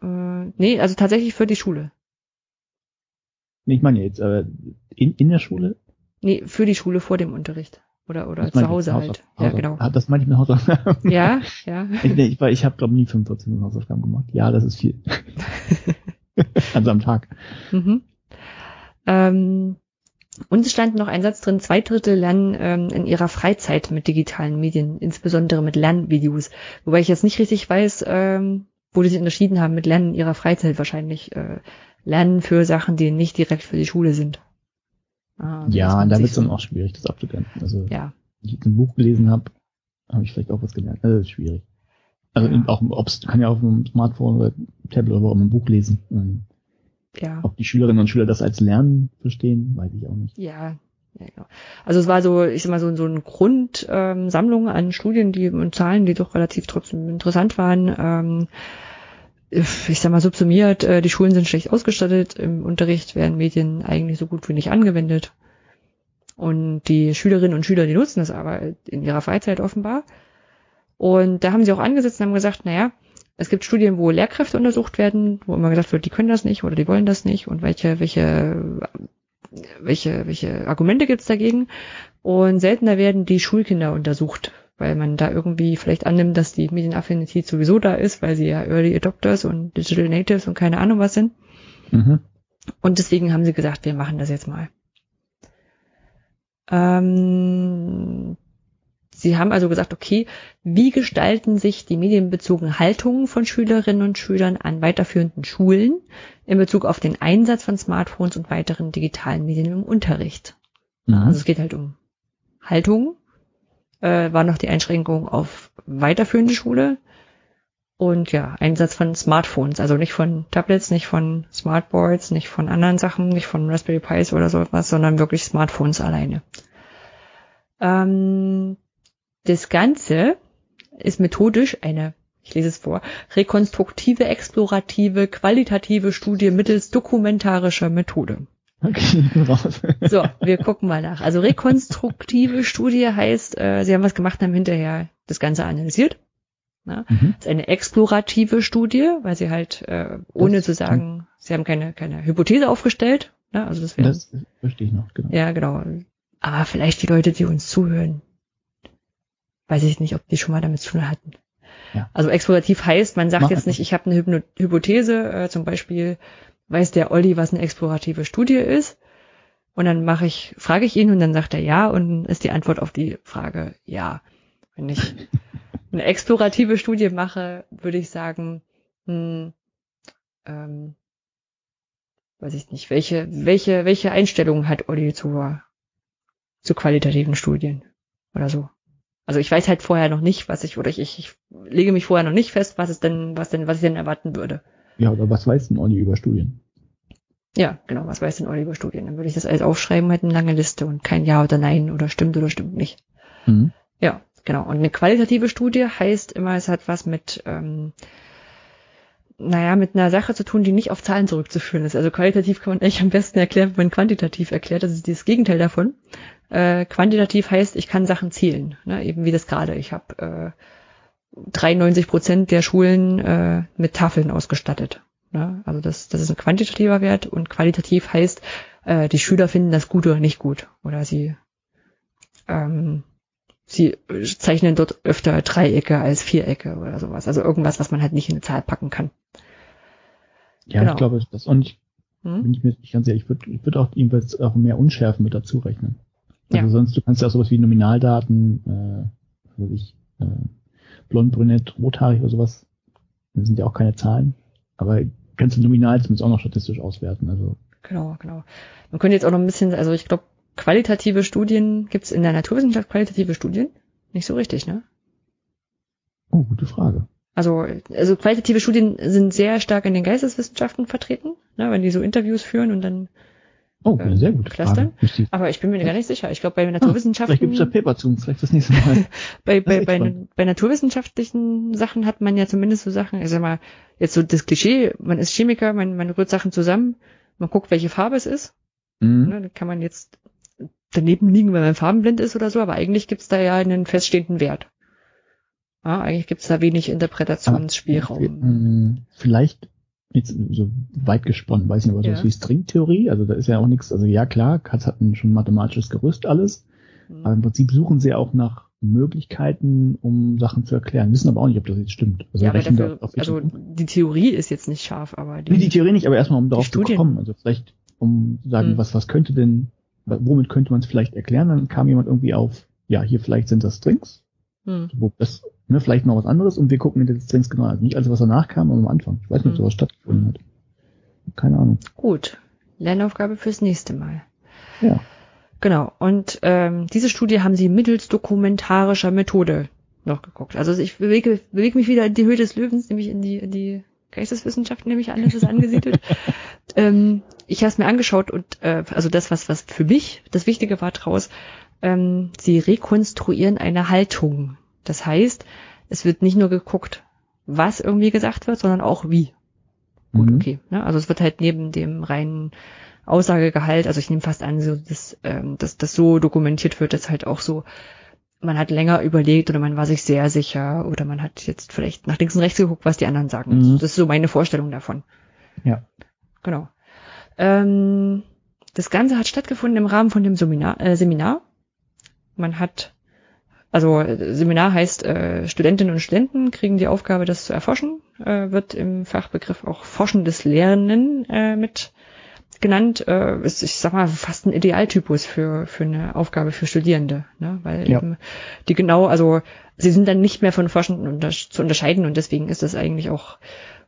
Äh, nee, also tatsächlich für die Schule. Nee, ich meine jetzt, äh, in, in der Schule? Nee, für die Schule vor dem Unterricht. Oder, oder zu Hause halt. Ja, genau. Das meine ich mit Hausaufgaben. Ja, <laughs> ja. Ich, ich, ich habe, glaube nie 45 Minuten Hausaufgaben gemacht. Ja, das ist viel. <laughs> also am Tag. Mhm. Ähm, und es stand noch ein Satz drin, zwei Drittel lernen ähm, in ihrer Freizeit mit digitalen Medien, insbesondere mit Lernvideos. Wobei ich jetzt nicht richtig weiß, ähm, wo die sich unterschieden haben mit Lernen ihrer Freizeit wahrscheinlich. Äh, Lernen für Sachen, die nicht direkt für die Schule sind. Ah, ja, da wird es dann auch schwierig, das abzugrenzen. Also, ja. wenn ich jetzt ein Buch gelesen habe, habe ich vielleicht auch was gelernt. Das ist schwierig. Also ja. auch, ob's, kann ja auf einem Smartphone oder Tablet oder auch ein Buch lesen. Ähm, ja. Ob die Schülerinnen und Schüler das als Lernen verstehen, weiß ich auch nicht. Ja, Also es war so, ich sag mal, so, so eine Grundsammlung ähm, an Studien, die und Zahlen, die doch relativ trotzdem interessant waren. Ähm, ich sag mal, subsumiert, äh, die Schulen sind schlecht ausgestattet, im Unterricht werden Medien eigentlich so gut wie nicht angewendet. Und die Schülerinnen und Schüler, die nutzen das aber in ihrer Freizeit offenbar. Und da haben sie auch angesetzt und haben gesagt, naja, es gibt Studien, wo Lehrkräfte untersucht werden, wo immer gesagt wird, die können das nicht oder die wollen das nicht und welche, welche, welche, welche Argumente gibt's dagegen. Und seltener werden die Schulkinder untersucht, weil man da irgendwie vielleicht annimmt, dass die Medienaffinität sowieso da ist, weil sie ja Early Adopters und Digital Natives und keine Ahnung was sind. Mhm. Und deswegen haben sie gesagt, wir machen das jetzt mal. Ähm, Sie haben also gesagt, okay, wie gestalten sich die medienbezogenen Haltungen von Schülerinnen und Schülern an weiterführenden Schulen in Bezug auf den Einsatz von Smartphones und weiteren digitalen Medien im Unterricht? Mhm. Also es geht halt um Haltung, äh, war noch die Einschränkung auf weiterführende Schule und ja, Einsatz von Smartphones, also nicht von Tablets, nicht von Smartboards, nicht von anderen Sachen, nicht von Raspberry Pis oder so was, sondern wirklich Smartphones alleine. Ähm, das Ganze ist methodisch eine, ich lese es vor, rekonstruktive, explorative, qualitative Studie mittels dokumentarischer Methode. Okay, so, wir gucken mal nach. Also rekonstruktive Studie heißt, äh, Sie haben was gemacht haben hinterher das Ganze analysiert. Na? Mhm. Das ist eine explorative Studie, weil Sie halt, äh, ohne das zu sagen, Sie haben keine, keine Hypothese aufgestellt. Na? Also das, wäre, das verstehe ich noch, genau. Ja, genau. Aber vielleicht die Leute, die uns zuhören, weiß ich nicht, ob die schon mal damit zu tun hatten. Ja. Also explorativ heißt, man sagt Mach jetzt nicht, ich habe eine Hypothese, äh, zum Beispiel weiß der Olli, was eine explorative Studie ist. Und dann mache ich, frage ich ihn und dann sagt er ja und ist die Antwort auf die Frage ja. Wenn ich <laughs> eine explorative Studie mache, würde ich sagen, hm, ähm, weiß ich nicht, welche, welche, welche Einstellungen hat Olli zu, zu qualitativen Studien oder so. Also ich weiß halt vorher noch nicht, was ich, oder ich, ich, ich lege mich vorher noch nicht fest, was es denn, was denn, was ich denn erwarten würde. Ja, oder was weiß denn Olli über Studien? Ja, genau, was weiß denn Olli über Studien? Dann würde ich das alles aufschreiben, halt eine lange Liste und kein Ja oder Nein oder stimmt oder stimmt nicht. Mhm. Ja, genau. Und eine qualitative Studie heißt immer, es hat was mit, ähm, naja, mit einer Sache zu tun, die nicht auf Zahlen zurückzuführen ist. Also qualitativ kann man eigentlich am besten erklären, wenn man quantitativ erklärt. Das ist das Gegenteil davon. Äh, quantitativ heißt, ich kann Sachen zählen. Ne? Eben wie das gerade. Ich habe äh, 93 Prozent der Schulen äh, mit Tafeln ausgestattet. Ne? Also das, das ist ein quantitativer Wert und qualitativ heißt, äh, die Schüler finden das gut oder nicht gut. Oder sie ähm, sie zeichnen dort öfter Dreiecke als Vierecke oder sowas. Also irgendwas, was man halt nicht in eine Zahl packen kann. Ja, genau. ich glaube, das und ich hm? bin ich mir nicht ganz sicher, ich würde ich würd auch jedenfalls auch mehr Unschärfen mit dazu rechnen. Also ja. sonst, du kannst ja auch sowas wie Nominaldaten, äh, was weiß ich, äh, blond, brünett, rothaarig oder sowas. Das sind ja auch keine Zahlen. Aber kannst du nominal zumindest auch noch statistisch auswerten. Also Genau, genau. Man könnte jetzt auch noch ein bisschen, also ich glaube, qualitative Studien, gibt es in der Naturwissenschaft qualitative Studien? Nicht so richtig, ne? Oh, gute Frage. Also, also qualitative Studien sind sehr stark in den Geisteswissenschaften vertreten, ne, wenn die so Interviews führen und dann Oh, eine sehr gute Clustern. Frage. Aber ich bin mir gar nicht sicher. Ich glaube, bei Naturwissenschaften. Ah, vielleicht gibt es da Paper zu, vielleicht das nächste Mal. <laughs> bei, bei, bei, bei, naturwissenschaftlichen Sachen hat man ja zumindest so Sachen, ich sag mal, jetzt so das Klischee, man ist Chemiker, man, man rührt Sachen zusammen, man guckt, welche Farbe es ist. Mhm. Ne, dann kann man jetzt daneben liegen, wenn man farbenblind ist oder so, aber eigentlich gibt's da ja einen feststehenden Wert. Ja, eigentlich gibt's da wenig Interpretationsspielraum. Hm, vielleicht jetzt so weit gesponnen, weiß nicht, aber ja. so wie Stringtheorie, also da ist ja auch nichts, also ja klar, Katz hat ein schon mathematisches Gerüst alles, mhm. aber im Prinzip suchen sie auch nach Möglichkeiten, um Sachen zu erklären, wissen aber auch nicht, ob das jetzt stimmt. Also, ja, dafür, also die Theorie ist jetzt nicht scharf, aber die, nee, die Theorie nicht, aber erstmal um darauf zu kommen, also vielleicht um zu sagen, mhm. was was könnte denn womit könnte man es vielleicht erklären? Dann kam jemand irgendwie auf, ja, hier vielleicht sind das Strings. Hm. Wo das, ne, vielleicht noch was anderes und wir gucken in den Strings genau. Also nicht alles, was danach kam, aber am Anfang. Ich weiß nicht, ob hm. sowas stattgefunden hat. Keine Ahnung. Gut. Lernaufgabe fürs nächste Mal. Ja. Genau. Und ähm, diese Studie haben sie mittels dokumentarischer Methode noch geguckt. Also ich bewege, bewege mich wieder in die Höhe des Löwens, nämlich in die, in die Geisteswissenschaften, nämlich an, ist angesiedelt. <laughs> ähm, ich habe es mir angeschaut und äh, also das, was, was für mich das Wichtige war draus, ähm, sie rekonstruieren eine Haltung. Das heißt, es wird nicht nur geguckt, was irgendwie gesagt wird, sondern auch wie. Gut, mhm. okay. Ne? Also es wird halt neben dem reinen Aussagegehalt, also ich nehme fast an, so, dass, ähm, dass das so dokumentiert wird, dass halt auch so, man hat länger überlegt oder man war sich sehr sicher oder man hat jetzt vielleicht nach links und rechts geguckt, was die anderen sagen. Mhm. Das ist so meine Vorstellung davon. Ja. Genau. Ähm, das Ganze hat stattgefunden im Rahmen von dem Seminar. Äh, Seminar. Man hat, also Seminar heißt, äh, Studentinnen und Studenten kriegen die Aufgabe, das zu erforschen, äh, wird im Fachbegriff auch forschendes Lernen äh, mit genannt. Äh, ist, ich sag mal, fast ein Idealtypus für, für eine Aufgabe für Studierende, ne? weil ja. eben die genau, also sie sind dann nicht mehr von Forschenden unter zu unterscheiden und deswegen ist das eigentlich auch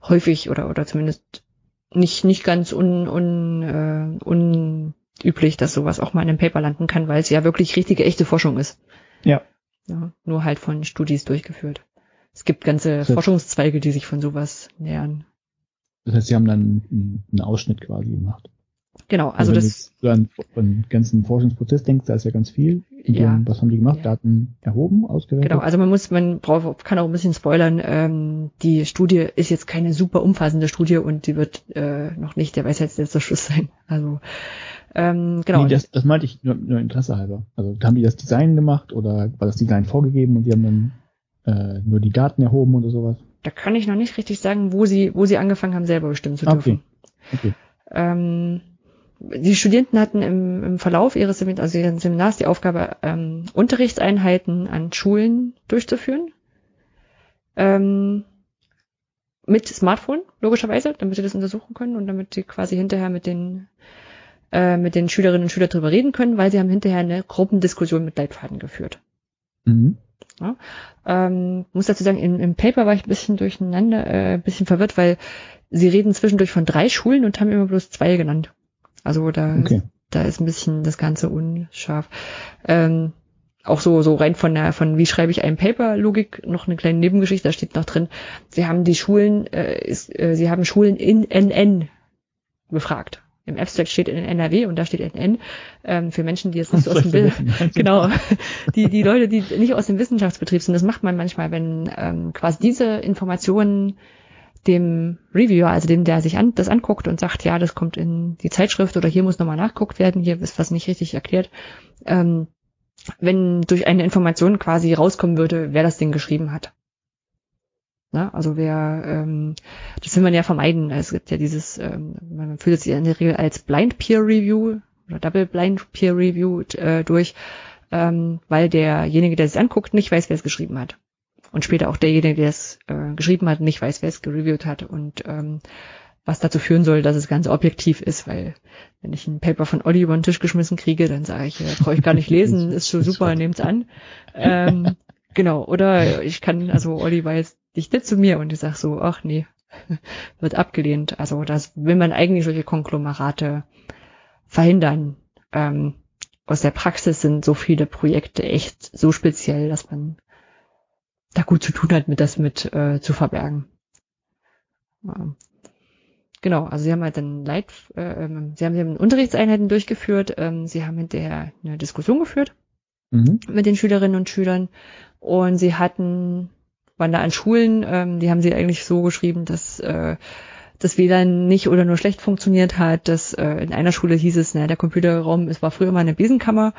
häufig oder, oder zumindest nicht, nicht ganz un, un, äh, unüblich, dass sowas auch mal in einem Paper landen kann, weil es ja wirklich richtige, echte Forschung ist. Ja. Ja nur halt von Studis durchgeführt. Es gibt ganze das Forschungszweige, die sich von sowas nähern. Das heißt, sie haben dann einen Ausschnitt quasi gemacht. Genau, also, also das. Wenn du an den ganzen Forschungsprozess denkst, da ist ja ganz viel. Ja. was haben die gemacht? Ja. Daten erhoben, ausgewertet? Genau, also man muss, man braucht, kann auch ein bisschen spoilern. Ähm, die Studie ist jetzt keine super umfassende Studie und die wird äh, noch nicht der Weisheitsletzter Schluss sein. Also ähm, genau. Nee, das, das meinte ich nur, nur Interesse halber. Also haben die das Design gemacht oder war das Design vorgegeben und die haben dann äh, nur die Daten erhoben oder sowas? Da kann ich noch nicht richtig sagen, wo sie, wo sie angefangen haben, selber bestimmen zu dürfen. Okay. okay. Ähm, die Studenten hatten im, im Verlauf ihres Seminars, also ihres Seminars die Aufgabe, ähm, Unterrichtseinheiten an Schulen durchzuführen. Ähm, mit Smartphone, logischerweise, damit sie das untersuchen können und damit sie quasi hinterher mit den äh, mit den Schülerinnen und Schülern drüber reden können, weil sie haben hinterher eine Gruppendiskussion mit Leitfaden geführt. Mhm. Ja, ähm, muss dazu sagen, im, im Paper war ich ein bisschen durcheinander, äh, ein bisschen verwirrt, weil sie reden zwischendurch von drei Schulen und haben immer bloß zwei genannt. Also da, okay. da ist ein bisschen das Ganze unscharf. Ähm, auch so, so rein von der, von wie schreibe ich ein Paper-Logik noch eine kleine Nebengeschichte, da steht noch drin, sie haben die Schulen, äh, ist, äh, sie haben Schulen in NN befragt. Im Abstract steht in NRW und da steht NN ähm, für Menschen, die jetzt nicht so aus dem Bild, genau, die die Leute, die nicht aus dem Wissenschaftsbetrieb sind. Das macht man manchmal, wenn ähm, quasi diese Informationen dem Reviewer, also dem, der sich an, das anguckt und sagt, ja, das kommt in die Zeitschrift oder hier muss nochmal nachguckt werden, hier ist was nicht richtig erklärt, ähm, wenn durch eine Information quasi rauskommen würde, wer das Ding geschrieben hat. Na, also wer, ähm, das will man ja vermeiden. Es gibt ja dieses, ähm, man führt es in der Regel als Blind Peer Review oder Double Blind Peer Review äh, durch, ähm, weil derjenige, der es anguckt, nicht weiß, wer es geschrieben hat. Und später auch derjenige, der es äh, geschrieben hat, nicht weiß, wer es gereviewt hat. Und ähm, was dazu führen soll, dass es ganz objektiv ist, weil wenn ich ein Paper von Olli über den Tisch geschmissen kriege, dann sage ich, äh, brauche ich gar nicht lesen, <laughs> ist schon super, nehmt's an. Ähm, genau, oder ich kann, also Olli war jetzt nicht nett zu mir und ich sag so, ach nee, <laughs> wird abgelehnt. Also das will man eigentlich solche Konglomerate verhindern. Ähm, aus der Praxis sind so viele Projekte echt so speziell, dass man da gut zu tun hat, mit das mit äh, zu verbergen. Ja. Genau, also sie haben halt dann Leit, äh, ähm, sie haben, sie haben Unterrichtseinheiten durchgeführt, ähm, sie haben hinterher eine Diskussion geführt mhm. mit den Schülerinnen und Schülern und sie hatten, waren da an Schulen, ähm, die haben sie eigentlich so geschrieben, dass äh, das WLAN nicht oder nur schlecht funktioniert hat, dass äh, in einer Schule hieß es, na, der Computerraum, es war früher mal eine Besenkammer,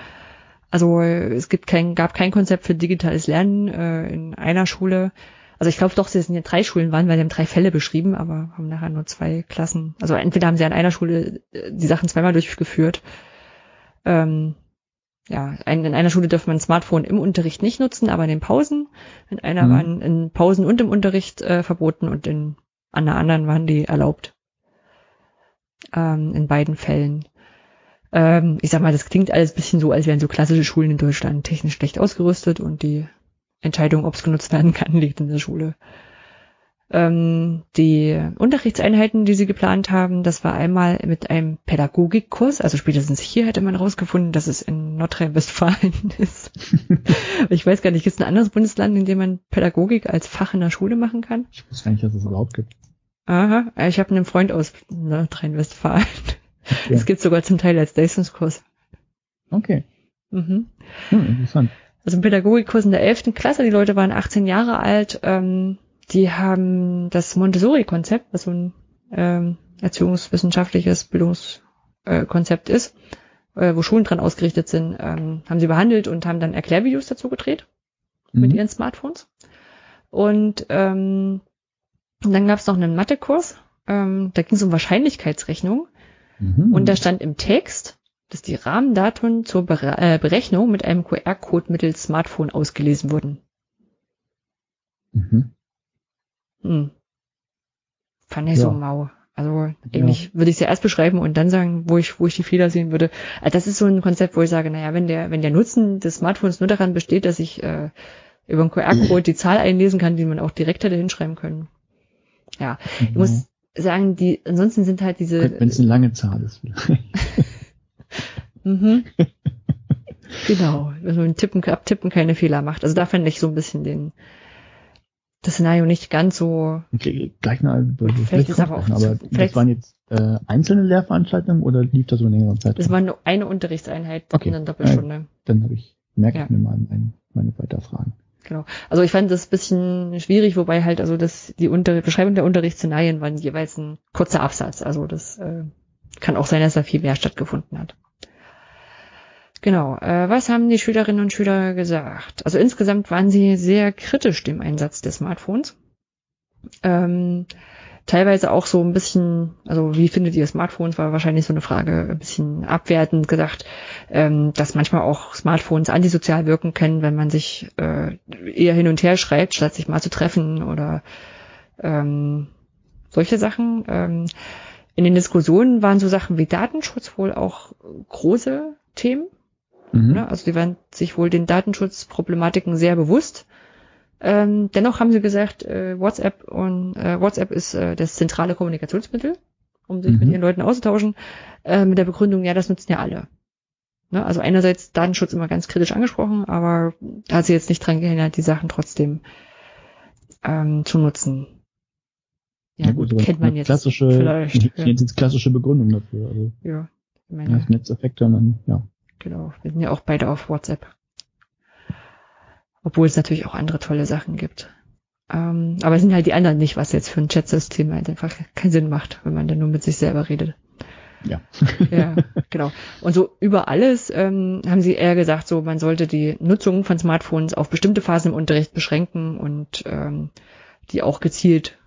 also es gibt kein, gab kein Konzept für digitales Lernen äh, in einer Schule also ich glaube doch, sie sind ja drei Schulen waren, weil sie haben drei Fälle beschrieben, aber haben nachher nur zwei Klassen. Also entweder haben sie an einer Schule äh, die Sachen zweimal durchgeführt. Ähm, ja, in einer Schule dürfen man ein Smartphone im Unterricht nicht nutzen, aber in den Pausen. In einer mhm. waren in Pausen und im Unterricht äh, verboten und in an der anderen waren die erlaubt. Ähm, in beiden Fällen. Ähm, ich sag mal, das klingt alles bisschen so, als wären so klassische Schulen in Deutschland technisch schlecht ausgerüstet und die Entscheidung, ob es genutzt werden kann, <laughs> liegt in der Schule. Ähm, die Unterrichtseinheiten, die sie geplant haben, das war einmal mit einem Pädagogikkurs, also spätestens hier hätte man rausgefunden, dass es in Nordrhein-Westfalen <laughs> ist. ich weiß gar nicht, gibt es ein anderes Bundesland, in dem man Pädagogik als Fach in der Schule machen kann? Ich wusste gar nicht, dass es überhaupt gibt. Aha, ich habe einen Freund aus Nordrhein-Westfalen. Es ja. gibt sogar zum Teil als Leistungskurs. Okay. Mhm. Hm, interessant also ein Pädagogikkurs in der 11. Klasse, die Leute waren 18 Jahre alt, ähm, die haben das Montessori-Konzept, was so ein ähm, erziehungswissenschaftliches Bildungskonzept äh, ist, äh, wo Schulen dran ausgerichtet sind, ähm, haben sie behandelt und haben dann Erklärvideos dazu gedreht mhm. mit ihren Smartphones. Und ähm, dann gab es noch einen Mathekurs, ähm, da ging es um Wahrscheinlichkeitsrechnung. Mhm. Und da stand im Text, dass die Rahmendaten zur Bere äh, Berechnung mit einem QR-Code mittels Smartphone ausgelesen wurden. Mhm. Hm. Fand ich ja. so mau. Also eigentlich ja. würde ich es ja erst beschreiben und dann sagen, wo ich, wo ich die Fehler sehen würde. Also das ist so ein Konzept, wo ich sage, naja, wenn der, wenn der Nutzen des Smartphones nur daran besteht, dass ich äh, über einen QR-Code die Zahl einlesen kann, die man auch direkt hätte hinschreiben können. Ja, mhm. ich muss sagen, die ansonsten sind halt diese. Wenn es eine lange Zahl ist. <laughs> Mhm. <laughs> genau, wenn man Tippen, abtippen keine Fehler macht. Also da fände ich so ein bisschen den, das Szenario nicht ganz so. Okay, gleich eine vielleicht ist aber auch aber zu, das waren jetzt äh, einzelne Lehrveranstaltungen oder lief das so eine längere Zeit? Das war nur eine Unterrichtseinheit okay. in einer Doppelstunde. Äh, dann habe ich, merke ja. ich mir mal meine, meine Weiterfragen. Genau. Also ich fand das bisschen schwierig, wobei halt also das die Unter Beschreibung der Unterrichtsszenarien waren jeweils ein kurzer Absatz. Also das äh, kann auch sein, dass da viel mehr stattgefunden hat. Genau. Äh, was haben die Schülerinnen und Schüler gesagt? Also insgesamt waren sie sehr kritisch dem Einsatz des Smartphones. Ähm, teilweise auch so ein bisschen, also wie findet ihr Smartphones, war wahrscheinlich so eine Frage, ein bisschen abwertend gesagt, ähm, dass manchmal auch Smartphones antisozial wirken können, wenn man sich äh, eher hin und her schreibt, statt sich mal zu treffen oder ähm, solche Sachen. Ähm, in den Diskussionen waren so Sachen wie Datenschutz wohl auch große Themen. Mhm. Ne? Also die waren sich wohl den Datenschutzproblematiken sehr bewusst. Ähm, dennoch haben sie gesagt, äh, WhatsApp und äh, WhatsApp ist äh, das zentrale Kommunikationsmittel, um sich mhm. mit ihren Leuten auszutauschen, äh, mit der Begründung, ja, das nutzen ja alle. Ne? Also einerseits Datenschutz immer ganz kritisch angesprochen, aber da hat sie jetzt nicht dran gehindert, die Sachen trotzdem ähm, zu nutzen. Ja, ja gut, kennt man jetzt klassische, vielleicht. Ja. Jetzt klassische Begründung dafür. Also, ja, ich meine, ja, Netzeffekte, dann, ja. Genau, wir sind ja auch beide auf WhatsApp. Obwohl es natürlich auch andere tolle Sachen gibt. Ähm, aber es sind halt die anderen nicht, was jetzt für ein Chatsystem halt einfach keinen Sinn macht, wenn man dann nur mit sich selber redet. Ja. ja, genau. Und so über alles ähm, haben sie eher gesagt, so man sollte die Nutzung von Smartphones auf bestimmte Phasen im Unterricht beschränken und ähm, die auch gezielt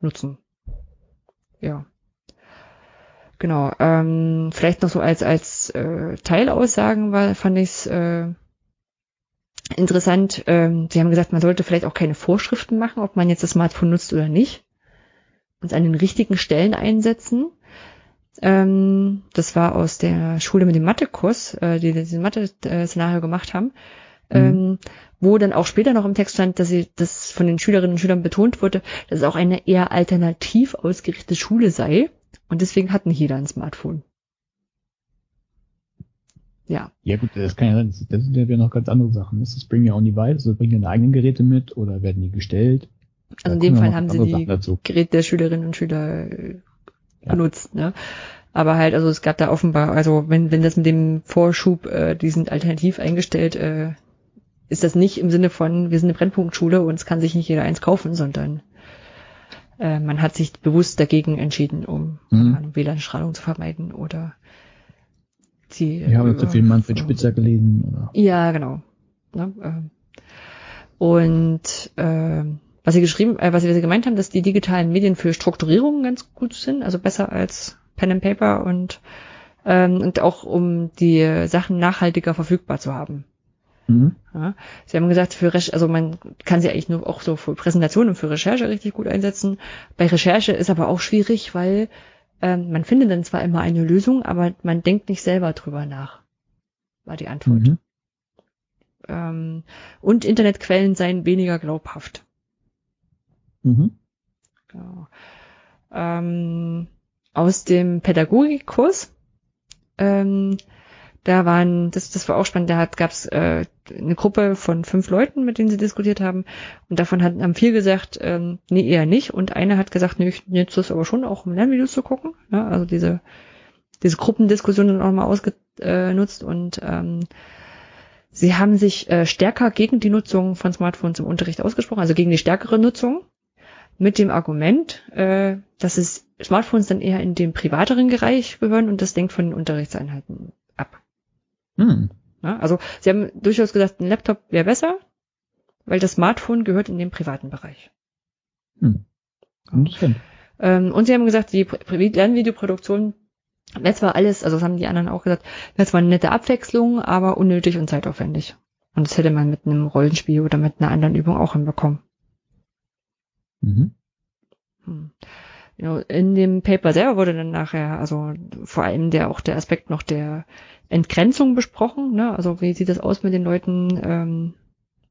nutzen. Ja. Genau. Ähm, vielleicht noch so als als äh, Teilaussagen war, fand ich es äh, interessant. Ähm, sie haben gesagt, man sollte vielleicht auch keine Vorschriften machen, ob man jetzt das Smartphone nutzt oder nicht. Und an den richtigen Stellen einsetzen. Ähm, das war aus der Schule mit dem Mathekurs, äh, die diesen Mathe-Szenario gemacht haben. Mhm. Ähm, wo dann auch später noch im Text stand, dass sie das von den Schülerinnen und Schülern betont wurde, dass es auch eine eher alternativ ausgerichtete Schule sei. Und deswegen hatten jeder ein Smartphone. Ja. Ja gut, das kann ja sein, das sind ja noch ganz andere Sachen. Das bringen ja auch nie weit, also bringen ja eigene Geräte mit oder werden die gestellt. Also in dem Fall haben sie die Geräte der Schülerinnen und Schüler äh, ja. benutzt, ne? Aber halt, also es gab da offenbar, also wenn, wenn das mit dem Vorschub, äh, die sind alternativ eingestellt, äh, ist das nicht im Sinne von, wir sind eine Brennpunktschule und es kann sich nicht jeder eins kaufen, sondern äh, man hat sich bewusst dagegen entschieden, um mhm. WLAN-Strahlung zu vermeiden oder die. Ja, oder zu viel Manfred Spitzer gelesen, oder? Ja, genau. Ne, äh, und äh, was sie geschrieben, äh, was sie, sie gemeint haben, dass die digitalen Medien für Strukturierung ganz gut sind, also besser als Pen and Paper und ähm, und auch um die Sachen nachhaltiger verfügbar zu haben. Mhm. Ja, sie haben gesagt, für Recherche, also man kann sie eigentlich nur auch so für Präsentationen und für Recherche richtig gut einsetzen. Bei Recherche ist aber auch schwierig, weil ähm, man findet dann zwar immer eine Lösung, aber man denkt nicht selber drüber nach, war die Antwort. Mhm. Ähm, und Internetquellen seien weniger glaubhaft. Mhm. Genau. Ähm, aus dem Pädagogikkurs ähm, da waren, das, das war auch spannend, da gab es äh, eine Gruppe von fünf Leuten, mit denen sie diskutiert haben. Und davon hat, haben vier gesagt, ähm, nee, eher nicht. Und eine hat gesagt, nee, ich nutze das aber schon auch, um Lernvideos zu gucken. Ja, also diese, diese Gruppendiskussion dann auch mal ausgenutzt. Und ähm, sie haben sich äh, stärker gegen die Nutzung von Smartphones im Unterricht ausgesprochen, also gegen die stärkere Nutzung. Mit dem Argument, äh, dass es Smartphones dann eher in den privateren Bereich gehören und das denkt von den Unterrichtseinheiten ab. Hm. Ja, also sie haben durchaus gesagt, ein Laptop wäre besser, weil das Smartphone gehört in den privaten Bereich. Hm. Interessant. Ähm, und sie haben gesagt, die Lernvideoproduktion wäre zwar alles, also das haben die anderen auch gesagt, wäre zwar eine nette Abwechslung, aber unnötig und zeitaufwendig. Und das hätte man mit einem Rollenspiel oder mit einer anderen Übung auch hinbekommen. Mhm. Hm. In dem Paper selber wurde dann nachher, also vor allem der auch der Aspekt noch der Entgrenzung besprochen. Ne? Also wie sieht das aus mit den Leuten, ähm,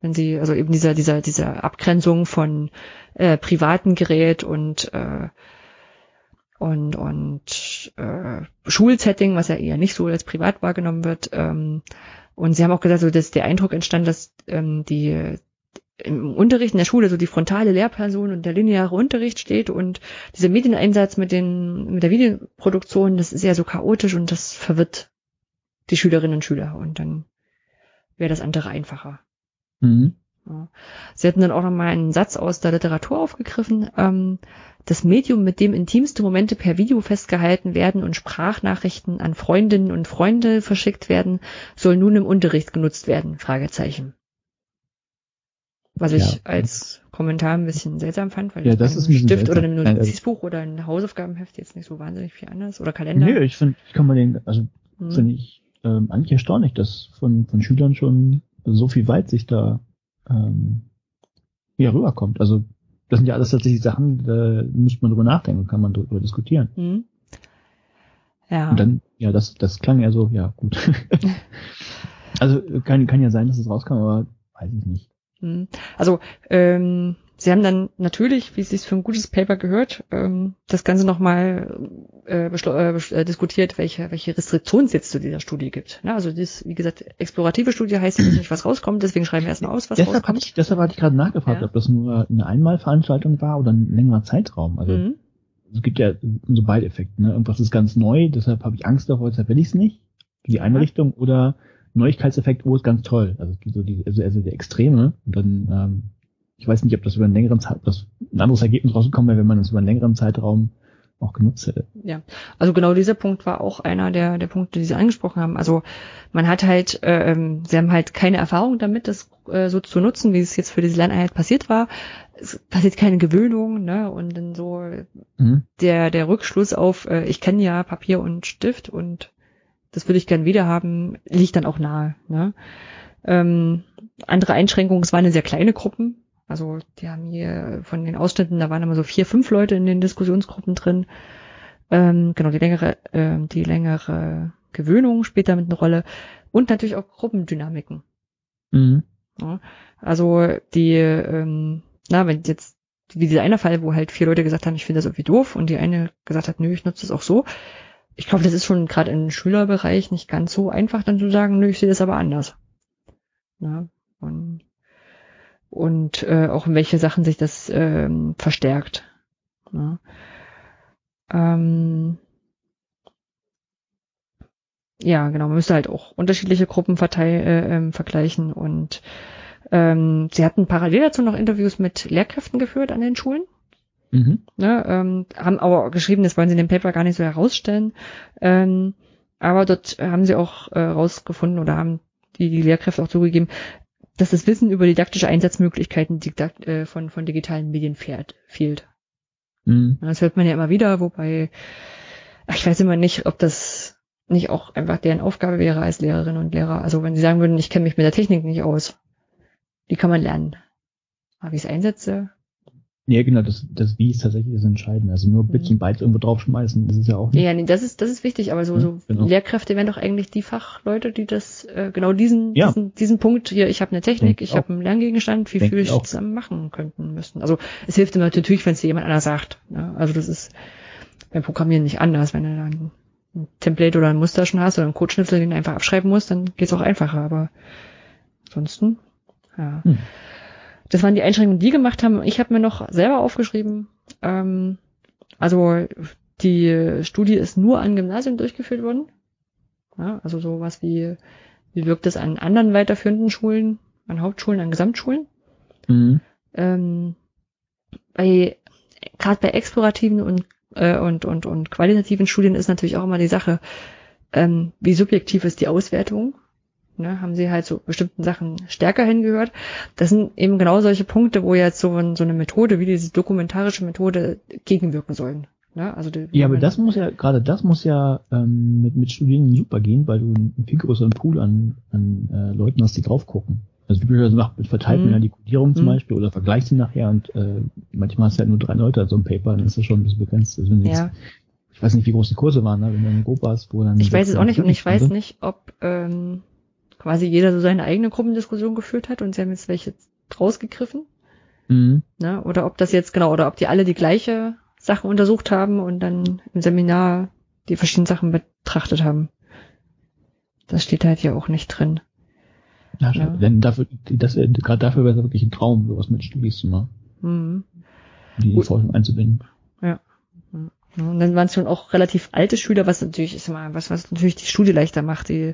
wenn sie, also eben dieser, dieser, dieser Abgrenzung von äh, privaten Gerät und äh, und und äh, Schulsetting, was ja eher nicht so als privat wahrgenommen wird. Ähm, und sie haben auch gesagt, so dass der Eindruck entstand, dass ähm, die im Unterricht in der Schule so die frontale Lehrperson und der lineare Unterricht steht und dieser Medieneinsatz mit den mit der Videoproduktion, das ist ja so chaotisch und das verwirrt die Schülerinnen und Schüler und dann wäre das andere einfacher. Mhm. Ja. Sie hatten dann auch nochmal einen Satz aus der Literatur aufgegriffen. Ähm, das Medium, mit dem intimste Momente per Video festgehalten werden und Sprachnachrichten an Freundinnen und Freunde verschickt werden, soll nun im Unterricht genutzt werden? Fragezeichen. Was ich ja. als Kommentar ein bisschen seltsam fand, weil ja, das ist ein Stift oder ein also Notizbuch oder ein Hausaufgabenheft jetzt nicht so wahnsinnig viel anders oder Kalender. Nö, ich finde, ich kann mal den, also hm. finde ich ähm, eigentlich erstaunlich, dass von, von Schülern schon so viel Weitsicht da ähm, ja, rüberkommt. Also das sind ja alles tatsächlich Sachen, da muss man drüber nachdenken, kann man drüber diskutieren. Mhm. Ja. Und dann, ja, das, das klang ja so, ja, gut. <laughs> also kann, kann ja sein, dass es rauskam, aber weiß ich nicht. Mhm. Also ähm, Sie haben dann natürlich, wie es sich für ein gutes Paper gehört, ähm, das Ganze nochmal äh, äh, äh, diskutiert, welche, welche Restriktionen es jetzt zu dieser Studie gibt. Ne? Also das, wie gesagt, explorative Studie heißt ja nicht, was rauskommt, deswegen schreiben wir erstmal aus, was deshalb rauskommt. Hatte ich, deshalb hatte ich gerade nachgefragt, ja. ob das nur eine Einmalveranstaltung war oder ein längerer Zeitraum. Also mhm. es gibt ja so beide Effekte. Ne? Irgendwas ist ganz neu, deshalb habe ich Angst davor, deshalb will ich es nicht. Die eine ja. Oder Neuigkeitseffekt, oh, ist ganz toll. Also, so die, also, also der Extreme und dann ähm, ich weiß nicht, ob das über einen längeren Zeit, das ein anderes Ergebnis rausgekommen wäre, wenn man das über einen längeren Zeitraum auch genutzt hätte. Ja, also genau dieser Punkt war auch einer der, der Punkte, die Sie angesprochen haben. Also man hat halt, äh, ähm, Sie haben halt keine Erfahrung damit, das äh, so zu nutzen, wie es jetzt für diese Lerneinheit passiert war. Es passiert keine Gewöhnung, ne? Und dann so mhm. der, der Rückschluss auf, äh, ich kenne ja Papier und Stift und das würde ich gern wieder haben, liegt dann auch nahe. Ne? Ähm, andere Einschränkungen, es waren eine sehr kleine Gruppen, also die haben hier von den Ausschnitten, da waren immer so vier, fünf Leute in den Diskussionsgruppen drin. Ähm, genau, die längere, äh, die längere Gewöhnung spielt damit eine Rolle. Und natürlich auch Gruppendynamiken. Mhm. Ja, also die, ähm, na, wenn jetzt, wie dieser eine Fall, wo halt vier Leute gesagt haben, ich finde das irgendwie doof und die eine gesagt hat, nö, ich nutze das auch so. Ich glaube, das ist schon gerade im Schülerbereich nicht ganz so einfach, dann zu sagen, nö, ich sehe das aber anders. Ja, und und äh, auch in welche Sachen sich das ähm, verstärkt. Ja. Ähm, ja, genau, man müsste halt auch unterschiedliche Gruppen verteil, äh, ähm, vergleichen und ähm, sie hatten parallel dazu noch Interviews mit Lehrkräften geführt an den Schulen. Mhm. Ne, ähm, haben aber geschrieben, das wollen sie in dem Paper gar nicht so herausstellen. Ähm, aber dort haben sie auch äh, rausgefunden oder haben die, die Lehrkräfte auch zugegeben, dass das Wissen über didaktische Einsatzmöglichkeiten didakt, äh, von, von digitalen Medien fährt, fehlt. Mhm. Das hört man ja immer wieder, wobei ich weiß immer nicht, ob das nicht auch einfach deren Aufgabe wäre als Lehrerin und Lehrer. Also wenn sie sagen würden, ich kenne mich mit der Technik nicht aus, wie kann man lernen? Aber wie ich es einsetze, ja, genau, das, das Wie ist tatsächlich das Entscheidende. Also nur Bits mhm. und Bytes irgendwo draufschmeißen, das ist ja auch nicht. Ja, nee, das ist, das ist wichtig, aber so, so genau. Lehrkräfte wären doch eigentlich die Fachleute, die das, äh, genau diesen, ja. diesen, diesen Punkt hier, ich habe eine Technik, Denk ich habe einen Lerngegenstand, wie viel ich zusammen machen könnten müssen. Also es hilft immer natürlich, wenn es dir jemand anders sagt. Ne? Also das ist beim Programmieren nicht anders. Wenn du dann ein Template oder ein Muster schon hast oder einen Codeschnipsel, den du einfach abschreiben musst, dann geht's auch einfacher, aber ansonsten, ja. Hm. Das waren die Einschränkungen, die gemacht haben. Ich habe mir noch selber aufgeschrieben. Ähm, also die Studie ist nur an Gymnasien durchgeführt worden. Ja, also sowas wie, wie wirkt es an anderen weiterführenden Schulen, an Hauptschulen, an Gesamtschulen. Mhm. Ähm, bei gerade bei explorativen und, äh, und, und, und qualitativen Studien ist natürlich auch immer die Sache, ähm, wie subjektiv ist die Auswertung ne, haben sie halt so bestimmten Sachen stärker hingehört. Das sind eben genau solche Punkte, wo jetzt so, so eine Methode wie diese dokumentarische Methode gegenwirken sollen. Ne? Also die, ja, aber das muss ja, gerade das muss ja ähm, mit, mit Studierenden super gehen, weil du einen viel größeren Pool an, an äh, Leuten hast, die drauf gucken. Also du macht, verteilt man mhm. ja die Kodierung zum mhm. Beispiel oder vergleicht sie nachher und äh, manchmal hast du halt nur drei Leute an so einem Paper, dann ist das schon ein bisschen begrenzt. Also wenn ja. Jetzt, ich weiß nicht, wie groß die Kurse waren, ne? wenn du in Gruppe hast, wo dann. Ich weiß es auch nicht und ich weiß nicht, ob ähm, quasi jeder so seine eigene Gruppendiskussion geführt hat und sie haben jetzt welche rausgegriffen. Mhm. Ne? Oder ob das jetzt, genau, oder ob die alle die gleiche Sache untersucht haben und dann im Seminar die verschiedenen Sachen betrachtet haben. Das steht halt ja auch nicht drin. Ja, ja. Denn dafür, das, gerade dafür wäre es wirklich ein Traum, sowas mit Studis zu machen. Mhm. Die Gut. Forschung einzubinden. Ja. Und dann waren es schon auch relativ alte Schüler, was natürlich ist mal, was, was natürlich die Studie leichter macht. Die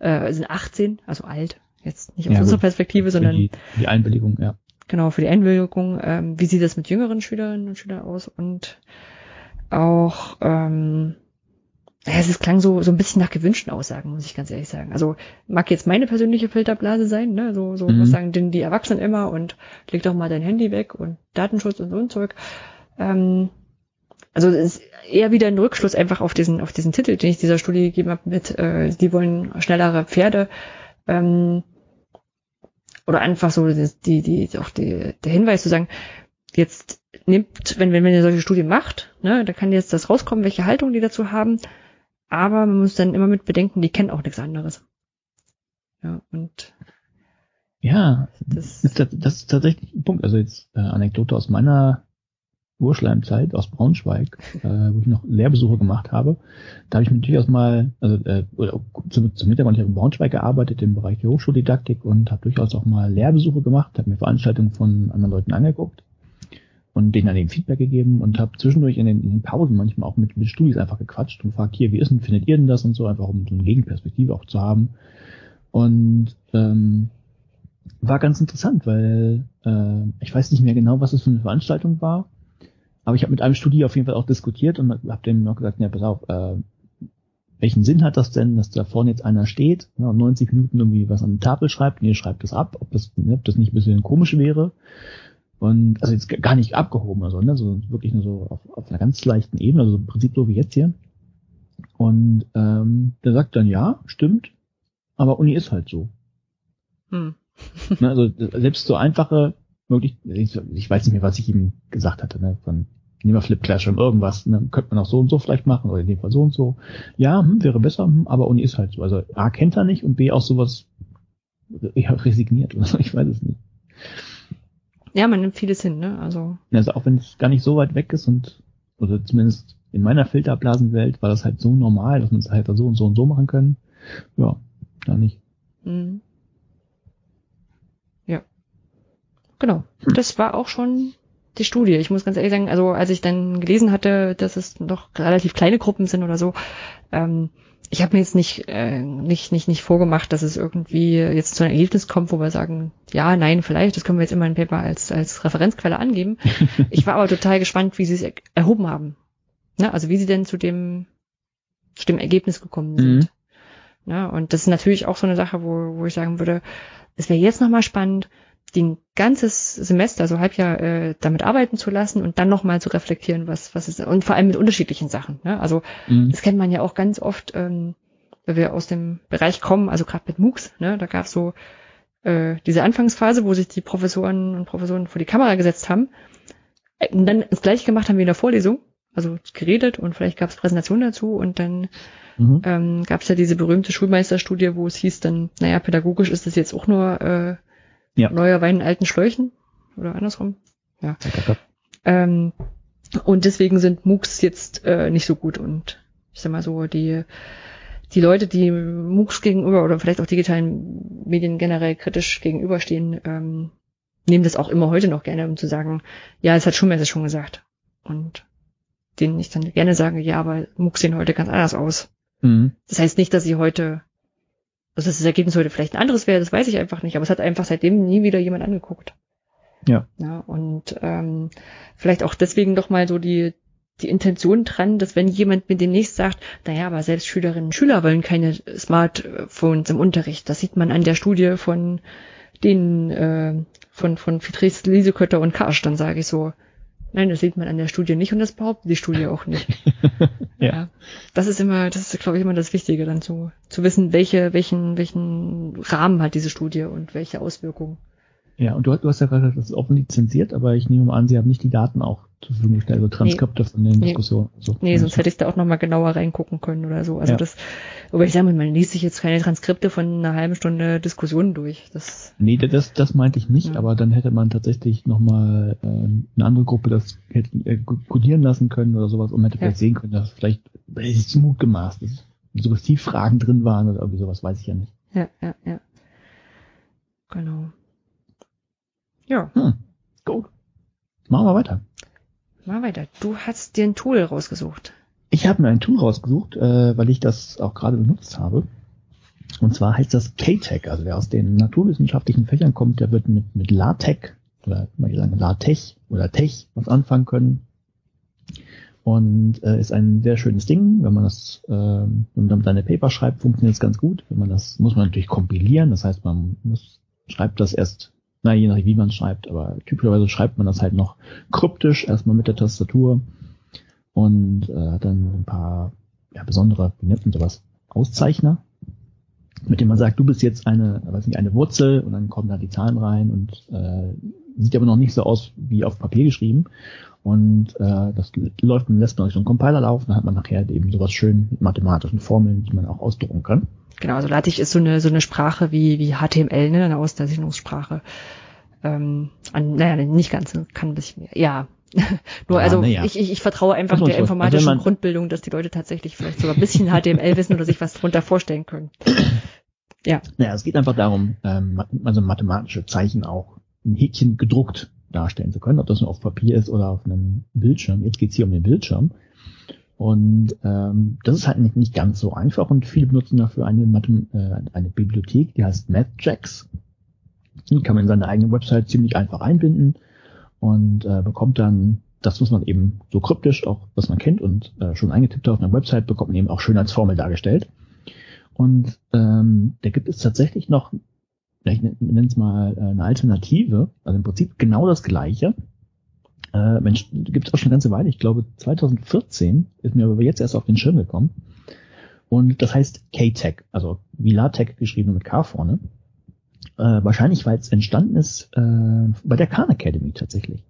äh, sind 18, also alt, jetzt nicht aus ja, unserer Perspektive, sondern die, die Einwilligung, ja. Genau, für die Einwilligung. Ähm, wie sieht das mit jüngeren Schülerinnen und Schülern aus? Und auch, ähm, ja, es ist, klang so, so ein bisschen nach gewünschten Aussagen, muss ich ganz ehrlich sagen. Also mag jetzt meine persönliche Filterblase sein, ne? So, so mhm. was sagen denn die Erwachsenen immer und leg doch mal dein Handy weg und Datenschutz und so ein Zeug. Ähm, also es ist eher wieder ein Rückschluss einfach auf diesen, auf diesen Titel, den ich dieser Studie gegeben habe, mit, äh, die wollen schnellere Pferde. Ähm, oder einfach so die, die, auch die, der Hinweis zu sagen, jetzt nimmt, wenn, wenn, wenn ihr solche Studie macht, ne, da kann jetzt das rauskommen, welche Haltung die dazu haben, aber man muss dann immer mit bedenken, die kennen auch nichts anderes. Ja, und ja, das, das, das ist tatsächlich ein Punkt. Also jetzt äh, Anekdote aus meiner Urschleimzeit aus Braunschweig, äh, wo ich noch Lehrbesuche gemacht habe. Da habe ich mir durchaus mal, also äh, zum, zum Hintergrund, ich habe in Braunschweig gearbeitet im Bereich der Hochschuldidaktik und habe durchaus auch mal Lehrbesuche gemacht, habe mir Veranstaltungen von anderen Leuten angeguckt und denen dann eben Feedback gegeben und habe zwischendurch in den, in den Pausen manchmal auch mit, mit Studis einfach gequatscht und gefragt, hier, wie ist denn, findet ihr denn das und so, einfach um so eine Gegenperspektive auch zu haben. Und ähm, war ganz interessant, weil äh, ich weiß nicht mehr genau, was es für eine Veranstaltung war, aber ich habe mit einem Studie auf jeden Fall auch diskutiert und habe dem noch gesagt, ja, pass auf, äh, welchen Sinn hat das denn, dass da vorne jetzt einer steht ne, und 90 Minuten irgendwie was an die Tafel schreibt und ihr schreibt das ab, ob das, ne, ob das nicht ein bisschen komisch wäre. Und also jetzt gar nicht abgehoben, also ne, so wirklich nur so auf, auf einer ganz leichten Ebene, also im Prinzip so wie jetzt hier. Und ähm, der sagt dann, ja, stimmt, aber Uni ist halt so. Hm. ne, also selbst so einfache, wirklich, ich, ich weiß nicht mehr, was ich ihm gesagt hatte, ne, von nehmen wir Flip Classroom, irgendwas, ne, könnte man auch so und so vielleicht machen, oder in dem Fall so und so. Ja, hm, wäre besser, hm, aber Uni ist halt so. Also A kennt er nicht und B auch sowas ja, resigniert oder so, ich weiß es nicht. Ja, man nimmt vieles hin, ne? Also. Also auch wenn es gar nicht so weit weg ist und, oder zumindest in meiner Filterblasenwelt war das halt so normal, dass man es halt so und so und so machen können. Ja, da nicht. Mhm. Ja. Genau. Hm. Das war auch schon die Studie. Ich muss ganz ehrlich sagen, also als ich dann gelesen hatte, dass es noch relativ kleine Gruppen sind oder so, ähm, ich habe mir jetzt nicht, äh, nicht, nicht, nicht vorgemacht, dass es irgendwie jetzt zu einem Ergebnis kommt, wo wir sagen, ja, nein, vielleicht, das können wir jetzt immer in Paper als, als Referenzquelle angeben. <laughs> ich war aber total gespannt, wie sie es erhoben haben. Ne? Also wie sie denn zu dem, zu dem Ergebnis gekommen sind. Mhm. Ne? Und das ist natürlich auch so eine Sache, wo, wo ich sagen würde, es wäre jetzt nochmal spannend, den ganzes Semester, so Halbjahr, äh, damit arbeiten zu lassen und dann nochmal zu reflektieren, was, was ist, und vor allem mit unterschiedlichen Sachen. Ne? Also mhm. das kennt man ja auch ganz oft, ähm, weil wir aus dem Bereich kommen, also gerade mit MOOCs, ne? da gab es so äh, diese Anfangsphase, wo sich die Professoren und Professoren vor die Kamera gesetzt haben äh, und dann das gleiche gemacht haben wie in der Vorlesung, also geredet und vielleicht gab es Präsentationen dazu und dann mhm. ähm, gab es ja diese berühmte Schulmeisterstudie, wo es hieß dann, naja, pädagogisch ist das jetzt auch nur äh, ja. Neuer Wein in alten Schläuchen. Oder andersrum. Ja. Ähm, und deswegen sind MOOCs jetzt äh, nicht so gut. Und ich sag mal so, die, die Leute, die MOOCs gegenüber oder vielleicht auch digitalen Medien generell kritisch gegenüberstehen, ähm, nehmen das auch immer heute noch gerne, um zu sagen, ja, es hat Schulmeister schon gesagt. Und denen ich dann gerne sage, ja, aber MOOCs sehen heute ganz anders aus. Mhm. Das heißt nicht, dass sie heute also dass das Ergebnis heute vielleicht ein anderes wäre, das weiß ich einfach nicht, aber es hat einfach seitdem nie wieder jemand angeguckt. Ja. Ja, und ähm, vielleicht auch deswegen doch mal so die, die Intention dran, dass wenn jemand mir demnächst sagt, naja, aber selbst Schülerinnen und Schüler wollen keine Smartphones im Unterricht. Das sieht man an der Studie von den äh, von von Fitris Liesekötter und Karsch, dann sage ich so, Nein, das sieht man an der Studie nicht und das behauptet die Studie auch nicht. <laughs> ja. ja. Das ist immer, das ist, glaube ich, immer das Wichtige, dann zu, zu wissen, welche, welchen, welchen Rahmen hat diese Studie und welche Auswirkungen. Ja, und du, du hast ja gerade das ist offen lizenziert, aber ich nehme mal an, Sie haben nicht die Daten auch zur Verfügung gestellt, also Transkripte nee. von den Diskussionen. So. Nee, sonst hätte ich da auch nochmal genauer reingucken können oder so. Also ja. das, aber ich sage mal, man liest sich jetzt keine Transkripte von einer halben Stunde Diskussionen durch. Das, nee, das, das meinte ich nicht, ja. aber dann hätte man tatsächlich nochmal äh, eine andere Gruppe das hätte äh, codieren lassen können oder sowas und hätte ja. vielleicht sehen können, dass vielleicht weil es Mut gemaßt ist. Sowas Fragen drin waren oder irgendwie sowas, weiß ich ja nicht. Ja, ja, ja. Genau. Ja. Hm, gut. Machen wir weiter. Mal weiter. Du hast dir ein Tool rausgesucht. Ich habe mir ein Tool rausgesucht, äh, weil ich das auch gerade benutzt habe. Und zwar heißt das KTEC. Also wer aus den naturwissenschaftlichen Fächern kommt, der wird mit, mit LaTeX oder mal sagen LaTeX oder Tech was anfangen können. Und äh, ist ein sehr schönes Ding. Wenn man das, äh, wenn man damit seine Paper schreibt, funktioniert es ganz gut. Wenn man das, muss man natürlich kompilieren. Das heißt, man muss, schreibt das erst na, je nachdem, wie man schreibt, aber typischerweise schreibt man das halt noch kryptisch, erstmal mit der Tastatur und äh, hat dann ein paar ja, besondere, wie nennt man sowas, Auszeichner, mit dem man sagt, du bist jetzt eine, weiß nicht, eine Wurzel und dann kommen da die Zahlen rein und äh, sieht aber noch nicht so aus wie auf Papier geschrieben. Und äh, das läuft man lässt man durch so einen Compiler laufen, dann hat man nachher eben sowas schön mit mathematischen Formeln, die man auch ausdrucken kann. Genau, also LaTeX ist so eine, so eine Sprache wie, wie HTML, ne, eine Auszeichnungssprache. Ähm, an, naja, nicht ganz, kann ein bisschen mehr. Ja. <laughs> Nur, ja, also ja. ich, ich, ich vertraue einfach der also informatischen also Grundbildung, dass die Leute tatsächlich vielleicht sogar ein bisschen HTML wissen oder sich was drunter vorstellen können. <clears throat> Ja. Naja, es geht einfach darum, ähm, also mathematische Zeichen auch ein Häkchen gedruckt darstellen zu können, ob das nur auf Papier ist oder auf einem Bildschirm. Jetzt geht's hier um den Bildschirm. Und ähm, das ist halt nicht, nicht ganz so einfach und viele benutzen dafür eine, Mathem äh, eine Bibliothek, die heißt MathJax. Die kann man in seine eigene Website ziemlich einfach einbinden und äh, bekommt dann das muss man eben so kryptisch auch, was man kennt und äh, schon eingetippt auf einer Website, bekommt man eben auch schön als Formel dargestellt. Und ähm, da gibt es tatsächlich noch, ich nenne es mal äh, eine Alternative, also im Prinzip genau das gleiche. Äh, Mensch, gibt es auch schon eine ganze Weile, ich glaube 2014 ist mir aber jetzt erst auf den Schirm gekommen. Und das heißt K-Tech, also wie LaTeX geschrieben mit K vorne. Äh, wahrscheinlich, weil es entstanden ist äh, bei der Khan Academy tatsächlich.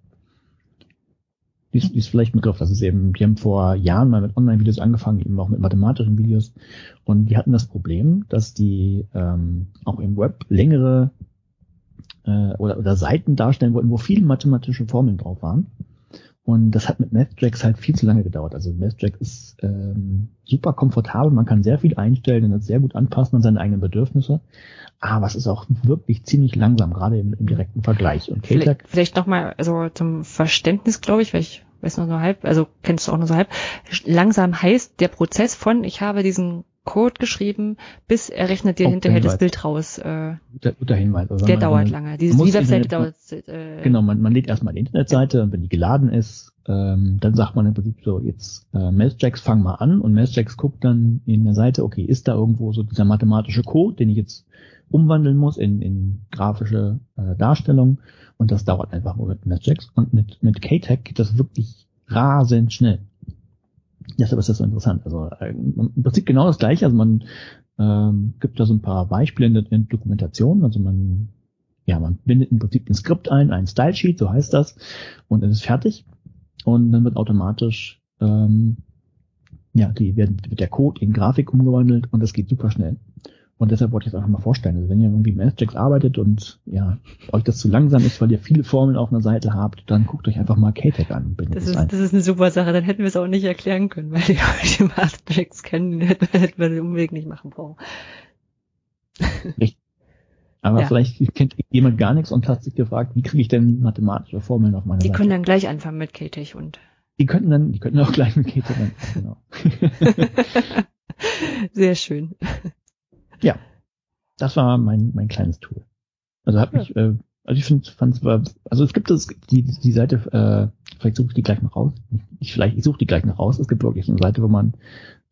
Die ist, die ist vielleicht mit drauf. Das ist eben, die haben vor Jahren mal mit Online-Videos angefangen, eben auch mit mathematischen Videos. Und die hatten das Problem, dass die ähm, auch im Web längere äh, oder, oder Seiten darstellen wollten, wo viele mathematische Formeln drauf waren. Und das hat mit MathJax halt viel zu lange gedauert. Also MathJax ist ähm, super komfortabel, man kann sehr viel einstellen und das sehr gut anpassen an seine eigenen Bedürfnisse. Aber es ist auch wirklich ziemlich langsam, gerade im, im direkten Vergleich. Und vielleicht, vielleicht nochmal also zum Verständnis, glaube ich, weil ich weiß noch nur halb, also kennst du auch nur so halb. Langsam heißt der Prozess von, ich habe diesen Code geschrieben, bis er rechnet dir hinterher das Bild raus. Äh, guter, guter Hinweis. Also der man, dauert lange. Diese, die Webseite dauert. Äh, genau, man, man lädt erstmal die Internetseite und wenn die geladen ist, ähm, dann sagt man im Prinzip so, jetzt äh, Mathjax fang mal an und Mathjax guckt dann in der Seite, okay, ist da irgendwo so dieser mathematische Code, den ich jetzt umwandeln muss in, in grafische äh, Darstellung und das dauert einfach mit Mathjax und mit, mit KTech geht das wirklich rasend schnell. Deshalb ist das so interessant. Also äh, im Prinzip genau das gleiche. Also man ähm, gibt da so ein paar Beispiele in der, Dokumentation. Also man, ja, man bindet im Prinzip ein Skript ein, ein Style Sheet, so heißt das, und es ist fertig. Und dann wird automatisch ähm, ja, die werden, wird der Code in Grafik umgewandelt und das geht super schnell. Und deshalb wollte ich es einfach mal vorstellen. Also wenn ihr irgendwie mit Mathjax arbeitet und ja, euch das zu langsam ist, weil ihr viele Formeln auf einer Seite habt, dann guckt euch einfach mal KTEC an. Das ist, das ist eine super Sache. Dann hätten wir es auch nicht erklären können, weil die Leute Mathjax kennen, hätten, <laughs> hätten wir den Umweg nicht machen brauchen. Richtig. Aber ja. vielleicht kennt jemand gar nichts und hat sich gefragt, wie kriege ich denn mathematische Formeln auf meiner die Seite? Die können dann gleich anfangen mit KTEC und die könnten dann, die könnten auch gleich mit KTEC anfangen, genau. <laughs> Sehr schön. Ja, das war mein, mein kleines Tool. Also hat mich, äh, also ich finde, fand es war, also es gibt das, die, die Seite, äh, vielleicht suche ich die gleich noch raus. Ich, vielleicht, ich suche die gleich noch raus. Es gibt wirklich eine Seite, wo man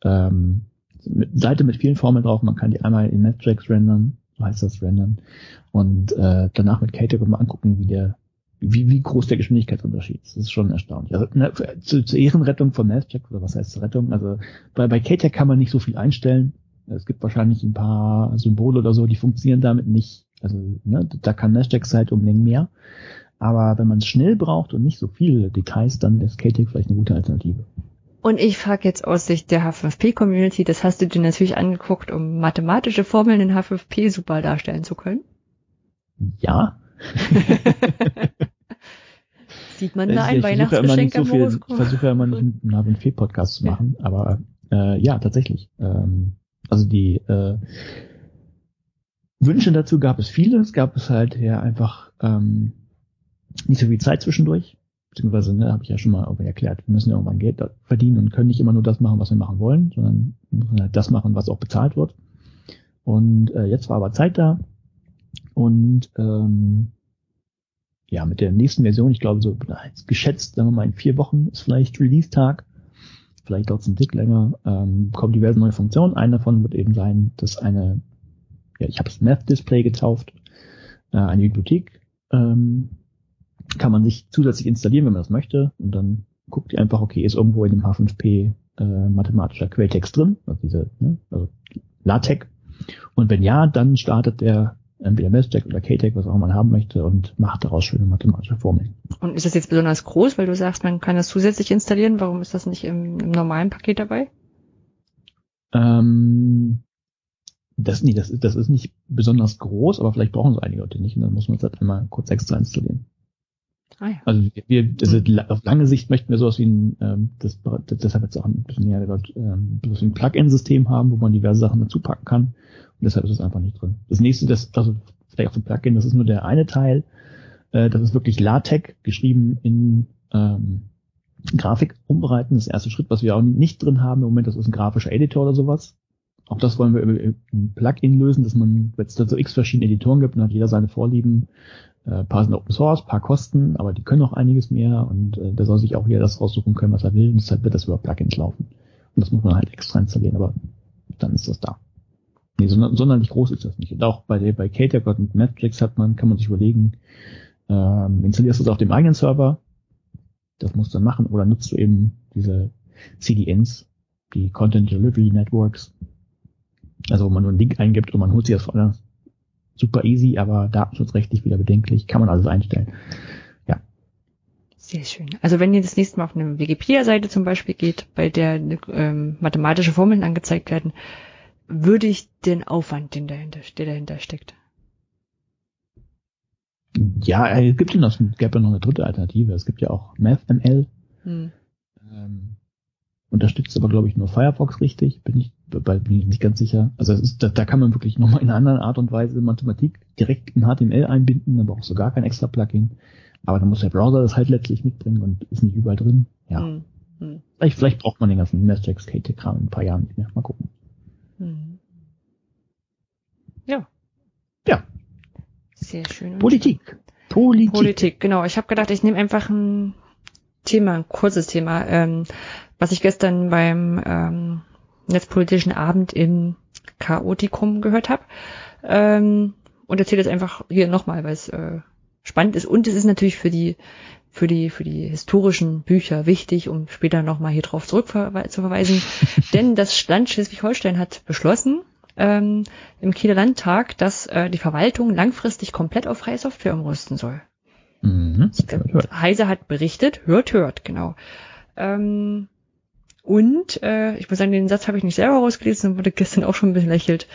ähm, mit, Seite mit vielen Formeln drauf, man kann die einmal in Nettracks rendern, so heißt das rendern, und äh, danach mit KTEC mal angucken, wie der, wie, wie groß der Geschwindigkeitsunterschied ist. Das ist schon erstaunlich. Also ne, zu, zur Ehrenrettung von Netcheck, oder was heißt Rettung, also bei, bei KTEC kann man nicht so viel einstellen. Es gibt wahrscheinlich ein paar Symbole oder so, die funktionieren damit nicht. Also ne, da kann Nashdex halt Längen mehr. Aber wenn man es schnell braucht und nicht so viele Details, dann ist KTEC vielleicht eine gute Alternative. Und ich frage jetzt aus Sicht der H5P-Community, das hast du dir natürlich angeguckt, um mathematische Formeln in H5P super darstellen zu können? Ja. <laughs> Sieht man da ein Weihnachtsgeschenk so viel, Ich versuche ja immer nicht <laughs> einen H5P-Podcast zu machen, aber äh, ja, tatsächlich. Ähm, also die äh, Wünsche dazu gab es viele. Es gab es halt ja einfach ähm, nicht so viel Zeit zwischendurch. Beziehungsweise, ne, habe ich ja schon mal irgendwie erklärt, wir müssen ja irgendwann Geld verdienen und können nicht immer nur das machen, was wir machen wollen, sondern müssen halt das machen, was auch bezahlt wird. Und äh, jetzt war aber Zeit da. Und ähm, ja, mit der nächsten Version, ich glaube so geschätzt, sagen wir mal in vier Wochen ist vielleicht Release-Tag vielleicht dauert es einen Tick länger, ähm, kommen diverse neue Funktionen. Eine davon wird eben sein, dass eine, ja, ich habe es Math Display getauft, äh, eine Bibliothek ähm, kann man sich zusätzlich installieren, wenn man das möchte. Und dann guckt ihr einfach, okay, ist irgendwo in dem H5P äh, mathematischer Quelltext drin, also diese, ne, also LaTeX. Und wenn ja, dann startet der entweder MathJack oder KTEC, was auch man haben möchte, und macht daraus schöne mathematische Formeln. Und ist das jetzt besonders groß, weil du sagst, man kann das zusätzlich installieren? Warum ist das nicht im, im normalen Paket dabei? Ähm, das, nee, das, ist, das ist nicht besonders groß, aber vielleicht brauchen es einige Leute nicht und dann muss man es halt einmal kurz extra installieren. Ah, ja. Also wir, also mhm. auf lange Sicht möchten wir sowas wie ein, ähm, das, das, deshalb jetzt auch ein bisschen näher dort, ähm, sowas wie ein Plugin-System haben, wo man diverse Sachen dazu packen kann. Deshalb ist es einfach nicht drin. Das nächste, das, also vielleicht auch ein Plugin, das ist nur der eine Teil. Äh, das ist wirklich LaTeX, geschrieben in ähm, Grafik umbereiten. Das erste Schritt, was wir auch nicht drin haben im Moment, das ist ein grafischer Editor oder sowas. Auch das wollen wir über ein Plugin lösen, dass man, wenn es da so x verschiedene Editoren gibt, dann hat jeder seine Vorlieben. Äh, paar sind Open Source, paar kosten, aber die können auch einiges mehr und äh, da soll sich auch jeder das raussuchen können, was er will. Und deshalb wird das über Plugins laufen. Und das muss man halt extra installieren, aber dann ist das da. Nee, sondern, sonderlich groß ist das nicht. Und auch bei, bei KTEC und Netflix hat man, kann man sich überlegen, ähm, installierst du es auf dem eigenen Server, das musst du dann machen, oder nutzt du eben diese CDNs, die Content Delivery Networks, also wo man nur einen Link eingibt und man holt sich das vorne. Super easy, aber datenschutzrechtlich wieder bedenklich, kann man alles einstellen. Ja. Sehr schön. Also wenn ihr das nächste Mal auf eine Wikipedia-Seite zum Beispiel geht, bei der ähm, mathematische Formeln angezeigt werden, würde ich den Aufwand, den dahinter, der dahinter steckt. Ja, es gibt ja noch, gäbe noch eine dritte Alternative. Es gibt ja auch MathML. Hm. Ähm, unterstützt aber, glaube ich, nur Firefox richtig. Bin ich, bin ich nicht ganz sicher. Also ist, da, da kann man wirklich nochmal in einer anderen Art und Weise Mathematik direkt in HTML einbinden, dann brauchst du gar kein extra Plugin. Aber dann muss der Browser das halt letztlich mitbringen und ist nicht überall drin. Ja. Hm. Hm. Vielleicht, vielleicht braucht man den ganzen Masterx KT-Kram in ein paar Jahren nicht mehr. Mal gucken. Hm. Ja. Ja. Sehr schön. Politik. Politik. Politik, genau. Ich habe gedacht, ich nehme einfach ein Thema, ein kurzes Thema, ähm, was ich gestern beim ähm, netzpolitischen Abend im Chaotikum gehört habe. Ähm, und erzähle das einfach hier nochmal, weil es äh, spannend ist. Und es ist natürlich für die für die für die historischen Bücher wichtig, um später nochmal hier drauf zurück zu verweisen. <laughs> Denn das Land Schleswig-Holstein hat beschlossen, ähm, im Kieler Landtag, dass äh, die Verwaltung langfristig komplett auf freie Software umrüsten soll. Mhm. Heise hat berichtet, hört, hört, genau. Ähm, und äh, ich muss sagen, den Satz habe ich nicht selber rausgelesen wurde gestern auch schon ein bisschen lächelt.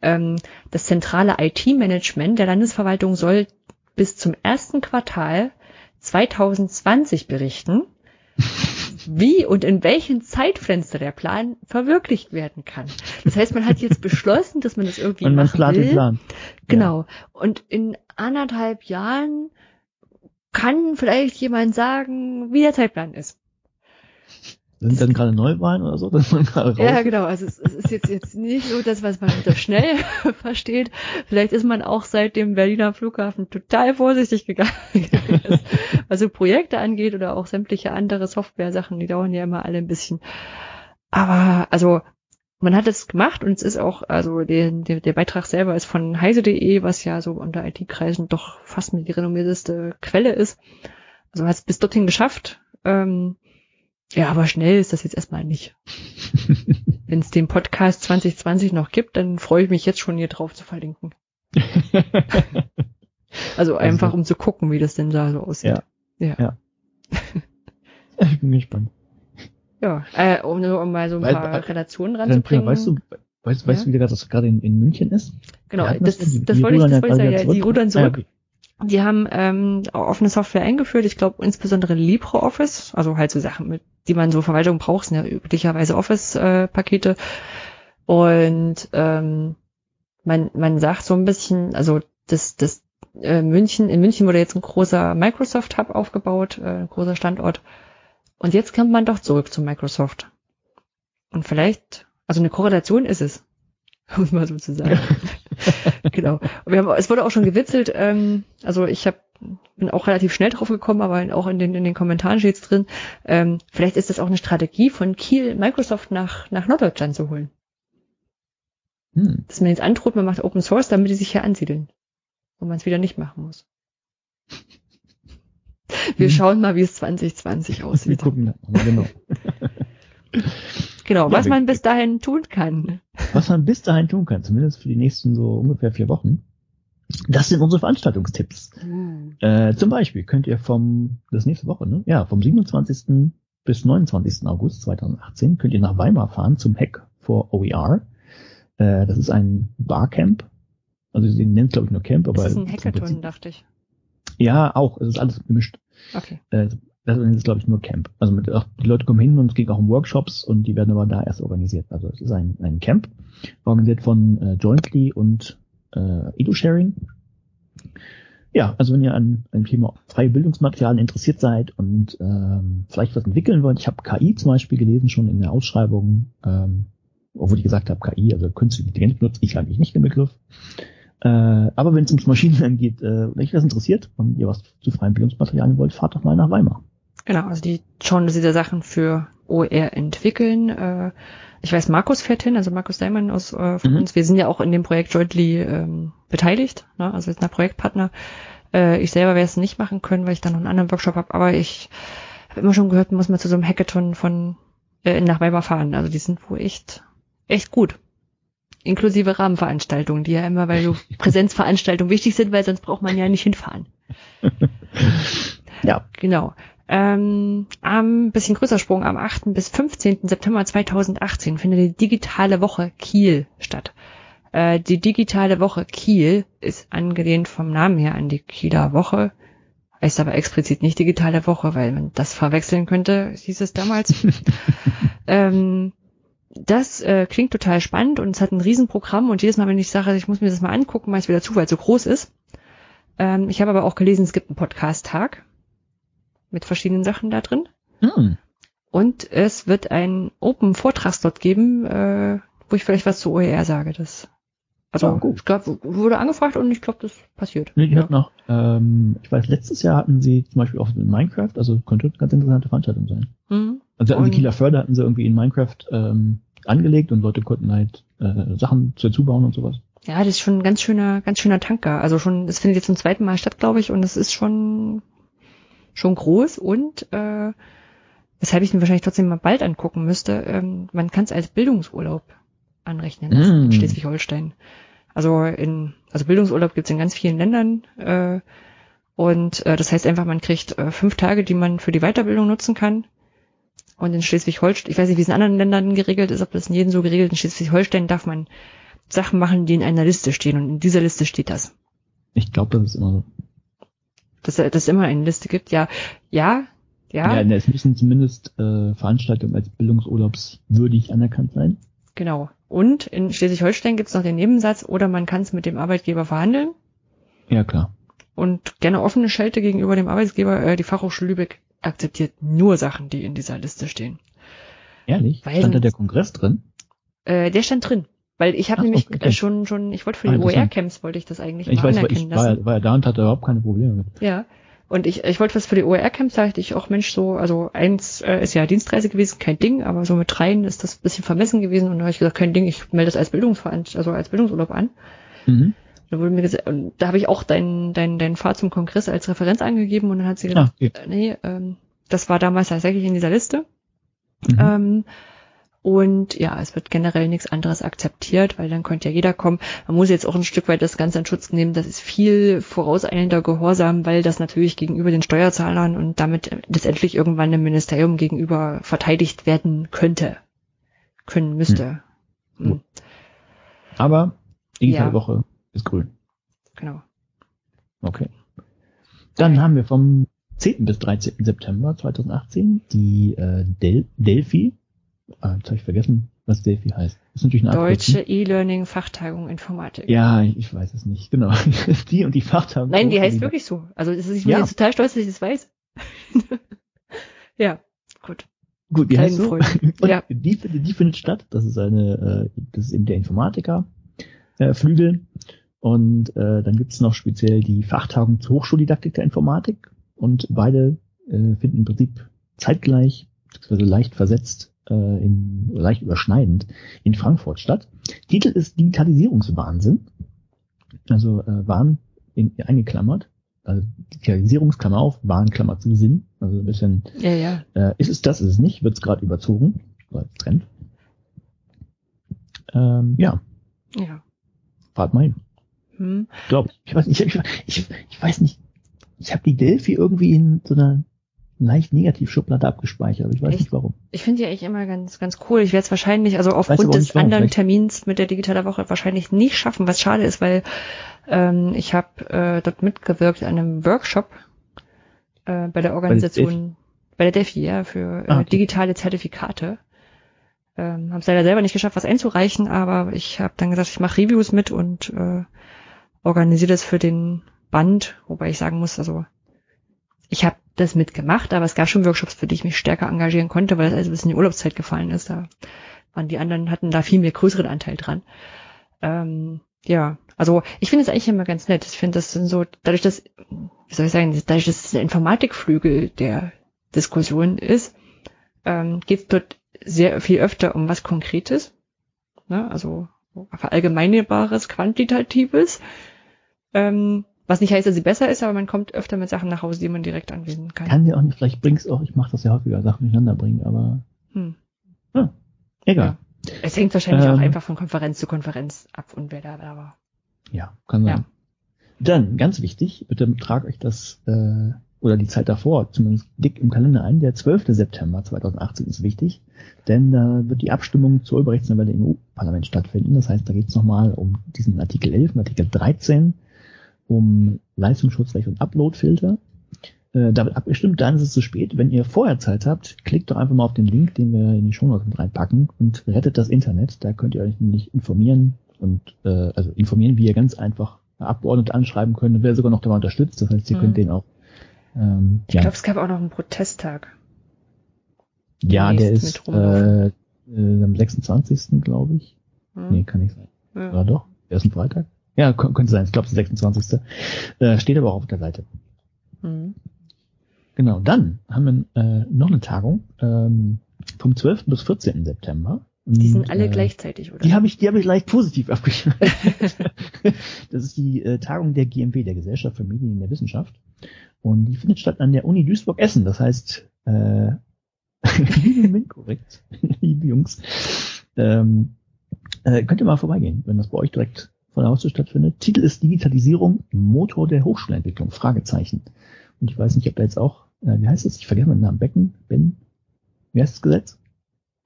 Ähm, das zentrale IT-Management der Landesverwaltung soll bis zum ersten Quartal 2020 berichten wie und in welchem Zeitfenster der Plan verwirklicht werden kann. Das heißt, man hat jetzt <laughs> beschlossen, dass man das irgendwie und man machen plant will. Den Plan. Genau. Ja. Und in anderthalb Jahren kann vielleicht jemand sagen, wie der Zeitplan ist. Sind dann gerade Neuwahlen oder so, <laughs> dass man gerade raus Ja, genau. Also es, es, ist jetzt jetzt nicht so das, was man unter schnell <laughs> versteht. Vielleicht ist man auch seit dem Berliner Flughafen total vorsichtig gegangen, <laughs> was so Projekte angeht oder auch sämtliche andere Software-Sachen. Die dauern ja immer alle ein bisschen. Aber also man hat es gemacht und es ist auch, also der, der, der Beitrag selber ist von heise.de, was ja so unter IT-Kreisen doch fast mit die renommierteste Quelle ist. Also hat es bis dorthin geschafft. Ähm, ja, aber schnell ist das jetzt erstmal nicht. <laughs> Wenn es den Podcast 2020 noch gibt, dann freue ich mich jetzt schon hier drauf zu verlinken. <laughs> also einfach also, um zu gucken, wie das denn da so aussieht. Ja. ja. ja. <laughs> ich bin gespannt. Ja, äh, um, um mal so ein paar Weil, Relationen ranzubringen. Weißt du, weißt, weißt du, wie das gerade in, in München ist? Genau, das, das, das, das wollte ich, das wollte ich sagen, ja, die rudern zurück. Die haben ähm, offene Software eingeführt. Ich glaube insbesondere LibreOffice, also halt so Sachen, mit, die man so Verwaltung braucht, sind ja üblicherweise Office-Pakete. Äh, Und ähm, man, man sagt so ein bisschen, also das, das äh, München, in München wurde jetzt ein großer Microsoft Hub aufgebaut, äh, ein großer Standort. Und jetzt kommt man doch zurück zu Microsoft. Und vielleicht, also eine Korrelation ist es, <laughs> muss man so zu sagen. <laughs> <laughs> genau. Wir haben, es wurde auch schon gewitzelt, ähm, also ich hab, bin auch relativ schnell drauf gekommen, aber auch in den, in den Kommentaren steht's drin. Ähm, vielleicht ist das auch eine Strategie von Kiel, Microsoft nach, nach Norddeutschland zu holen. Hm. Dass man jetzt androht, man macht Open Source, damit die sich hier ansiedeln. Und man es wieder nicht machen muss. Wir hm. schauen mal, wie es 2020 aussieht. Wir gucken genau. <laughs> Genau, ja, was man bis dahin tun kann. Was man bis dahin tun kann, zumindest für die nächsten so ungefähr vier Wochen. Das sind unsere Veranstaltungstipps. Mhm. Äh, zum Beispiel könnt ihr vom, das nächste Woche, ne? Ja, vom 27. bis 29. August 2018 könnt ihr nach Weimar fahren zum Hack for OER. Äh, das ist ein Barcamp. Also sie nennen es glaube ich nur Camp, aber. Das ist ein Hackathon, dachte ich. Ja, auch. Es ist alles gemischt. Okay. Äh, das ist, glaube ich, nur Camp. Also mit, ach, die Leute kommen hin und es geht auch um Workshops und die werden aber da erst organisiert. Also es ist ein, ein Camp, organisiert von äh, Jointly und äh, EduSharing. Ja, also wenn ihr an einem Thema freie Bildungsmaterialien interessiert seid und ähm, vielleicht was entwickeln wollt, ich habe KI zum Beispiel gelesen schon in der Ausschreibung, ähm, obwohl ich gesagt habe, KI, also künstliche Intelligenz benutze ich eigentlich nicht den Begriff. Äh, aber wenn es ums Maschinenlernen <laughs> geht, äh, wenn euch das interessiert und ihr was zu freien Bildungsmaterialien wollt, fahrt doch mal nach Weimar. Genau, also die sie da Sachen für OR entwickeln. Äh, ich weiß, Markus fährt hin, also Markus Daimann aus äh, von mhm. uns. Wir sind ja auch in dem Projekt jointly ähm, beteiligt, ne? also jetzt ein Projektpartner. Äh, ich selber werde es nicht machen können, weil ich da noch einen anderen Workshop habe, aber ich habe immer schon gehört, muss man zu so einem Hackathon von äh, nach Weimar fahren. Also die sind wohl echt, echt gut. Inklusive Rahmenveranstaltungen, die ja immer, weil so <laughs> Präsenzveranstaltungen wichtig sind, weil sonst braucht man ja nicht hinfahren. <laughs> ja. Genau. Ähm, am bisschen größer Sprung am 8. bis 15. September 2018 findet die digitale Woche Kiel statt. Äh, die digitale Woche Kiel ist angelehnt vom Namen her an die Kieler Woche, heißt aber explizit nicht digitale Woche, weil man das verwechseln könnte, hieß es damals. <laughs> ähm, das äh, klingt total spannend und es hat ein Riesenprogramm und jedes Mal, wenn ich sage, ich muss mir das mal angucken, mache ich wieder zu, weil es so groß ist. Ähm, ich habe aber auch gelesen, es gibt einen Podcast-Tag mit verschiedenen Sachen da drin. Hm. Und es wird ein Open Vortragslot geben, äh, wo ich vielleicht was zu OER sage. Das also ja, gut. ich glaube, wurde angefragt und ich glaube, das passiert. Nee, die ja. hat noch, ähm, ich weiß, letztes Jahr hatten sie zum Beispiel auch in Minecraft, also könnte eine ganz interessante Veranstaltung sein. Mhm. Also hatten sie Kieler Förder hatten sie irgendwie in Minecraft ähm, angelegt und Leute konnten halt äh, Sachen dazu bauen und sowas. Ja, das ist schon ein ganz schöner, ganz schöner Tanker. Also schon, das findet jetzt zum zweiten Mal statt, glaube ich, und es ist schon schon groß und äh, weshalb ich mir wahrscheinlich trotzdem mal bald angucken müsste, ähm, man kann es als Bildungsurlaub anrechnen mm. in Schleswig-Holstein. Also in, also Bildungsurlaub gibt es in ganz vielen Ländern äh, und äh, das heißt einfach, man kriegt äh, fünf Tage, die man für die Weiterbildung nutzen kann. Und in Schleswig-Holstein, ich weiß nicht, wie es in anderen Ländern geregelt ist, ob das in jedem so geregelt ist, in Schleswig-Holstein darf man Sachen machen, die in einer Liste stehen und in dieser Liste steht das. Ich glaube, das ist immer so dass es immer eine Liste gibt. Ja, ja, ja. Ja, es müssen zumindest äh, Veranstaltungen als bildungsurlaubswürdig anerkannt sein. Genau. Und in Schleswig-Holstein gibt es noch den Nebensatz, oder man kann es mit dem Arbeitgeber verhandeln. Ja, klar. Und gerne offene Schelte gegenüber dem Arbeitgeber. Äh, die Fachhochschule Lübeck akzeptiert nur Sachen, die in dieser Liste stehen. Ehrlich? Weil, stand da der Kongress drin? Äh, der stand drin. Weil ich habe nämlich okay. schon, schon, ich wollte für die ah, OER-Camps wollte ich das eigentlich ich mal weiß, anerkennen ich war, war ja da und hatte überhaupt keine Probleme mit. Ja. Und ich, ich wollte was für die OER-Camps, da dachte ich auch, Mensch, so, also eins äh, ist ja Dienstreise gewesen, kein Ding, aber so mit dreien ist das ein bisschen vermessen gewesen und da habe ich gesagt, kein Ding, ich melde das als Bildungsveranstaltung, also als Bildungsurlaub an. Mhm. Da wurde mir gesagt, und da habe ich auch deinen dein, dein Fahrt zum Kongress als Referenz angegeben und dann hat sie gesagt, ah, äh, nee, ähm, das war damals tatsächlich in dieser Liste. Mhm. Ähm, und ja, es wird generell nichts anderes akzeptiert, weil dann könnte ja jeder kommen. Man muss jetzt auch ein Stück weit das Ganze in Schutz nehmen. Das ist viel vorauseilender Gehorsam, weil das natürlich gegenüber den Steuerzahlern und damit letztendlich irgendwann dem Ministerium gegenüber verteidigt werden könnte. Können müsste. Hm. Hm. Aber digitale ja. Woche ist grün. Genau. Okay. Dann haben wir vom 10. bis 13. September 2018 die äh, Del Delphi Ah, jetzt habe ich vergessen, was Delphi heißt. Das ist natürlich eine Deutsche E-Learning Fachtagung Informatik. Ja, ich weiß es nicht. Genau. <laughs> die und die Fachtagung. Nein, die heißt wirklich so. Also ist, ich bin ja. jetzt total stolz, dass ich das weiß. <laughs> ja, gut. Gut, die heißt so. <laughs> ja. die, die findet statt. Das ist eine, äh, das ist eben der Informatiker äh, Flügel. Und äh, dann gibt es noch speziell die Fachtagung zur Hochschuldidaktik der Informatik. Und beide äh, finden im Prinzip zeitgleich, beziehungsweise leicht versetzt äh, in, leicht überschneidend in Frankfurt statt. Titel ist Digitalisierungswahnsinn. Also äh, Wahn in, eingeklammert. Also Digitalisierungsklammer auf, Wahnklammer zu Sinn. Also ein bisschen ja, ja. Äh, ist es das, ist es nicht, wird es gerade überzogen. Als Trend. Ähm, ja. Ja. Fahrt mal hin. Hm. Glaub, ich weiß nicht, ich, ich, ich weiß nicht, ich habe die Delphi irgendwie in so einer leicht negativ Schublade abgespeichert, aber ich weiß ich, nicht warum. Ich finde die eigentlich immer ganz, ganz cool. Ich werde es wahrscheinlich, also aufgrund des anderen vielleicht. Termins mit der Digitale Woche wahrscheinlich nicht schaffen, was schade ist, weil ähm, ich habe äh, dort mitgewirkt an einem Workshop äh, bei der Organisation, bei der DEFI, ja, für äh, ah, okay. digitale Zertifikate. Ähm, habe es leider selber nicht geschafft, was einzureichen, aber ich habe dann gesagt, ich mache Reviews mit und äh, organisiere das für den Band, wobei ich sagen muss, also ich habe das mitgemacht, aber es gab schon Workshops, für die ich mich stärker engagieren konnte, weil es also bis in die Urlaubszeit gefallen ist. Da waren die anderen hatten da viel mehr größeren Anteil dran. Ähm, ja, also ich finde es eigentlich immer ganz nett. Ich finde, das sind so, dadurch, dass, wie soll ich sagen, dadurch, dass es der Informatikflügel der Diskussion ist, ähm, geht es dort sehr viel öfter um was Konkretes. Ne? Also verallgemeinerbares, quantitatives. Ähm, was nicht heißt, dass sie besser ist, aber man kommt öfter mit Sachen nach Hause, die man direkt anwenden kann. Kann dir auch nicht, vielleicht bringst auch, ich mache das ja häufiger, Sachen durcheinander bringen, aber hm. ja, egal. Ja. Es hängt wahrscheinlich ähm, auch einfach von Konferenz zu Konferenz ab und wer da, da war. Ja, kann sein. Ja. Dann, ganz wichtig, bitte tragt euch das äh, oder die Zeit davor zumindest dick im Kalender ein. Der 12. September 2018 ist wichtig, denn da wird die Abstimmung zur Urheberrechtsnovelle im EU-Parlament stattfinden. Das heißt, da geht es nochmal um diesen Artikel 11 und Artikel 13, um Leistungsschutzrecht und Uploadfilter. Äh, da wird abgestimmt, dann ist es zu spät. Wenn ihr vorher Zeit habt, klickt doch einfach mal auf den Link, den wir in die Shownotes reinpacken und rettet das Internet. Da könnt ihr euch nämlich informieren und äh, also informieren, wie ihr ganz einfach Abgeordnete anschreiben könnt und wer sogar noch dabei unterstützt. Das heißt, ihr mhm. könnt den auch. Ähm, ich ja. glaube, es gab auch noch einen Protesttag. Ja, der ist äh, äh, am 26. glaube ich. Mhm. Nee, kann nicht sein. Ja. Oder doch? Der ist ein Freitag? Ja, könnte sein. Ich glaube, es ist der 26. Äh, steht aber auch auf der Seite. Mhm. Genau, dann haben wir äh, noch eine Tagung ähm, vom 12. bis 14. September. Die sind alle äh, gleichzeitig, oder? Die habe ich, die habe ich leicht positiv <laughs> abgeschrieben. das ist die äh, Tagung der GMW, der Gesellschaft für Medien in der Wissenschaft. Und die findet statt an der Uni Duisburg-Essen. Das heißt, äh, <laughs> liebe korrekt, <laughs> liebe Jungs, ähm, äh, könnt ihr mal vorbeigehen, wenn das bei euch direkt vor der Haustür stattfindet. Titel ist Digitalisierung, Motor der Hochschulentwicklung, Fragezeichen. Und ich weiß nicht, ob da jetzt auch, äh, wie heißt es? Ich vergesse meinen Namen. Becken? Ben? Wie heißt das Gesetz?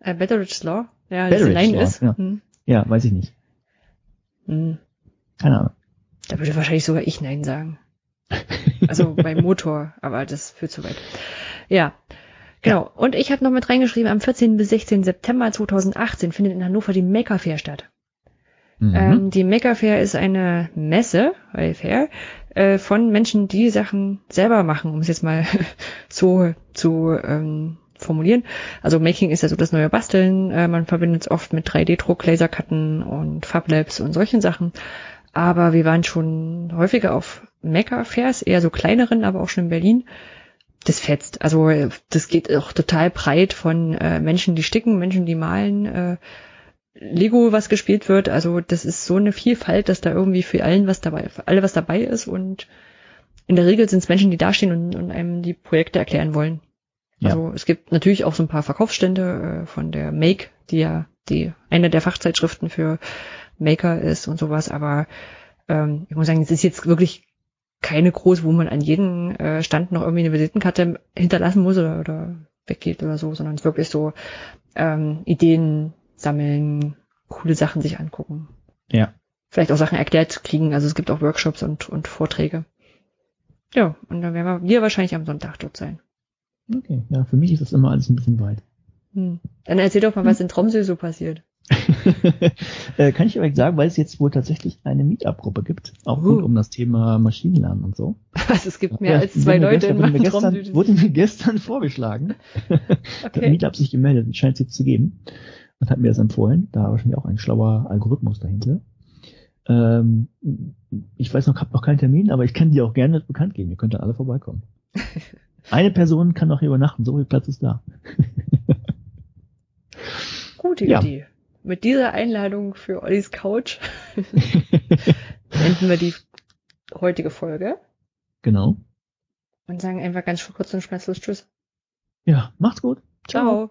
Äh, Betteridge's Law. Ja, das Nein ist. Ja. Hm. ja, weiß ich nicht. Hm. Keine Ahnung. Da würde wahrscheinlich sogar ich Nein sagen. <laughs> Also beim Motor, aber das führt zu weit. Ja. Genau. Und ich habe noch mit reingeschrieben, am 14. bis 16. September 2018 findet in Hannover die Maker Fair statt. Mhm. Ähm, die Maker Fair ist eine Messe, Fair, äh, von Menschen, die Sachen selber machen, um es jetzt mal <laughs> so zu ähm, formulieren. Also Making ist ja so das neue Basteln. Äh, man verbindet es oft mit 3D-Druck, Lasercutten und Fablabs und solchen Sachen. Aber wir waren schon häufiger auf Maker-Fairs, eher so kleineren, aber auch schon in Berlin. Das fetzt. Also das geht auch total breit von äh, Menschen, die sticken, Menschen, die malen, äh, Lego, was gespielt wird. Also das ist so eine Vielfalt, dass da irgendwie für allen was dabei, für alle was dabei ist und in der Regel sind es Menschen, die dastehen und, und einem die Projekte erklären wollen. Ja. Also es gibt natürlich auch so ein paar Verkaufsstände äh, von der Make, die ja die eine der Fachzeitschriften für Maker ist und sowas, aber ähm, ich muss sagen, es ist jetzt wirklich keine groß, wo man an jeden äh, Stand noch irgendwie eine Visitenkarte hinterlassen muss oder, oder weggeht oder so, sondern es ist wirklich so ähm, Ideen sammeln, coole Sachen sich angucken. Ja. Vielleicht auch Sachen erklärt kriegen. Also es gibt auch Workshops und, und Vorträge. Ja, und dann werden wir wahrscheinlich am Sonntag dort sein. Okay, ja, für mich ist das immer alles ein bisschen weit. Hm. Dann erzähl doch mal, was in Tromsø so passiert. <laughs> äh, kann ich direkt sagen, weil es jetzt wohl tatsächlich eine Meetup-Gruppe gibt, auch uh. rund um das Thema Maschinenlernen und so. <laughs> Also es gibt mehr ja, als zwei Leute gestern, in meinem gestern, Wurden mir gestern <laughs> vorgeschlagen. okay. Meetup sich gemeldet, scheint es jetzt zu geben und hat mir das empfohlen. Da war wahrscheinlich auch ein schlauer Algorithmus dahinter. Ähm, ich weiß noch, habe noch keinen Termin, aber ich kann die auch gerne bekannt geben. Ihr könnt dann alle vorbeikommen. <laughs> Eine Person kann noch hier übernachten, so viel Platz ist da. <laughs> Gute ja. Idee. Mit dieser Einladung für Ollis Couch <laughs> enden wir die heutige Folge. Genau. Und sagen einfach ganz kurz und schmerzlos Tschüss. Ja, macht's gut. Ciao. Ciao.